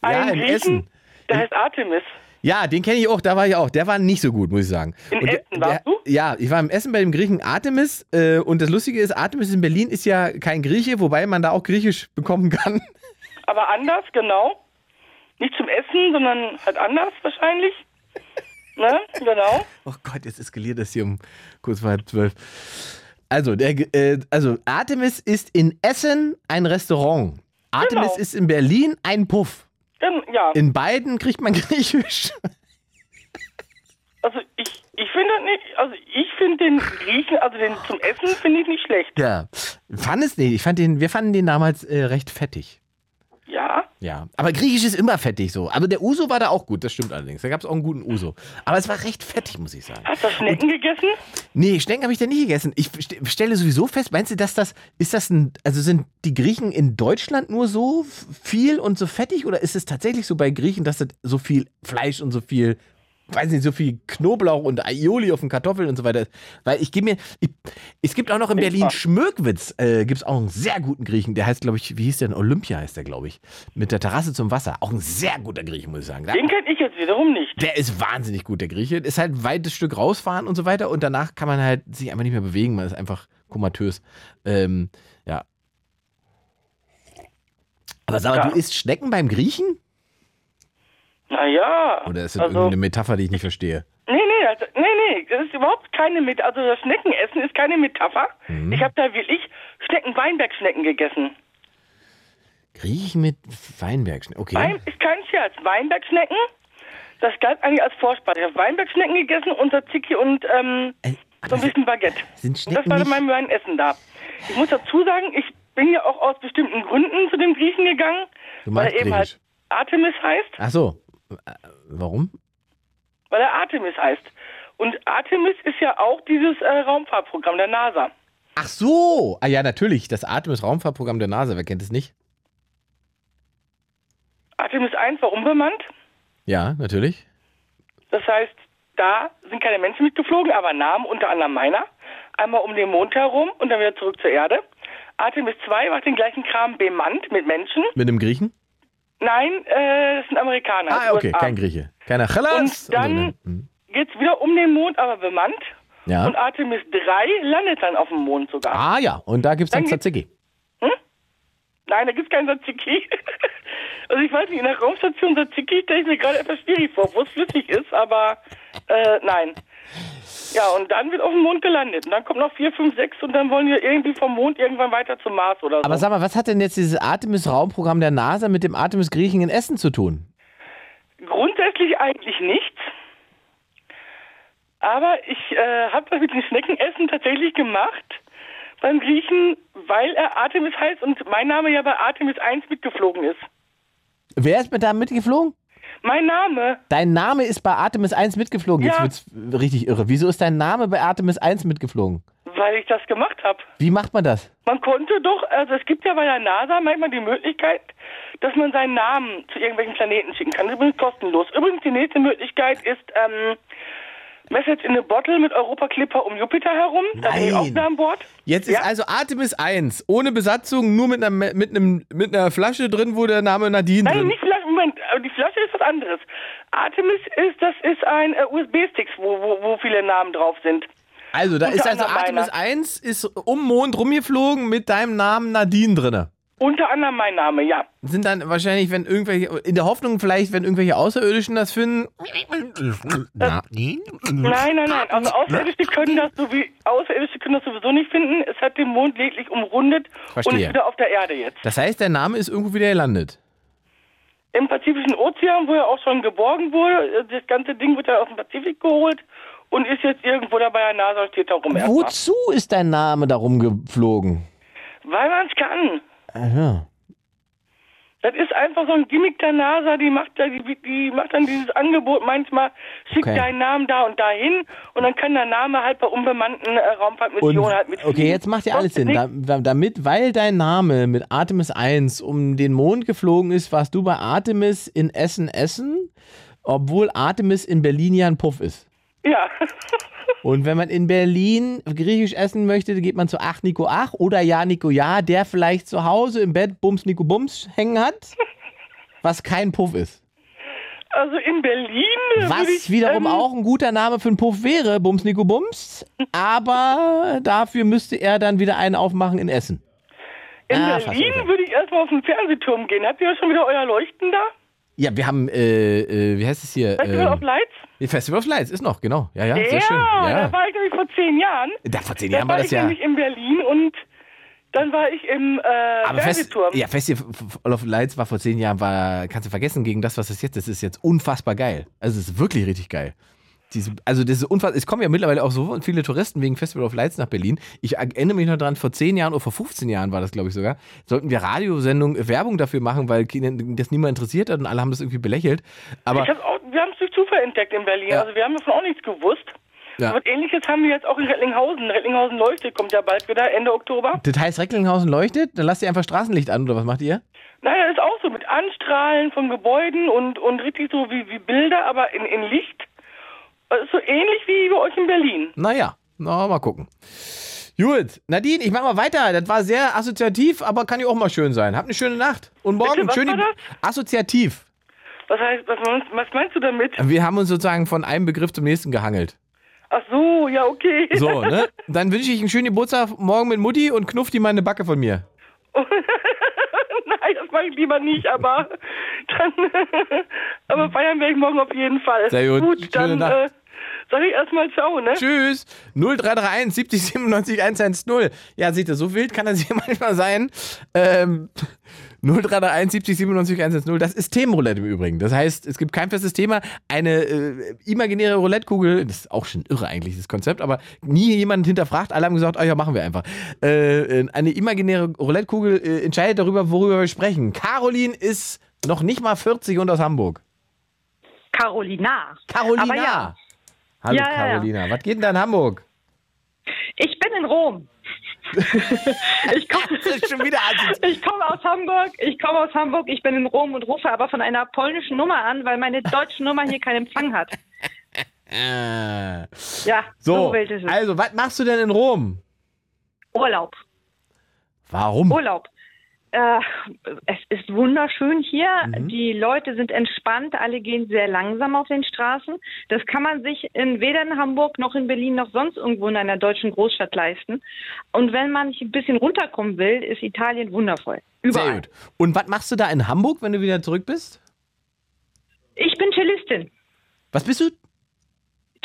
einen in Griechen, Essen. der heißt Artemis. Ja, den kenne ich auch, da war ich auch. Der war nicht so gut, muss ich sagen. In Und Essen warst der, du? Ja, ich war im Essen bei dem Griechen Artemis. Äh, und das Lustige ist, Artemis in Berlin ist ja kein Grieche, wobei man da auch Griechisch bekommen kann. Aber anders, genau. Nicht zum Essen, sondern halt anders wahrscheinlich. Ne? Genau. Oh Gott, jetzt eskaliert das hier um kurz vor halb zwölf. Also, der, äh, also Artemis ist in Essen ein Restaurant. Artemis Genau. ist in Berlin ein Puff. Gen- Ja, In beiden kriegt man Griechisch. also ich, ich finde das nicht, also ich finde den Griechen, also den zum Essen finde ich nicht schlecht. Ja. Fand es nicht. Ich fand den, wir fanden den damals äh, recht fettig. Ja, Ja. Aber Griechisch ist immer fettig so. Aber der Uso war da auch gut, das stimmt allerdings. Da gab es auch einen guten Uso. Aber es war recht fettig, muss ich sagen. hast du Schnecken gegessen? Nee, Schnecken habe ich da nie gegessen. Ich st- stelle sowieso fest, meinst du, dass das, ist das ein, also sind die Griechen in Deutschland nur so viel und so fettig oder ist es tatsächlich so bei Griechen, dass das so viel Fleisch und so viel, weiß nicht, so viel Knoblauch und Aioli auf den Kartoffeln und so weiter? Weil ich gebe mir, ich, es gibt auch noch in Berlin Schmöckwitz, äh, gibt es auch einen sehr guten Griechen, der heißt, glaube ich, wie hieß der denn? Olympia heißt der, glaube ich. Mit der Terrasse zum Wasser. Auch ein sehr guter Grieche, muss ich sagen. Den kenne ich jetzt wiederum nicht. der ist wahnsinnig gut, der Grieche. Ist halt ein weites Stück rausfahren und so weiter und danach kann man halt sich einfach nicht mehr bewegen. Man ist einfach komatös. Ähm, ja. Aber sag mal, Ja. du isst Schnecken beim Griechen? Naja. Oder ist das also, irgendeine Metapher, die ich nicht verstehe? Nee, nee, also, nee, nee, das ist überhaupt keine Met Also das Schneckenessen ist keine Metapher. Mhm. Ich habe da wirklich Schnecken, Weinbergschnecken gegessen. Griechen mit Weinbergschnecken. Okay. Wein ist kein Scherz. Weinbergschnecken, das galt eigentlich als Vorspeise. Ich habe Weinbergschnecken gegessen und Tzatziki und ähm, Äh, so ein bisschen Baguette. sind Und das war mein, mein Essen da. Ich muss dazu sagen, ich bin ja auch aus bestimmten Gründen zu dem Griechen gegangen, Du weil er eben halt Artemis heißt, Ach so. Äh, Warum? weil er Artemis heißt. Und Artemis ist ja auch dieses äh, Raumfahrtprogramm der NASA. Ach so. Ah ja, natürlich. Das Artemis-Raumfahrtprogramm der NASA. Wer kennt es nicht? Artemis 1 war unbemannt. Ja, natürlich. Das heißt, da sind keine Menschen mitgeflogen, aber Namen unter anderem meiner. Einmal um den Mond herum und dann wieder zurück zur Erde. Artemis 2 macht den gleichen Kram bemannt mit Menschen. Mit einem Griechen? Nein, äh, das sind Amerikaner. Ah, okay. USA. Kein Grieche. Keiner Chalas. Und dann Hm. geht's wieder um den Mond, aber bemannt. Ja. Und Artemis 3 landet dann auf dem Mond sogar. Ah ja, und da gibt es dann Dann gibt- Tzatziki. Nein, da gibt's keinen Tzatziki. also ich weiß nicht, in der Raumstation Tzatziki stelle ich mir gerade etwas schwierig vor, wo es flüssig ist, aber äh, nein. Ja, und dann wird auf dem Mond gelandet. Und dann kommt noch 4, 5, 6 und dann wollen wir irgendwie vom Mond irgendwann weiter zum Mars oder so. Aber sag mal, was hat denn jetzt dieses Artemis-Raumprogramm der NASA mit dem Artemis-Griechen in Essen zu tun? Grundsätzlich eigentlich nichts. Aber ich äh, habe das mit dem Schneckenessen tatsächlich gemacht, beim Griechen, weil er Artemis heißt und mein Name ja bei Artemis 1 mitgeflogen ist. Wer ist mit da mitgeflogen? Mein Name, Dein Name ist bei Artemis 1 mitgeflogen. Jetzt Ja. wird's richtig irre. Wieso ist dein Name bei Artemis 1 mitgeflogen? weil ich das gemacht habe. Wie macht man das? Man konnte doch, also es gibt ja bei der NASA manchmal die Möglichkeit, dass man seinen Namen zu irgendwelchen Planeten schicken kann. Das ist übrigens kostenlos. Übrigens, die nächste Möglichkeit ist ähm, Message in a Bottle mit Europa Clipper um Jupiter herum. Da bin ich auch Nein. wieder an Bord. Jetzt ist Ja. also Artemis 1 ohne Besatzung, nur mit einer, mit einem, mit einer Flasche drin, wo der Name Nadine Nein, drin nicht Flasche, Moment, aber die Flasche ist was anderes. Artemis ist, das ist ein äh, USB-Sticks, wo, wo, wo viele Namen drauf sind. Also, da Unter ist also Artemis meiner. 1 ist um Mond rumgeflogen mit deinem Namen Nadine drinne. Unter anderem mein Name, ja. Sind dann wahrscheinlich, wenn irgendwelche, in der Hoffnung vielleicht, wenn irgendwelche Außerirdischen das finden. Nadine? Nein, nein, nein. Also Außerirdische können das so wie Außerirdische können das sowieso nicht finden. Es hat den Mond lediglich umrundet und Verstehe. ist wieder auf der Erde jetzt. Das heißt, der Name ist irgendwo wieder gelandet. Im Pazifischen Ozean, wo er auch schon geborgen wurde. Das ganze Ding wird ja aus dem Pazifik geholt und ist jetzt irgendwo da bei der NASA steht da rum. Wozu ist dein Name darum geflogen? Weil man es kann. Aha. Das ist einfach so ein Gimmick der NASA, die macht, da, die, die macht dann dieses Angebot manchmal, schickt Okay. deinen Namen da und dahin und dann kann der Name halt bei unbemannten äh, Raumfahrtmissionen halt mitfliegen. okay, jetzt macht ja alles Sinn. Da- damit, weil dein Name mit Artemis 1 um den Mond geflogen ist, warst du bei Artemis in Essen Essen, obwohl Artemis in Berlin ja ein Puff ist. Ja. Und wenn man in Berlin griechisch essen möchte, dann geht man zu Ach Nico Ach oder Ja Nico Ja, der vielleicht zu Hause im Bett Bums Nico Bums hängen hat, was kein Puff ist. Also in Berlin. Was ich, wiederum ähm, auch ein guter Name für einen Puff wäre, Bums Nico Bums, aber dafür müsste er dann wieder einen aufmachen in Essen. In Ah, Berlin würde ich erstmal auf den Fernsehturm gehen. Habt ihr schon wieder euer Leuchten da? Ja, wir haben, äh, äh, wie heißt es hier? Festival Ähm, of Lights? Festival of Lights ist noch, genau. Ja, ja, sehr ja, schön. da Ja. war ich nämlich vor zehn Jahren. Da, vor zehn Da Jahren war war das ich ja. nämlich in Berlin und dann war ich im äh, Aber Fest, Fernsehturm. ja, Festival of Lights war vor zehn Jahren, war, kannst du vergessen, gegen das, was es jetzt ist, ist jetzt unfassbar geil. Also es ist wirklich richtig geil. Diese, also das ist unfassbar, es kommen ja mittlerweile auch so viele Touristen wegen Festival of Lights nach Berlin. Ich erinnere mich noch dran, vor zehn Jahren oder vor 15 Jahren war das, glaube ich, sogar, sollten wir Radiosendungen äh, Werbung dafür machen, weil das niemand interessiert hat und alle haben das irgendwie belächelt. Aber hab auch, wir haben es durch Zufall entdeckt in Berlin. Ja. Also wir haben davon auch nichts gewusst. Ja. Was ähnliches haben wir jetzt auch in Rettlinghausen. Rettlinghausen leuchtet, kommt ja bald wieder, Ende Oktober. das heißt, Recklinghausen leuchtet, dann lasst ihr einfach Straßenlicht an oder was macht ihr? Naja, das ist auch so mit Anstrahlen von Gebäuden und, und richtig so wie, wie Bilder, aber in, in Licht. Ist so ähnlich wie bei euch in Berlin. Naja, na, mal gucken. Gut, Nadine, ich mach mal weiter. Das war sehr assoziativ, aber kann ja auch mal schön sein. Habt eine schöne Nacht. Und morgen Bitte, was schöne. war das? Assoziativ. Was heißt, was, meinst- was meinst du damit? Wir haben uns sozusagen von einem Begriff zum nächsten gehangelt. Ach so, ja, okay. So, ne? Dann wünsche ich einen schönen Geburtstag morgen mit Mutti und knuff die mal eine Backe von mir. Mache ich lieber nicht, aber dann, aber feiern werde ich morgen auf jeden Fall. Sehr gut. Gut, dann äh, sage ich erstmal Ciao, ne? Tschüss. 0331 70 97 110. Ja, seht ihr, so wild kann das hier manchmal sein. Ähm, 0331 70 97 110. Das ist Themenroulette im Übrigen. Das heißt, es gibt kein festes Thema. Eine äh, imaginäre Roulettekugel, das ist auch schon irre eigentlich, das Konzept, aber nie jemand hinterfragt. Alle haben gesagt, ah ja, machen wir einfach. Äh, äh, eine imaginäre Roulettekugel äh, entscheidet darüber, worüber wir sprechen. Caroline ist noch nicht mal 40 und aus Hamburg. Carolina. Carolina. Ja. Hallo Ja, ja, ja. Carolina. Was geht denn da in Hamburg? Ich bin in Rom. ich komme komme aus Hamburg. Ich komme aus Hamburg. Ich bin in Rom und rufe aber von einer polnischen Nummer an, weil meine deutsche Nummer hier keinen Empfang hat. Äh. Ja, so, So, wild ist es. also, was machst du denn in Rom? Urlaub. Warum? Urlaub. Äh, es ist wunderschön hier. Mhm. Die Leute sind entspannt. Alle gehen sehr langsam auf den Straßen. Das kann man sich in, weder in Hamburg noch in Berlin noch sonst irgendwo in einer deutschen Großstadt leisten. Und wenn man ein bisschen runterkommen will, ist Italien wundervoll. Überall. Sehr gut. Und was machst du da in Hamburg, wenn du wieder zurück bist? Ich bin Cellistin. Was bist du?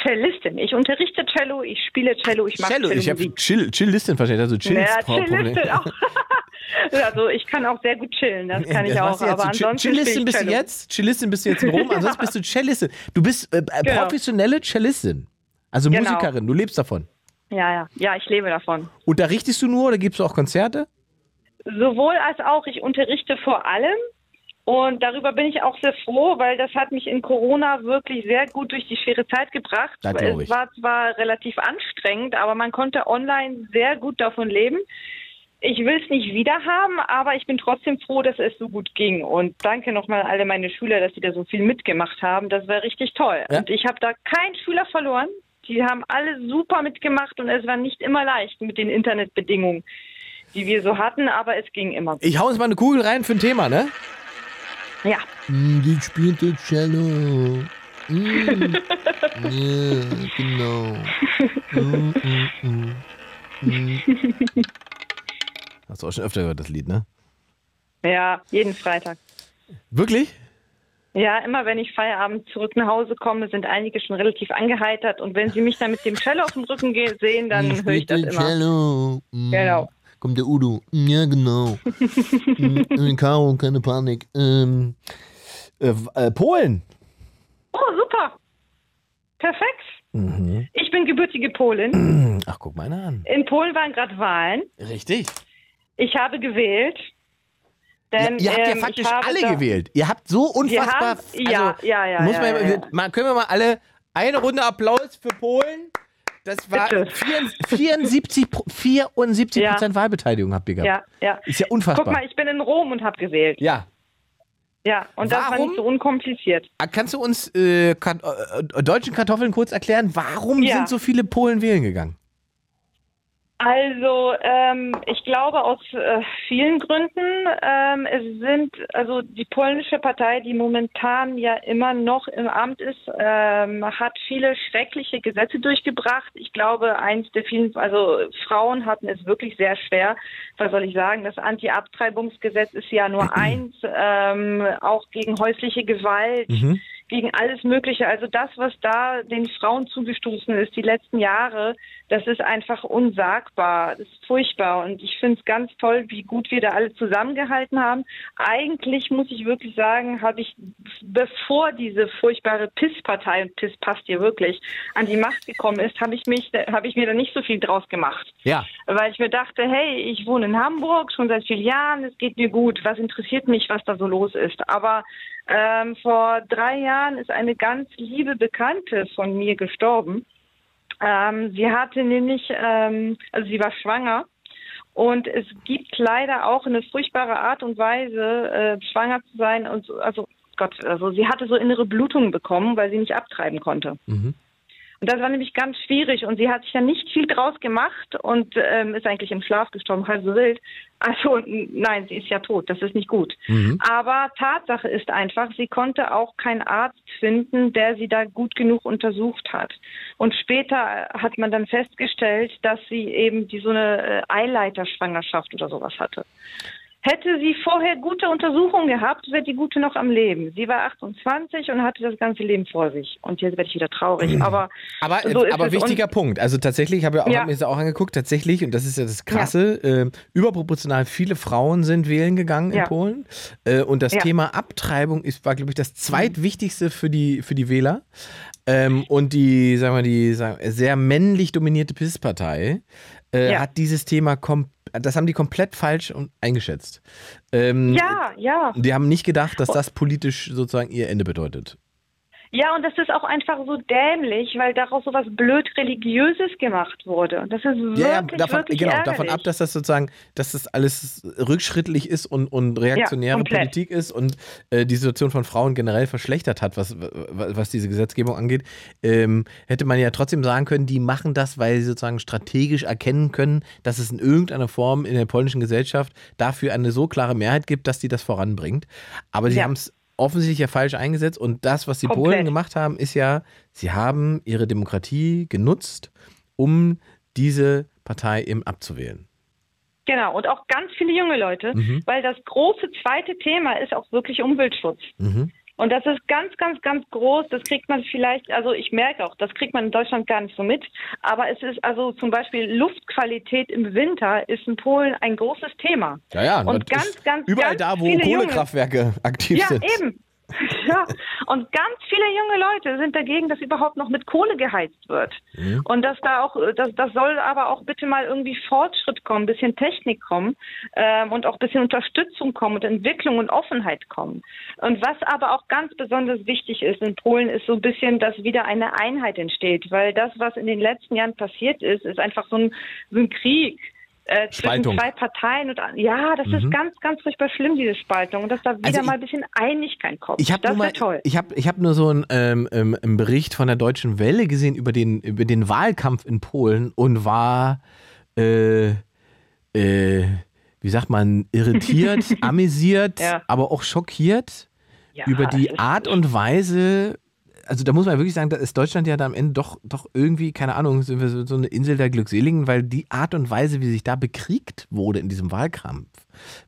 Cellistin. Ich unterrichte Cello, ich spiele Cello, ich mag Cello. Ich habe. Chill, Chillistin verstanden. Also Chill. Ja, Cellistin auch. also ich kann auch sehr gut chillen, das kann ich auch. Aber ansonsten ich bist du Cello. jetzt? Cellistin bist du jetzt in Rom, ansonsten bist du Cellistin. Du bist äh, äh, Genau. professionelle Cellistin. Also Genau. Musikerin, du lebst davon. Ja, ja. Ja, ich lebe davon. Unterrichtest du nur oder gibst du auch Konzerte? Sowohl als auch, ich unterrichte vor allem. Und darüber bin ich auch sehr froh, weil das hat mich in Corona wirklich sehr gut durch die schwere Zeit gebracht. Es war zwar relativ anstrengend, aber man konnte online sehr gut davon leben. Ich will es nicht wieder haben, aber ich bin trotzdem froh, dass es so gut ging. Und danke nochmal alle meine Schüler, dass sie da so viel mitgemacht haben. Das war richtig toll. Ja. Und ich habe da keinen Schüler verloren. Die haben alle super mitgemacht und es war nicht immer leicht mit den Internetbedingungen, die wir so hatten, aber es ging immer gut. Ich hau uns mal eine Kugel rein für ein Thema, ne? Ja. Die spielt das Cello. Mm. ja, genau. Mm, mm, mm. Mm. Hast du auch schon öfter gehört, das Lied, ne? Ja, jeden Freitag. Wirklich? Ja, immer wenn ich Feierabend zurück nach Hause komme, sind einige schon relativ angeheitert. Und wenn sie mich dann mit dem Cello auf dem Rücken sehen, dann Die höre ich das immer. Cello. Mm. Genau. Kommt der Udo. Ja, genau. mm, Caro, keine Panik. Ähm, äh, äh, Polen. Oh, super. Perfekt. Mhm. Ich bin gebürtige Polin. Ach, guck mal an. In Polen waren gerade Wahlen. Richtig. Ich habe gewählt. Denn, ihr habt ja ähm, ich faktisch alle gewählt. Ihr habt so unfassbar. haben- ja, also, ja, ja, Muss ja, man, ja, ja. mal, können wir mal alle eine Runde Applaus für Polen? Das war Bitte. 74, Pro- 74 Ja. Prozent Wahlbeteiligung habt ihr gehabt. Ja, ja. Ist ja unfassbar. Guck mal, ich bin in Rom und habe gewählt. Ja. Ja, und das war Warum? nicht so unkompliziert. Ah, Kannst du uns äh, Kat äh, deutschen Kartoffeln kurz erklären, warum Ja. sind so viele Polen wählen gegangen? Also, ähm, ich glaube aus äh, vielen Gründen. Ähm, es sind, also die polnische Partei, die momentan ja immer noch im Amt ist, ähm, hat viele schreckliche Gesetze durchgebracht. Ich glaube, eins der vielen, also Frauen hatten es wirklich sehr schwer. Was soll ich sagen? Das Anti-Abtreibungsgesetz ist ja nur eins, ähm, auch gegen häusliche Gewalt gegen alles Mögliche. Also das, was da den Frauen zugestoßen ist die letzten Jahre, das ist einfach unsagbar. Das ist furchtbar. Und ich finde es ganz toll, wie gut wir da alle zusammengehalten haben. Eigentlich muss ich wirklich sagen, habe ich, bevor diese furchtbare PIS-Partei, und PIS passt hier wirklich, an die Macht gekommen ist, habe ich mich, habe ich mir da nicht so viel draus gemacht Ja. weil ich mir dachte, hey, ich wohne in Hamburg schon seit vielen Jahren, es geht mir gut, was interessiert mich, was da so los ist. Aber ähm, vor drei Jahren ist eine ganz liebe Bekannte von mir gestorben. Ähm, sie hatte nämlich, ähm, also sie war schwanger. Und es gibt leider auch eine furchtbare Art und Weise, äh, schwanger zu sein. Und so, also Gott, also sie hatte so innere Blutungen bekommen, weil sie nicht abtreiben konnte. Mhm. Und das war nämlich ganz schwierig und sie hat sich ja nicht viel draus gemacht und ähm, ist eigentlich im Schlaf gestorben, halb so wild. Also nein, sie ist ja tot, das ist nicht gut. Mhm. Aber Tatsache ist einfach, sie konnte auch keinen Arzt finden, der sie da gut genug untersucht hat. Und später hat man dann festgestellt, dass sie eben die so eine äh, Eileiterschwangerschaft oder sowas hatte. Hätte sie vorher gute Untersuchungen gehabt, wäre die Gute noch am Leben. Sie war 28 und hatte das ganze Leben vor sich. Und jetzt werde ich wieder traurig. Aber, Aber, so aber wichtiger Und, Punkt. Also tatsächlich, ich habe ja auch, Ja. hab mir das auch angeguckt, tatsächlich, und das ist ja das Krasse, äh, überproportional viele Frauen sind wählen gegangen in Ja. Polen. Äh, und das Ja. Thema Abtreibung ist, war, glaube ich, das zweitwichtigste für die, für die Wähler. Ähm, und die, sagen wir, die sagen, sehr männlich dominierte PIS-Partei äh, Ja. hat dieses Thema kom das haben die komplett falsch eingeschätzt. Ähm, ja, ja. Die haben nicht gedacht, dass das politisch sozusagen ihr Ende bedeutet. Ja, und das ist auch einfach so dämlich, weil daraus so was blöd Religiöses gemacht wurde. Und das ist wirklich, Ja, ja davon, wirklich genau, ärgerlich. davon ab, dass das sozusagen, dass das alles rückschrittlich ist und, und reaktionäre komplett. Politik ist und äh, die Situation von Frauen generell verschlechtert hat, was, was, diese Gesetzgebung angeht, ähm, hätte man ja trotzdem sagen können, die machen das, weil sie sozusagen strategisch erkennen können, dass es in irgendeiner Form in der polnischen Gesellschaft dafür eine so klare Mehrheit gibt, dass die das voranbringt. Aber sie Ja. haben es offensichtlich ja falsch eingesetzt und das, was die Komplett. Polen gemacht haben, ist ja, sie haben ihre Demokratie genutzt, um diese Partei eben abzuwählen. Genau, und auch ganz viele junge Leute, Mhm. weil das große zweite Thema ist auch wirklich Umweltschutz. Mhm. Und das ist ganz, ganz, ganz groß. Das kriegt man vielleicht, also ich merke auch, das kriegt man in Deutschland gar nicht so mit. Aber es ist also zum Beispiel Luftqualität im Winter ist in Polen ein großes Thema. Ja, ja. Und ganz, ganz, Überall ganz da, wo Kohlekraftwerke aktiv Ja, sind. eben. Ja, und ganz viele junge Leute sind dagegen, dass überhaupt noch mit Kohle geheizt wird. Mhm. Und dass da auch, das, das soll aber auch bitte mal irgendwie Fortschritt kommen, ein bisschen Technik kommen ähm, und auch ein bisschen Unterstützung kommen und Entwicklung und Offenheit kommen. Und was aber auch ganz besonders wichtig ist in Polen, ist so ein bisschen, dass wieder eine Einheit entsteht, weil das, was in den letzten Jahren passiert ist, ist einfach so ein, so ein Krieg. Äh, zwischen Spaltung. zwei Parteien und ja, das Mhm. ist ganz, ganz furchtbar schlimm, diese Spaltung. Und dass da wieder Also ich- mal ein bisschen Einigkeit kommt. Ich habe das wäre toll. ich hab, ich hab nur so einen ähm, ähm, einen Bericht von der Deutschen Welle gesehen über den, über den Wahlkampf in Polen und war, äh, äh, wie sagt man, irritiert, amüsiert, Ja. aber auch schockiert Ja, über die Art und Weise. Also da muss man wirklich sagen, da ist Deutschland ja da am Ende doch, doch irgendwie, keine Ahnung, so, so eine Insel der Glückseligen, weil die Art und Weise, wie sich da bekriegt wurde in diesem Wahlkampf,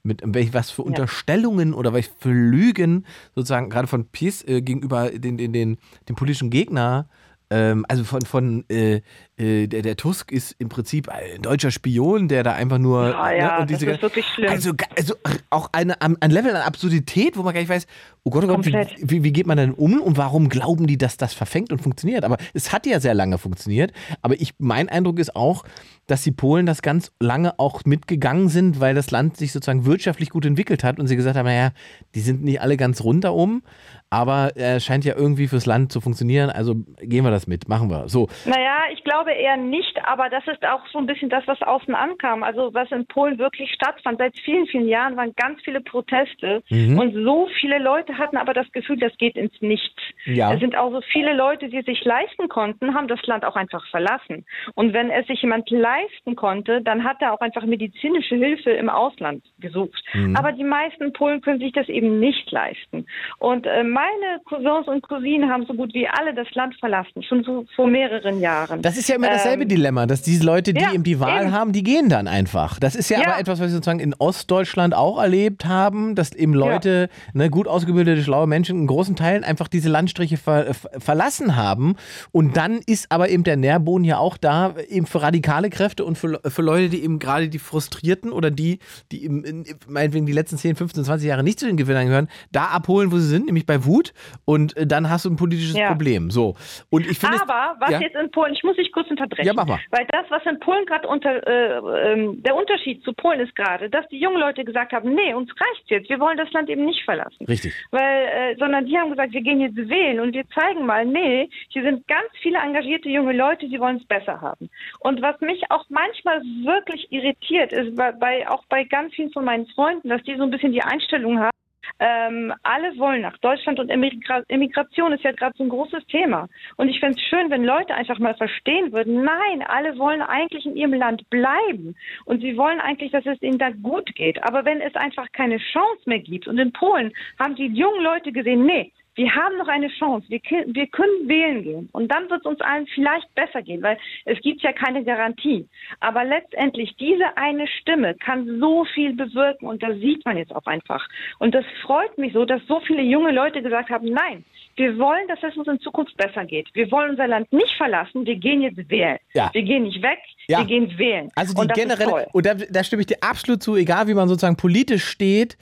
mit welch, was für Unterstellungen oder welch für Lügen sozusagen gerade von PiS äh, gegenüber den, den, den, dem politischen Gegner, ähm, also von, von äh, äh, der, der Tusk ist im Prinzip ein deutscher Spion, der da einfach nur Ja, ne, ja, und das diese, ist wirklich schlimm. Also, also auch eine, ein Level an Absurdität, wo man gar nicht weiß, oh Gott, oh Gott, wie, wie, wie geht man denn um und warum glauben die, dass das verfängt und funktioniert? Aber es hat ja sehr lange funktioniert. Aber ich, mein Eindruck ist auch, dass die Polen das ganz lange auch mitgegangen sind, weil das Land sich sozusagen wirtschaftlich gut entwickelt hat und sie gesagt haben, naja, die sind nicht alle ganz rundherum, aber er scheint ja irgendwie fürs Land zu funktionieren, also gehen wir das mit, machen wir. So, Naja, ich glaube eher nicht, aber das ist auch so ein bisschen das, was außen ankam. Also was in Polen wirklich stattfand. Seit vielen, vielen Jahren waren ganz viele Proteste Mhm. und so viele Leute hatten aber das Gefühl, das geht ins Nichts. Ja. Es sind auch so viele Leute, die sich leisten konnten, haben das Land auch einfach verlassen. Und wenn es sich jemand leisten konnte, dann hat er auch einfach medizinische Hilfe im Ausland gesucht. Mhm. Aber die meisten Polen können sich das eben nicht leisten. Und äh, meine Cousins und Cousinen haben so gut wie alle das Land verlassen, schon so vor mehreren Jahren. Das ist ja immer dasselbe Ähm, Dilemma, dass diese Leute, die ja, eben die Wahl eben. haben, die gehen dann einfach. Das ist ja, Ja. aber etwas, was wir sozusagen in Ostdeutschland auch erlebt haben, dass eben Leute, ne, gut ausgebildete, schlaue Menschen in großen Teilen einfach diese Landstriche ver ver verlassen haben. Und dann ist aber eben der Nährboden ja auch da, eben für radikale Kräfte und für, für Leute, die eben gerade die Frustrierten oder die, die eben, in, meinetwegen die letzten 10, 15, 20 Jahre nicht zu den Gewinnern gehören, da abholen, wo sie sind, nämlich bei Wut. Und äh, dann hast du ein politisches Ja. Problem. So. Und ich finde. Aber was ja? jetzt in Polen, ich muss dich kurz unterbrechen. Ja, mach mal. Weil das, was in Polen gerade unter, äh, ähm, der Unterschied zu Polen ist gerade, dass die jungen Leute gesagt haben, nee, uns reicht's jetzt, wir wollen das Land eben nicht verlassen. Richtig. Weil, äh, sondern die haben gesagt, wir gehen jetzt wählen und wir zeigen mal, nee, hier sind ganz viele engagierte junge Leute, die wollen es besser haben. Und was mich auch manchmal wirklich irritiert, ist bei, bei auch bei ganz vielen von meinen Freunden, dass die so ein bisschen die Einstellung haben, ähm, alle wollen nach Deutschland und Immigra Immigration ist ja gerade so ein großes Thema. Und ich fände es schön, wenn Leute einfach mal verstehen würden, nein, alle wollen eigentlich in ihrem Land bleiben. Und sie wollen eigentlich, dass es ihnen da gut geht. Aber wenn es einfach keine Chance mehr gibt, und in Polen haben die jungen Leute gesehen, nee, wir haben noch eine Chance. Wir, wir können wählen gehen. Und dann wird es uns allen vielleicht besser gehen, weil es gibt ja keine Garantie. Aber letztendlich, diese eine Stimme kann so viel bewirken und das sieht man jetzt auch einfach. Und das freut mich so, dass so viele junge Leute gesagt haben, nein, wir wollen, dass es uns in Zukunft besser geht. Wir wollen unser Land nicht verlassen, wir gehen jetzt wählen. Ja. Wir gehen nicht weg, Ja. wir gehen wählen. Also die und generelle, und da, da stimme ich dir absolut zu, egal wie man sozusagen politisch steht,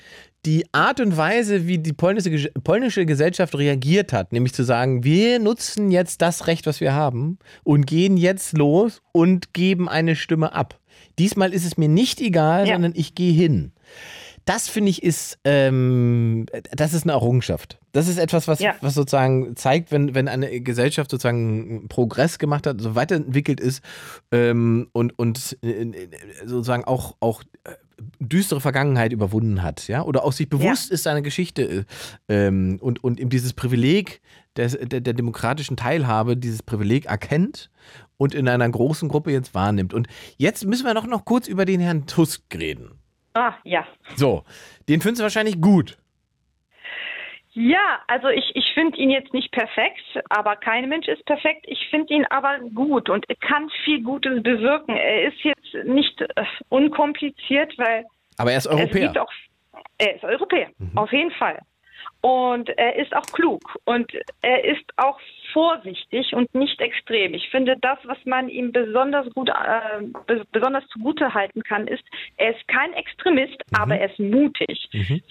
die Art und Weise, wie die polnische, polnische Gesellschaft reagiert hat, nämlich zu sagen, wir nutzen jetzt das Recht, was wir haben und gehen jetzt los und geben eine Stimme ab. Diesmal ist es mir nicht egal, Ja. sondern ich gehe hin. Das finde ich ist, ähm, das ist eine Errungenschaft. Das ist etwas, was, Ja. was sozusagen zeigt, wenn, wenn eine Gesellschaft sozusagen Progress gemacht hat, so weiterentwickelt ist ähm, und, und äh, äh, sozusagen auch, auch äh, düstere Vergangenheit überwunden hat, ja, oder auch sich bewusst ist seiner Geschichte äh, ähm, und, und eben dieses Privileg des, der, der demokratischen Teilhabe, dieses Privileg erkennt und in einer großen Gruppe jetzt wahrnimmt. Und jetzt müssen wir noch, noch kurz über den Herrn Tusk reden. Ah, ja. So, den findest du wahrscheinlich gut. Ja, also ich, ich finde ihn jetzt nicht perfekt, aber kein Mensch ist perfekt. Ich finde ihn aber gut und er kann viel Gutes bewirken. Er ist jetzt nicht äh, unkompliziert, weil Aber er ist Europäer. auch, er ist Europäer, auf jeden Fall. Und er ist auch klug und er ist auch vorsichtig und nicht extrem. Ich finde, das, was man ihm besonders gut, äh, be besonders zugute halten kann, ist, er ist kein Extremist, aber er ist mutig.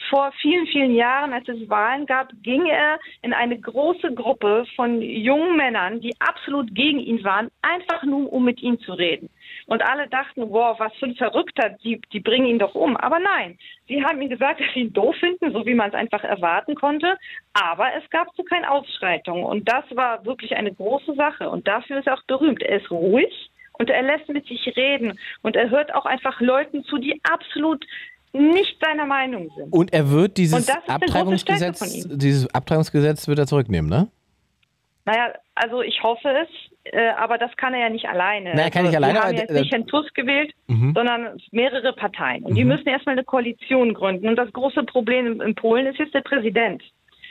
Vor vielen, vielen Jahren, als es Wahlen gab, ging er in eine große Gruppe von jungen Männern, die absolut gegen ihn waren, einfach nur, um mit ihm zu reden. Und alle dachten, wow, was für ein Verrückter, die, die bringen ihn doch um. Aber nein, sie haben ihm gesagt, dass sie ihn doof finden, so wie man es einfach erwarten konnte. Aber es gab zu keine Ausschreitungen. Und das war wirklich eine große Sache. Und dafür ist er auch berühmt. Er ist ruhig und er lässt mit sich reden. Und er hört auch einfach Leuten zu, die absolut nicht seiner Meinung sind. Und er wird dieses Abtreibungsgesetz, dieses Abtreibungsgesetz wird er zurücknehmen, ne? Naja, also ich hoffe es, äh, aber das kann er ja nicht alleine. Nein, er kann also nicht alleine, Wir haben jetzt nicht Herrn Tusk gewählt, Mhm. sondern mehrere Parteien. Und die müssen erstmal eine Koalition gründen. Und das große Problem in, in Polen ist jetzt der Präsident.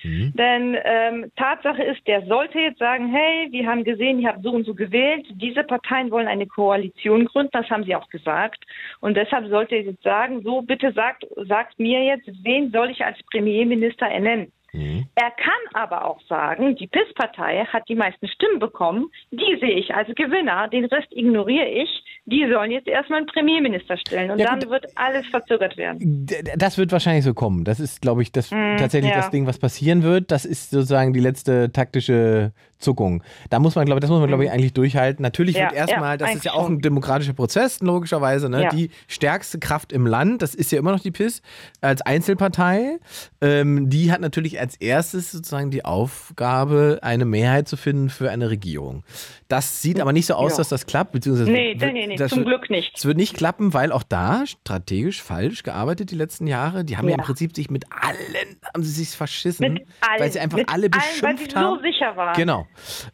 Mhm. Denn ähm, Tatsache ist, der sollte jetzt sagen, hey, wir haben gesehen, ihr habt so und so gewählt, diese Parteien wollen eine Koalition gründen, das haben sie auch gesagt. Und deshalb sollte er jetzt sagen, so bitte sagt, sagt mir jetzt, wen soll ich als Premierminister ernennen? Mhm. Er kann aber auch sagen, die PIS-Partei hat die meisten Stimmen bekommen, die sehe ich als Gewinner, den Rest ignoriere ich, die sollen jetzt erstmal einen Premierminister stellen und Ja, dann gut. wird alles verzögert werden. Das wird wahrscheinlich so kommen. Das ist, glaube ich, das Mm, tatsächlich ja. das Ding, was passieren wird. Das ist sozusagen die letzte taktische Zuckung. Da muss man, glaube ich, das muss man, glaube ich, eigentlich durchhalten. Natürlich Mhm. Ja, wird erstmal, ja, das ist ja auch ein demokratischer Prozess, logischerweise, ne? Ja. Die stärkste Kraft im Land, das ist ja immer noch die PIS als Einzelpartei. Ähm, die hat natürlich als erstes sozusagen die Aufgabe, eine Mehrheit zu finden für eine Regierung. Das sieht aber nicht so aus, dass das klappt, beziehungsweise Nee, wird- nee, nee, zum wird- Glück nicht. es wird nicht klappen, weil auch da strategisch falsch gearbeitet die letzten Jahre. Die haben ja, im Prinzip sich mit allen, haben sie sich verschissen, Mit allen, weil sie einfach alle allen, beschimpft weil sie haben. so sicher waren. Genau.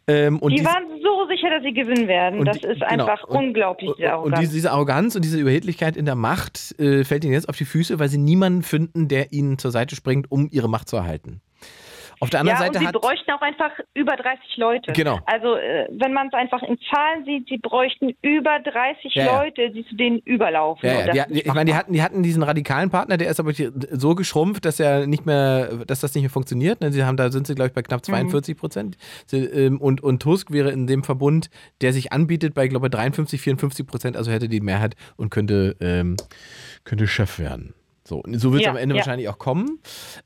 Ähm, und die dies- waren so sicher, dass sie gewinnen werden. und Das die- ist genau. einfach Und- unglaublich, und, diese und Arroganz. diese, diese Arroganz und diese Überheblichkeit in der Macht äh, fällt ihnen jetzt auf die Füße, weil sie niemanden finden, der ihnen zur Seite springt, um ihre Macht zu erhalten. Auf der anderen ja, Seite und sie bräuchten auch einfach über 30 Leute. Genau. Also, äh, wenn man es einfach in Zahlen sieht, sie bräuchten über 30 Ja, ja. Leute, die zu denen überlaufen. Ja, ja, die, ich meine, die hatten, die hatten diesen radikalen Partner, der ist aber so geschrumpft, dass er nicht mehr, dass das nicht mehr funktioniert. ne? Sie haben, da sind sie, glaube ich, bei knapp Mhm. 42 Prozent. Sie, ähm, Und, und Tusk wäre in dem Verbund, der sich anbietet, bei, glaube ich, 53, 54 Prozent, also hätte die Mehrheit und könnte, ähm, könnte Chef werden. So, so wird es Ja, am Ende ja. wahrscheinlich auch kommen,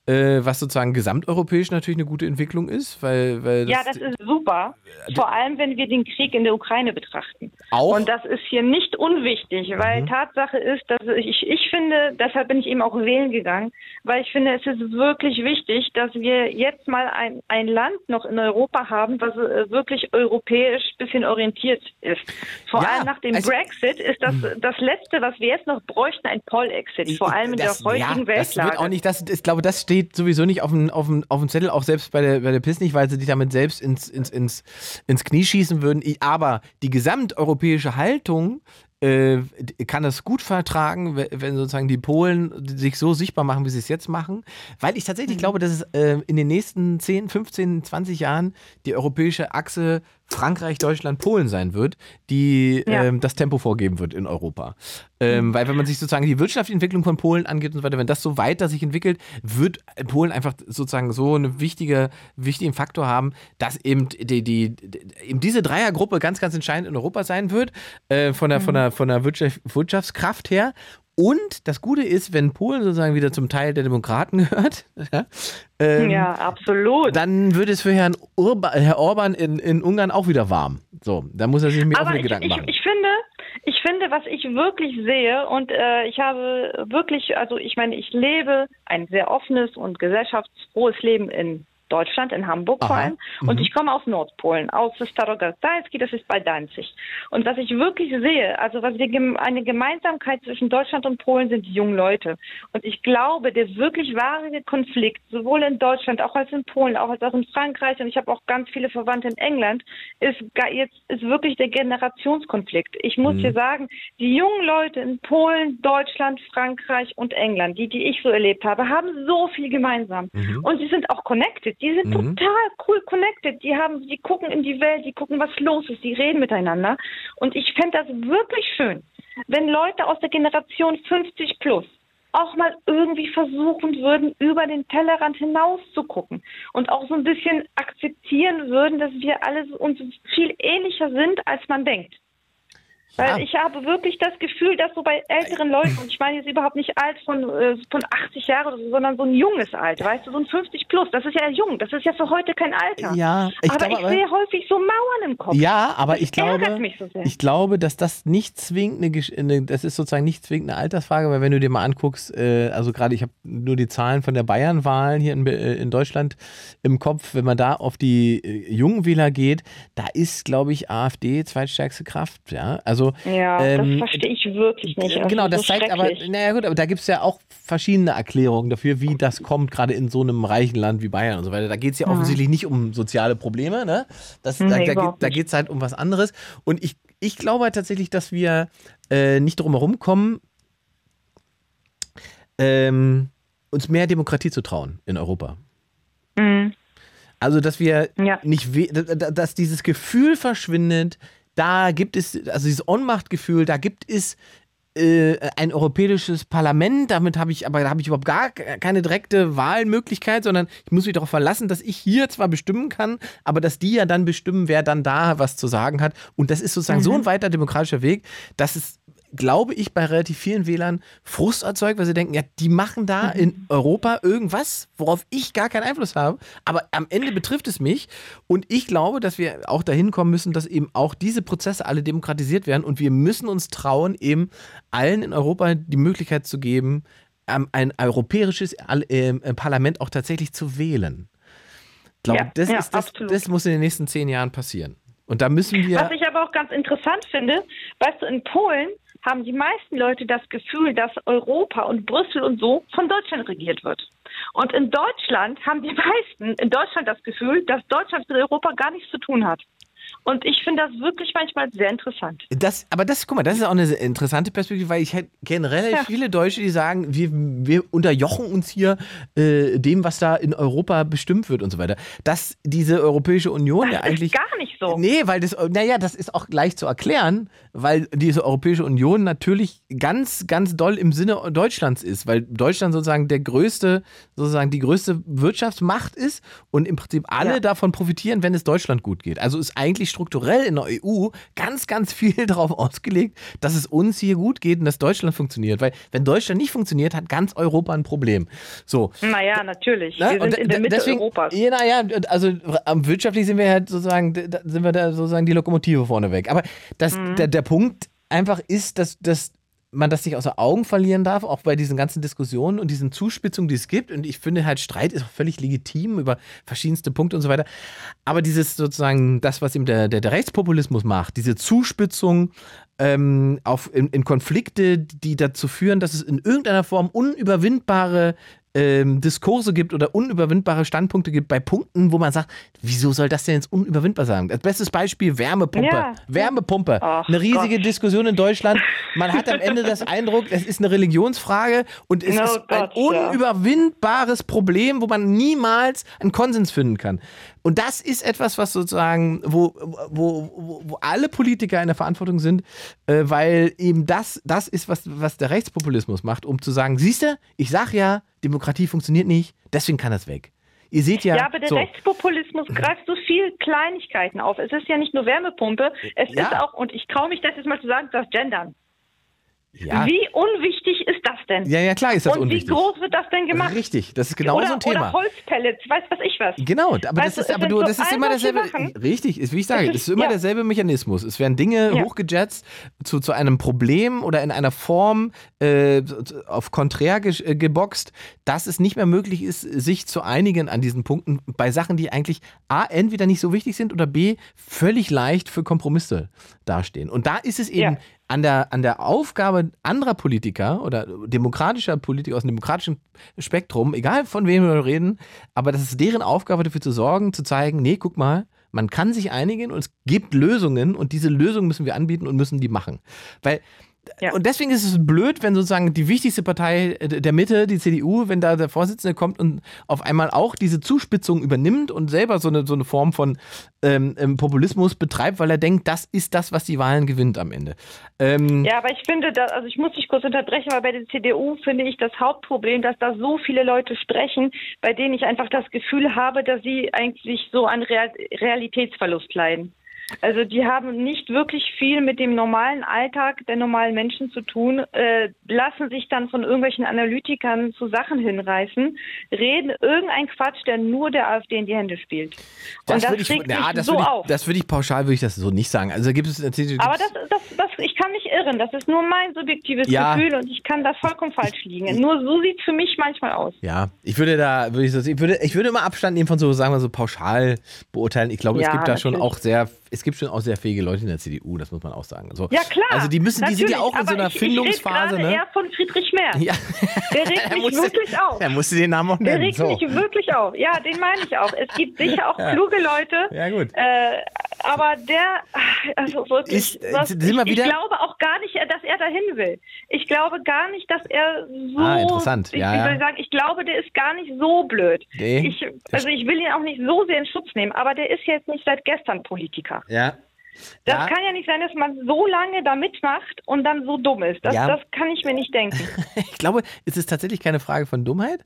äh, was sozusagen gesamteuropäisch natürlich eine gute Entwicklung ist, weil, weil Ja, das ist super. Vor allem, wenn wir den Krieg in der Ukraine betrachten. auch Und das ist hier nicht unwichtig, weil Tatsache ist, dass ich, ich finde, deshalb bin ich eben auch wählen gegangen, weil ich finde, es ist wirklich wichtig, dass wir jetzt mal ein, ein Land noch in Europa haben, was äh, wirklich europäisch bisschen orientiert ist. Vor Ja, allem nach dem also- Brexit ist das das Letzte, was wir jetzt noch bräuchten, ein Poll-Exit. Vor allem in das, der heutigen ja, Das Weltlage. wird auch nicht, das, ich glaube, das steht sowieso nicht auf dem, auf dem, auf dem Zettel, auch selbst bei der, bei der PIS nicht, weil sie dich damit selbst ins, ins, ins, ins Knie schießen würden. Aber die gesamteuropäische Haltung äh, kann das gut vertragen, we- wenn sozusagen die Polen sich so sichtbar machen, wie sie es jetzt machen. Weil ich tatsächlich glaube, dass es äh, in den nächsten 10, 15, 20 Jahren die europäische Achse Frankreich, Deutschland, Polen sein wird, die Ja. ähm, das Tempo vorgeben wird in Europa. Ähm, weil wenn man sich sozusagen die wirtschaftliche Entwicklung von Polen angeht und so weiter, wenn das so weiter sich entwickelt, wird Polen einfach sozusagen so einen wichtige, wichtigen Faktor haben, dass eben die, die, eben diese Dreiergruppe ganz, ganz entscheidend in Europa sein wird, äh, von der, von der, von der Wirtschaft, Wirtschaftskraft her. Und das Gute ist, wenn Polen sozusagen wieder zum Teil der Demokraten gehört, ja, ähm, ja, absolut. dann wird es für Herrn, Urba, Herr Orban in, in Ungarn auch wieder warm. So, da muss er sich mir auch wieder ich, Gedanken ich, machen. ich finde, ich finde, was ich wirklich sehe und äh, ich habe wirklich, also ich meine, ich lebe ein sehr offenes und gesellschaftsfrohes Leben in Deutschland, in Hamburg vor allem. Und Mhm. ich komme aus Nordpolen, aus Starogardalski, das ist bei Danzig. Und was ich wirklich sehe, also was wir eine Gemeinsamkeit zwischen Deutschland und Polen sind die jungen Leute. Und ich glaube, der wirklich wahre Konflikt, sowohl in Deutschland, auch als in Polen, auch als auch in Frankreich, und ich habe auch ganz viele Verwandte in England, ist jetzt ist wirklich der Generationskonflikt. Ich muss dir sagen, die jungen Leute in Polen, Deutschland, Frankreich und England, die, die ich so erlebt habe, haben so viel gemeinsam. Und sie sind auch connected. Die sind Mhm. total cool connected. Die haben, die gucken in die Welt, die gucken, was los ist, die reden miteinander. Und ich fände das wirklich schön, wenn Leute aus der Generation 50 plus auch mal irgendwie versuchen würden, über den Tellerrand hinaus zu gucken und auch so ein bisschen akzeptieren würden, dass wir alle uns viel ähnlicher sind, als man denkt. Weil ich habe wirklich das Gefühl, dass so bei älteren Leuten, und ich meine jetzt überhaupt nicht alt von, äh, von 80 Jahren, oder so, sondern so ein junges Alter, weißt du, so ein 50 plus, das ist ja jung, das ist ja für heute kein Alter. Ja, ich aber glaube, ich sehe häufig so Mauern im Kopf. Ja, aber ich ärgert glaube, so ich glaube, dass das nicht zwingend eine, eine, das ist sozusagen nicht zwingend eine Altersfrage, weil wenn du dir mal anguckst, äh, also gerade ich habe nur die Zahlen von der Bayern-Wahlen hier in, äh, in Deutschland im Kopf, wenn man da auf die äh, jungen Wähler geht, da ist, glaube ich, AfD zweitstärkste Kraft, ja, also Ja, ähm, das verstehe ich wirklich nicht. Äh, Genau, das so zeigt aber, naja gut, aber da gibt es ja auch verschiedene Erklärungen dafür, wie das kommt, gerade in so einem reichen Land wie Bayern und so weiter. Da geht es ja offensichtlich nicht um soziale Probleme, ne? Das, da Nee, da, da nicht. geht es halt um was anderes. Und ich, ich glaube halt tatsächlich, dass wir äh, nicht drum herum kommen, ähm, uns mehr Demokratie zu trauen in Europa. Mhm. Also, dass wir Ja. nicht, da- da- dass dieses Gefühl verschwindet, da gibt es, also dieses Ohnmachtgefühl, da gibt es äh, ein europäisches Parlament, damit habe ich, aber da habe ich überhaupt gar keine direkte Wahlmöglichkeit, sondern ich muss mich darauf verlassen, dass ich hier zwar bestimmen kann, aber dass die ja dann bestimmen, wer dann da was zu sagen hat. Und das ist sozusagen so ein weiter demokratischer Weg, dass es glaube ich, bei relativ vielen Wählern Frust erzeugt, weil sie denken, ja, die machen da in Europa irgendwas, worauf ich gar keinen Einfluss habe. Aber am Ende betrifft es mich. Und ich glaube, dass wir auch dahin kommen müssen, dass eben auch diese Prozesse alle demokratisiert werden. Und wir müssen uns trauen, eben allen in Europa die Möglichkeit zu geben, ähm, ein europäisches ähm, äh, Parlament auch tatsächlich zu wählen. Ich glaube, Ja, das, ja, ist, das, das muss in den nächsten zehn Jahren passieren. Und da müssen wir. Was ich aber auch ganz interessant finde, weißt du, in Polen haben die meisten Leute das Gefühl, dass Europa und Brüssel und so von Deutschland regiert wird. Und in Deutschland haben die meisten in Deutschland das Gefühl, dass Deutschland mit Europa gar nichts zu tun hat. Und ich finde das wirklich manchmal sehr interessant. Das, aber das, guck mal, das ist auch eine interessante Perspektive, weil ich kenne relativ Ja. viele Deutsche, die sagen, wir, wir unterjochen uns hier äh, dem, was da in Europa bestimmt wird und so weiter. Dass diese Europäische Union ja Das eigentlich. ist gar nicht so. Nee, weil das, naja, das ist auch leicht zu erklären, weil diese Europäische Union natürlich ganz, ganz doll im Sinne Deutschlands ist, weil Deutschland sozusagen der größte, sozusagen die größte Wirtschaftsmacht ist und im Prinzip alle Ja. davon profitieren, wenn es Deutschland gut geht. Also ist eigentlich strukturell in der EU ganz, ganz viel darauf ausgelegt, dass es uns hier gut geht und dass Deutschland funktioniert. Weil wenn Deutschland nicht funktioniert, hat ganz Europa ein Problem. So. Naja, natürlich. Ne? Wir Und sind in der de- Mitte deswegen, Europas. Ja, naja, also wirtschaftlich sind wir halt sozusagen, sind wir da sozusagen die Lokomotive vorneweg. Aber das, Mhm. der, der Punkt einfach ist, dass, dass man das nicht außer Augen verlieren darf, auch bei diesen ganzen Diskussionen und diesen Zuspitzungen, die es gibt. Und ich finde halt, Streit ist auch völlig legitim über verschiedenste Punkte und so weiter. Aber dieses sozusagen, das, was eben der, der, der Rechtspopulismus macht, diese Zuspitzung ähm, auf, in, in Konflikte, die dazu führen, dass es in irgendeiner Form unüberwindbare ähm, Diskurse gibt oder unüberwindbare Standpunkte gibt bei Punkten, wo man sagt, wieso soll das denn jetzt unüberwindbar sein? Das beste Beispiel Wärmepumpe. Ja. Wärmepumpe. Ach eine riesige Gott. Diskussion in Deutschland. Man hat am Ende das Eindruck, es ist eine Religionsfrage und es Oh ist ein Gott, ja. unüberwindbares Problem, wo man niemals einen Konsens finden kann. Und das ist etwas, was sozusagen, wo, wo, wo, wo alle Politiker in der Verantwortung sind, äh, weil eben das, das ist, was, was der Rechtspopulismus macht, um zu sagen, siehst du, ich sag ja, Demokratie funktioniert nicht, deswegen kann das weg. Ihr seht ja. Ja, aber der so, Rechtspopulismus greift so viel Kleinigkeiten auf. Es ist ja nicht nur Wärmepumpe, es Ja. ist auch, und ich traue mich das jetzt mal zu sagen, das Gendern. Ja, Wie unwichtig ist das denn? ja, ja, klar ist das und unwichtig. wie groß wird das denn gemacht? Richtig, das ist genau oder, so ein Thema. Oder Holzpellets, weiß was ich was. Genau, aber Weißt das ist aber du, das ist immer derselbe. Sachen. Richtig, ist wie ich sage, es ist- ist immer ja. derselbe Mechanismus. Es werden Dinge Ja. hochgejetzt zu, zu einem Problem oder in einer Form äh, auf konträr ge äh, geboxt, dass es nicht mehr möglich ist, sich zu einigen an diesen Punkten bei Sachen, die eigentlich A, entweder nicht so wichtig sind oder B, völlig leicht für Kompromisse dastehen. Und da ist es eben. An der, an der Aufgabe anderer Politiker oder demokratischer Politiker aus dem demokratischen Spektrum, egal von wem wir reden, aber das ist deren Aufgabe dafür zu sorgen, zu zeigen, nee, guck mal, man kann sich einigen und es gibt Lösungen und diese Lösungen müssen wir anbieten und müssen die machen. Weil Ja. Und deswegen ist es blöd, wenn sozusagen die wichtigste Partei äh, der Mitte, die CDU, wenn da der Vorsitzende kommt und auf einmal auch diese Zuspitzung übernimmt und selber so eine, so eine Form von ähm, ähm, Populismus betreibt, weil er denkt, das ist das, was die Wahlen gewinnt am Ende. Ähm, Ja, aber ich finde, da, also ich muss dich kurz unterbrechen, weil bei der CDU finde ich das Hauptproblem, dass da so viele Leute sprechen, bei denen ich einfach das Gefühl habe, dass sie eigentlich so an Real Realitätsverlust leiden. Also die haben nicht wirklich viel mit dem normalen Alltag der normalen Menschen zu tun, äh, lassen sich dann von irgendwelchen Analytikern zu Sachen hinreißen, reden irgendein Quatsch, der nur der AfD in die Hände spielt. Und das, würde ich, mich das so würde ich, das würde ich pauschal würde ich das so nicht sagen. Also gibt es natürlich. Aber das, das, das, ich kann mich irren. Das ist nur mein subjektives Ja. Gefühl und ich kann da vollkommen falsch liegen. Nur so sieht es für mich manchmal aus. Ja, ich würde da, würde ich, so, ich würde, ich würde immer Abstand nehmen von so, sagen wir so, pauschal beurteilen. Ich glaube, es Ja, gibt da schon natürlich. auch sehr, es gibt schon auch sehr fähige Leute in der CDU, das muss man auch sagen. So, Ja klar. Also die müssen, die sind ja auch in so einer ich, Findungsphase, ich rede ne? eher von Friedrich Merz. Ja. Der regt mich musste- wirklich auf. Er musste den Namen auch Der nennen. regt So. mich wirklich auf. Ja, den meine ich auch. Es gibt sicher auch Ja. kluge Leute. Ja, gut. Äh, aber der, also wirklich, Ist, äh, was, sind ich, wir wieder- ich glaube auch gar nicht, dass er dahin will. Ich glaube gar nicht, dass er so. Ah, interessant. Ich, Ja, wie ja. soll ich sagen? Ich glaube, der ist gar nicht so blöd. Nee. Ich, also ich will ihn auch nicht so sehr in Schutz nehmen, aber der ist jetzt nicht seit gestern Politiker. Ja. Das Ja. kann ja nicht sein, dass man so lange da mitmacht und dann so dumm ist. Das, Ja. das kann ich mir nicht denken. Ich glaube, es ist tatsächlich keine Frage von Dummheit.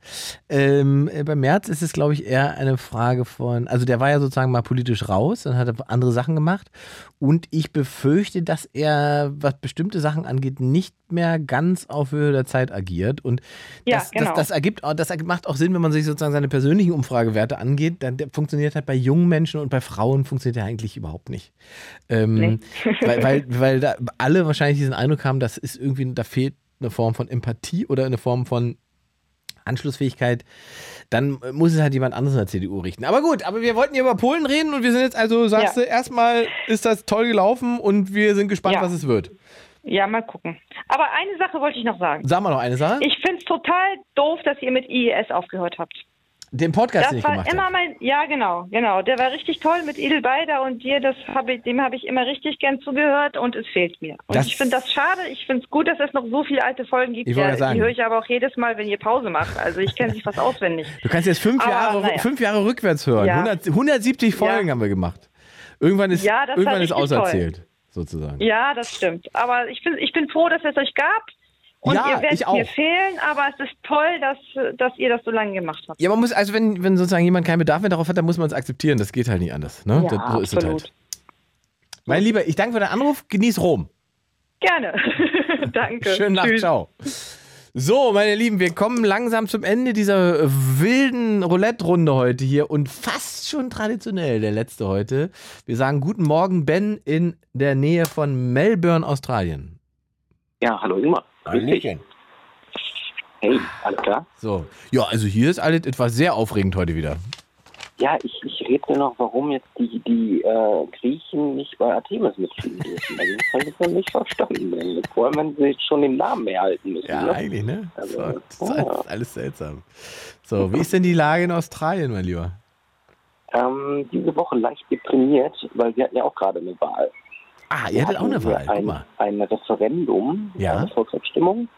Ähm, äh, bei Merz ist es, glaube ich, eher eine Frage von, also der war ja sozusagen mal politisch raus, dann hat er andere Sachen gemacht und ich befürchte, dass er, was bestimmte Sachen angeht, nicht mehr ganz auf Höhe der Zeit agiert und Ja, das, genau. das, das ergibt, das macht auch Sinn, wenn man sich sozusagen seine persönlichen Umfragewerte angeht, dann funktioniert halt bei jungen Menschen und bei Frauen funktioniert er eigentlich überhaupt nicht. Ähm, Nee. weil, weil, weil da alle wahrscheinlich diesen Eindruck haben, das ist irgendwie, da fehlt eine Form von Empathie oder eine Form von Anschlussfähigkeit, dann muss es halt jemand anderes in der CDU richten. Aber gut, aber wir wollten hier über Polen reden und wir sind jetzt also, sagst Ja. du, erstmal ist das toll gelaufen und wir sind gespannt, Ja. was es wird. Ja, mal gucken. Aber eine Sache wollte ich noch sagen. Sag mal noch eine Sache. Ich finde es total doof, dass ihr mit IES aufgehört habt. Den Podcast, den Das ich war gemacht immer mein, ja genau, genau. Der war richtig toll mit Edelbeider und dir, das hab ich, dem habe ich immer richtig gern zugehört und es fehlt mir. Und Das- ich finde das schade. Ich finde es gut, dass es noch so viele alte Folgen gibt. Ich Ja, sagen. die höre ich aber auch jedes Mal, wenn ihr Pause macht. Also ich kenne sie fast auswendig. Du kannst jetzt fünf, Aber, Jahre, naja. fünf Jahre rückwärts hören. Ja. 100, 170 Folgen Ja. haben wir gemacht. Irgendwann ist, Ja, irgendwann ist auserzählt, sozusagen. Ja, das stimmt. Aber ich bin, ich bin froh, dass es euch gab. Und Ja, ihr werdet ich auch. mir fehlen, aber es ist toll, dass, dass ihr das so lange gemacht habt. Ja, man muss, also wenn, wenn sozusagen jemand keinen Bedarf mehr darauf hat, dann muss man es akzeptieren. Das geht halt nicht anders. Ne? Ja, das, so ist es absolut. halt. Mein Lieber, ich danke für den Anruf. Genieß Rom. Gerne. Danke. Schönen Nacht, Tschüss. ciao. So, meine Lieben, wir kommen langsam zum Ende dieser wilden Roulette-Runde heute hier und fast schon traditionell der letzte heute. Wir sagen guten Morgen, Ben, in der Nähe von Melbourne, Australien. Ja, hallo Ingmar. Dich. Hey, alles klar? So, ja, also hier ist alles etwas sehr aufregend heute wieder. Ja, ich, ich rede mir noch, warum jetzt die, die äh, Griechen nicht bei Artemis mitspielen dürfen. Also das habe ich noch nicht verstanden. Vor allem, wenn sie jetzt schon den Namen erhalten müssen. Ja, ne? eigentlich, ne? Also, So, das ist ja. alles, alles seltsam. So, wie ist denn die Lage in Australien, mein Lieber? Ähm, diese Woche leicht deprimiert, weil wir hatten ja auch gerade eine Wahl. Ah, ihr hattet auch eine Wahl, guck Ein, mal. ein Referendum, Ja. eine Volksabstimmung,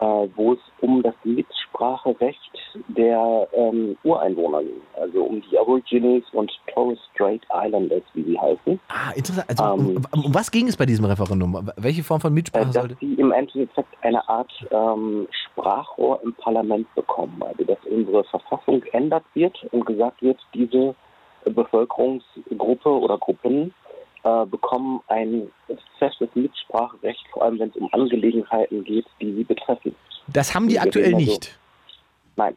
äh, wo es um das Mitspracherecht der ähm, Ureinwohner ging. Also um die Aborigines und Torres Strait Islanders, wie sie heißen. Ah, interessant. Also, Ähm, um, um, was ging es bei diesem Referendum? Welche Form von Äh, Mitsprache dass sollte? sie im Endeffekt eine Art ähm, Sprachrohr im Parlament bekommen. Also dass unsere Verfassung geändert wird und gesagt wird, diese äh, Bevölkerungsgruppe oder Gruppen äh, bekommen ein festes Mitspracherecht, vor allem wenn es um Angelegenheiten geht, die sie betreffen. Das haben die Wir aktuell nicht. Nein,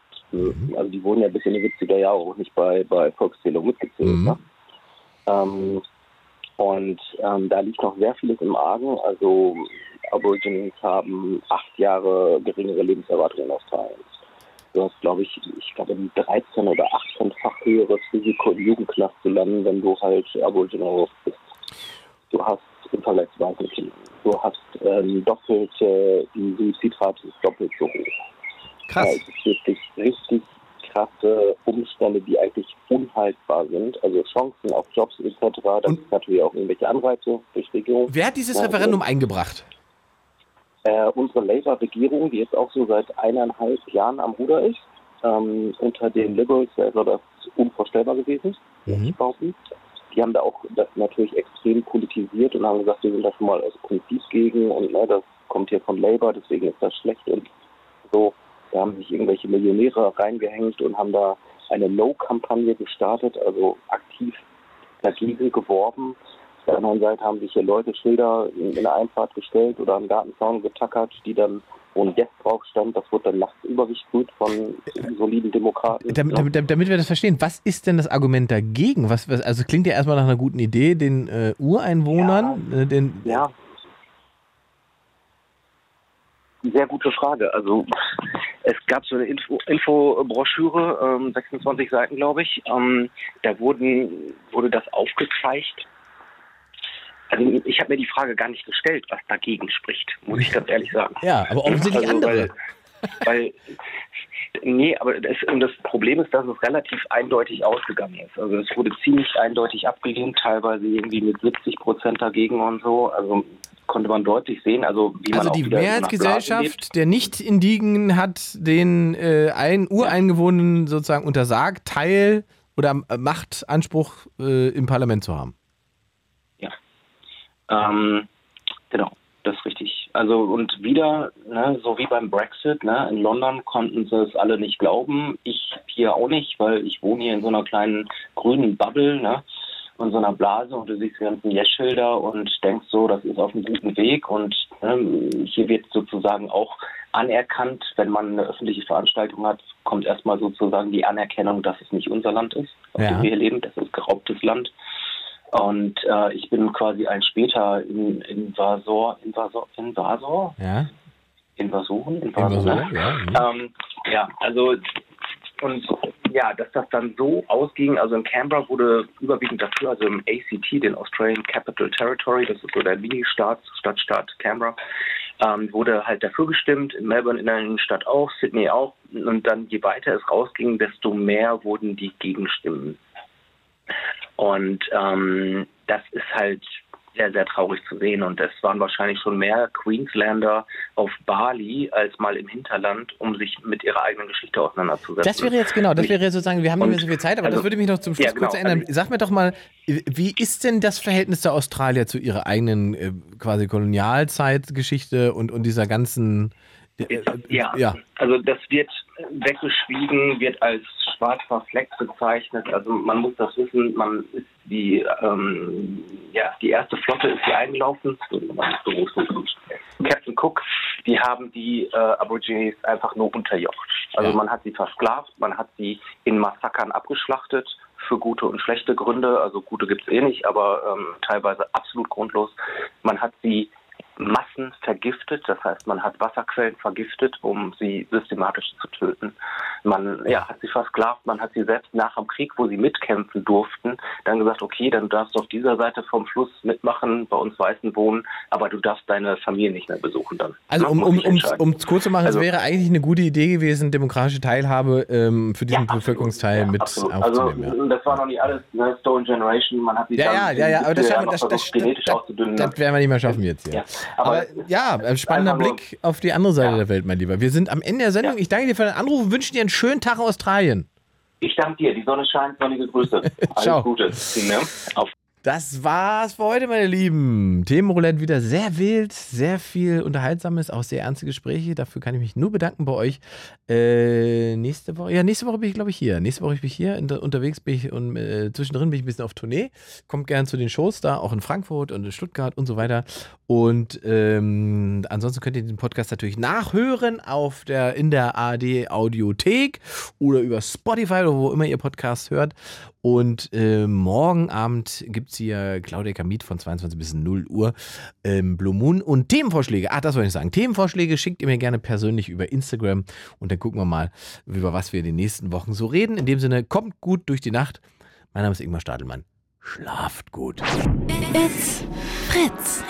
also die wurden ja bis in die 70er Jahre auch nicht bei, bei Volkszählung mitgezählt. Mhm. Ne? Ähm, und ähm, da liegt noch sehr vieles im Argen. Also Aborigines haben acht Jahre geringere Lebenserwartung in Australien. Du hast, glaube ich, ich glaube, ein 13 oder 18-fach höheres Risiko im Jugendknast zu landen, wenn du halt Aboriginal bist. Du hast Kindern. Du hast ähm, doppelte, die Suizidrate ist doppelt so hoch. Krass. Ja, es ist wirklich richtig krasse Umstände, die eigentlich unhaltbar sind. Also Chancen auf Jobs etc. Das Und- ist natürlich auch irgendwelche Anreize durch Regierung. Wer hat dieses Ja, Referendum eingebracht? Äh, unsere Labour-Regierung, die jetzt auch so seit eineinhalb Jahren am Ruder ist, ähm, unter den Liberals wäre das unvorstellbar gewesen, Mhm. behaupten. Die haben da auch das natürlich extrem politisiert und haben gesagt, wir sind da schon mal aus Prinzip gegen und ne, das kommt hier von Labour, deswegen ist das schlecht und so. Da haben sich irgendwelche Millionäre reingehängt und haben da eine No-Kampagne gestartet, also aktiv dagegen geworben. Auf der anderen Seite haben sich hier Leute Schilder in, in der Einfahrt gestellt oder am Gartenzaun getackert, die dann, wo ein Yes drauf stand, das wurde dann nachts übergesprüht von soliden Demokraten. Damit, damit, damit wir das verstehen, was ist denn das Argument dagegen? Was, was, also klingt ja erstmal nach einer guten Idee, den äh, Ureinwohnern, äh, den, Ja. Sehr gute Frage. Also es gab so eine Info- Infobroschüre, ähm, 26 Seiten, glaube ich. Ähm, da wurden, wurde das aufgezeigt. Also ich habe mir die Frage gar nicht gestellt, was dagegen spricht, muss ich ganz ehrlich sagen. ja, aber offensichtlich Also, andere. Weil, weil nee, aber das, und das Problem ist, dass es relativ eindeutig ausgegangen ist. Also es wurde ziemlich eindeutig abgelehnt, teilweise irgendwie mit 70 Prozent dagegen und so. Also konnte man deutlich sehen, also wie man Also auch die. Mehrheitsgesellschaft der Nicht-Indigen hat den äh, ein Ureingewohnenen sozusagen untersagt, Teil oder Machtanspruch äh, im Parlament zu haben. Ähm, genau, das ist richtig. Also und wieder, ne, so wie beim Brexit, ne, in London konnten sie es alle nicht glauben. Ich hier auch nicht, weil ich wohne hier in so einer kleinen grünen Bubble, ne, und so einer Blase und du siehst die ganzen Yes-Schilder und denkst so, das ist auf einem guten Weg und ne, hier wird sozusagen auch anerkannt, wenn man eine öffentliche Veranstaltung hat, kommt erstmal sozusagen die Anerkennung, dass es nicht unser Land ist, auf Ja. dem wir hier leben, das ist geraubtes Land. Und äh, ich bin quasi ein später in, Invasor, Invasor, Invasor, Ja, Invasoren, Invasor, Invasor, ne? ja. mhm. Ähm, ja, also und ja, dass das dann so ausging, also in Canberra wurde überwiegend dafür, also im ACT, den Australian Capital Territory, das ist so der Mini-Staat, Stadtstaat Canberra, ähm, wurde halt dafür gestimmt, in Melbourne in der Innenstadt auch, Sydney auch. Und dann je weiter es rausging, desto mehr wurden die Gegenstimmen. Und ähm, das ist halt sehr, sehr traurig zu sehen. Und es waren wahrscheinlich schon mehr Queenslander auf Bali als mal im Hinterland, um sich mit ihrer eigenen Geschichte auseinanderzusetzen. Das wäre jetzt genau, das wäre jetzt sozusagen, wir haben nicht mehr Und- so viel Zeit, aber das also- würde mich noch zum Schluss Ja, genau, kurz erinnern. also- Sag mir doch mal, wie ist denn das Verhältnis der Australier zu ihrer eigenen äh, quasi Kolonialzeitgeschichte und, und dieser ganzen äh, äh, Ja, ja. also das wird weggeschwiegen, wird als schwarz verfleckt bezeichnet. Also man muss das wissen, man ist die, ähm, ja, die erste Flotte ist hier eingelaufen. Captain Cook, die haben die äh, Aborigines einfach nur unterjocht. Also Ja. man hat sie versklavt, man hat sie in Massakern abgeschlachtet für gute und schlechte Gründe. Also gute gibt es eh nicht, aber ähm, teilweise absolut grundlos. Man hat sie Massen vergiftet, das heißt, man hat Wasserquellen vergiftet, um sie systematisch zu töten. Man ja, hat sie versklavt, man hat sie selbst nach dem Krieg, wo sie mitkämpfen durften, dann gesagt, okay, dann darfst du auf dieser Seite vom Fluss mitmachen, bei uns Weißen wohnen, aber du darfst deine Familie nicht mehr besuchen dann. Also um muss um um es kurz zu machen, Also- es wäre eigentlich eine gute Idee gewesen, demokratische Teilhabe ähm, für diesen Ja. Bevölkerungsteil Ja, mit absolut. aufzunehmen. Also das war noch nicht alles, ne, Stone Generation, man hat sie Ja, dann ja, ja, ja, aber das, schaffen, das, das, genetisch das, das, das werden wir nicht mehr schaffen jetzt. Ja, Aber, aber ja, ein spannender Blick auf die andere Seite Ja. der Welt, mein Lieber. Wir sind am Ende der Sendung. Ja. Ich danke dir für den Anruf und wünsche dir einen schönen Tag in Australien. Ich danke dir, die Sonne scheint, sonnige Grüße. Alles Ciao. Gute. Auf Das war's für heute, meine Lieben. Themenroulette wieder sehr wild, sehr viel Unterhaltsames, auch sehr ernste Gespräche. Dafür kann ich mich nur bedanken bei euch. Äh, nächste Woche, ja, nächste Woche bin ich, glaube ich, hier. Nächste Woche bin ich hier. Unterwegs bin ich und äh, zwischendrin bin ich ein bisschen auf Tournee. Kommt gern zu den Shows da, auch in Frankfurt und in Stuttgart und so weiter. Und ähm, ansonsten könnt ihr den Podcast natürlich nachhören auf der, in der ARD Audiothek oder über Spotify oder wo immer ihr Podcast hört. Und äh, morgen Abend gibt es hier Claudia Kamit von 22 bis 0 Uhr ähm, Blue Moon und Themenvorschläge. Ach, das wollte ich sagen. Themenvorschläge schickt ihr mir gerne persönlich über Instagram und dann gucken wir mal, über was wir in den nächsten Wochen so reden. In dem Sinne, kommt gut durch die Nacht. Mein Name ist Ingmar Stadelmann. Schlaft gut. It's Fritz.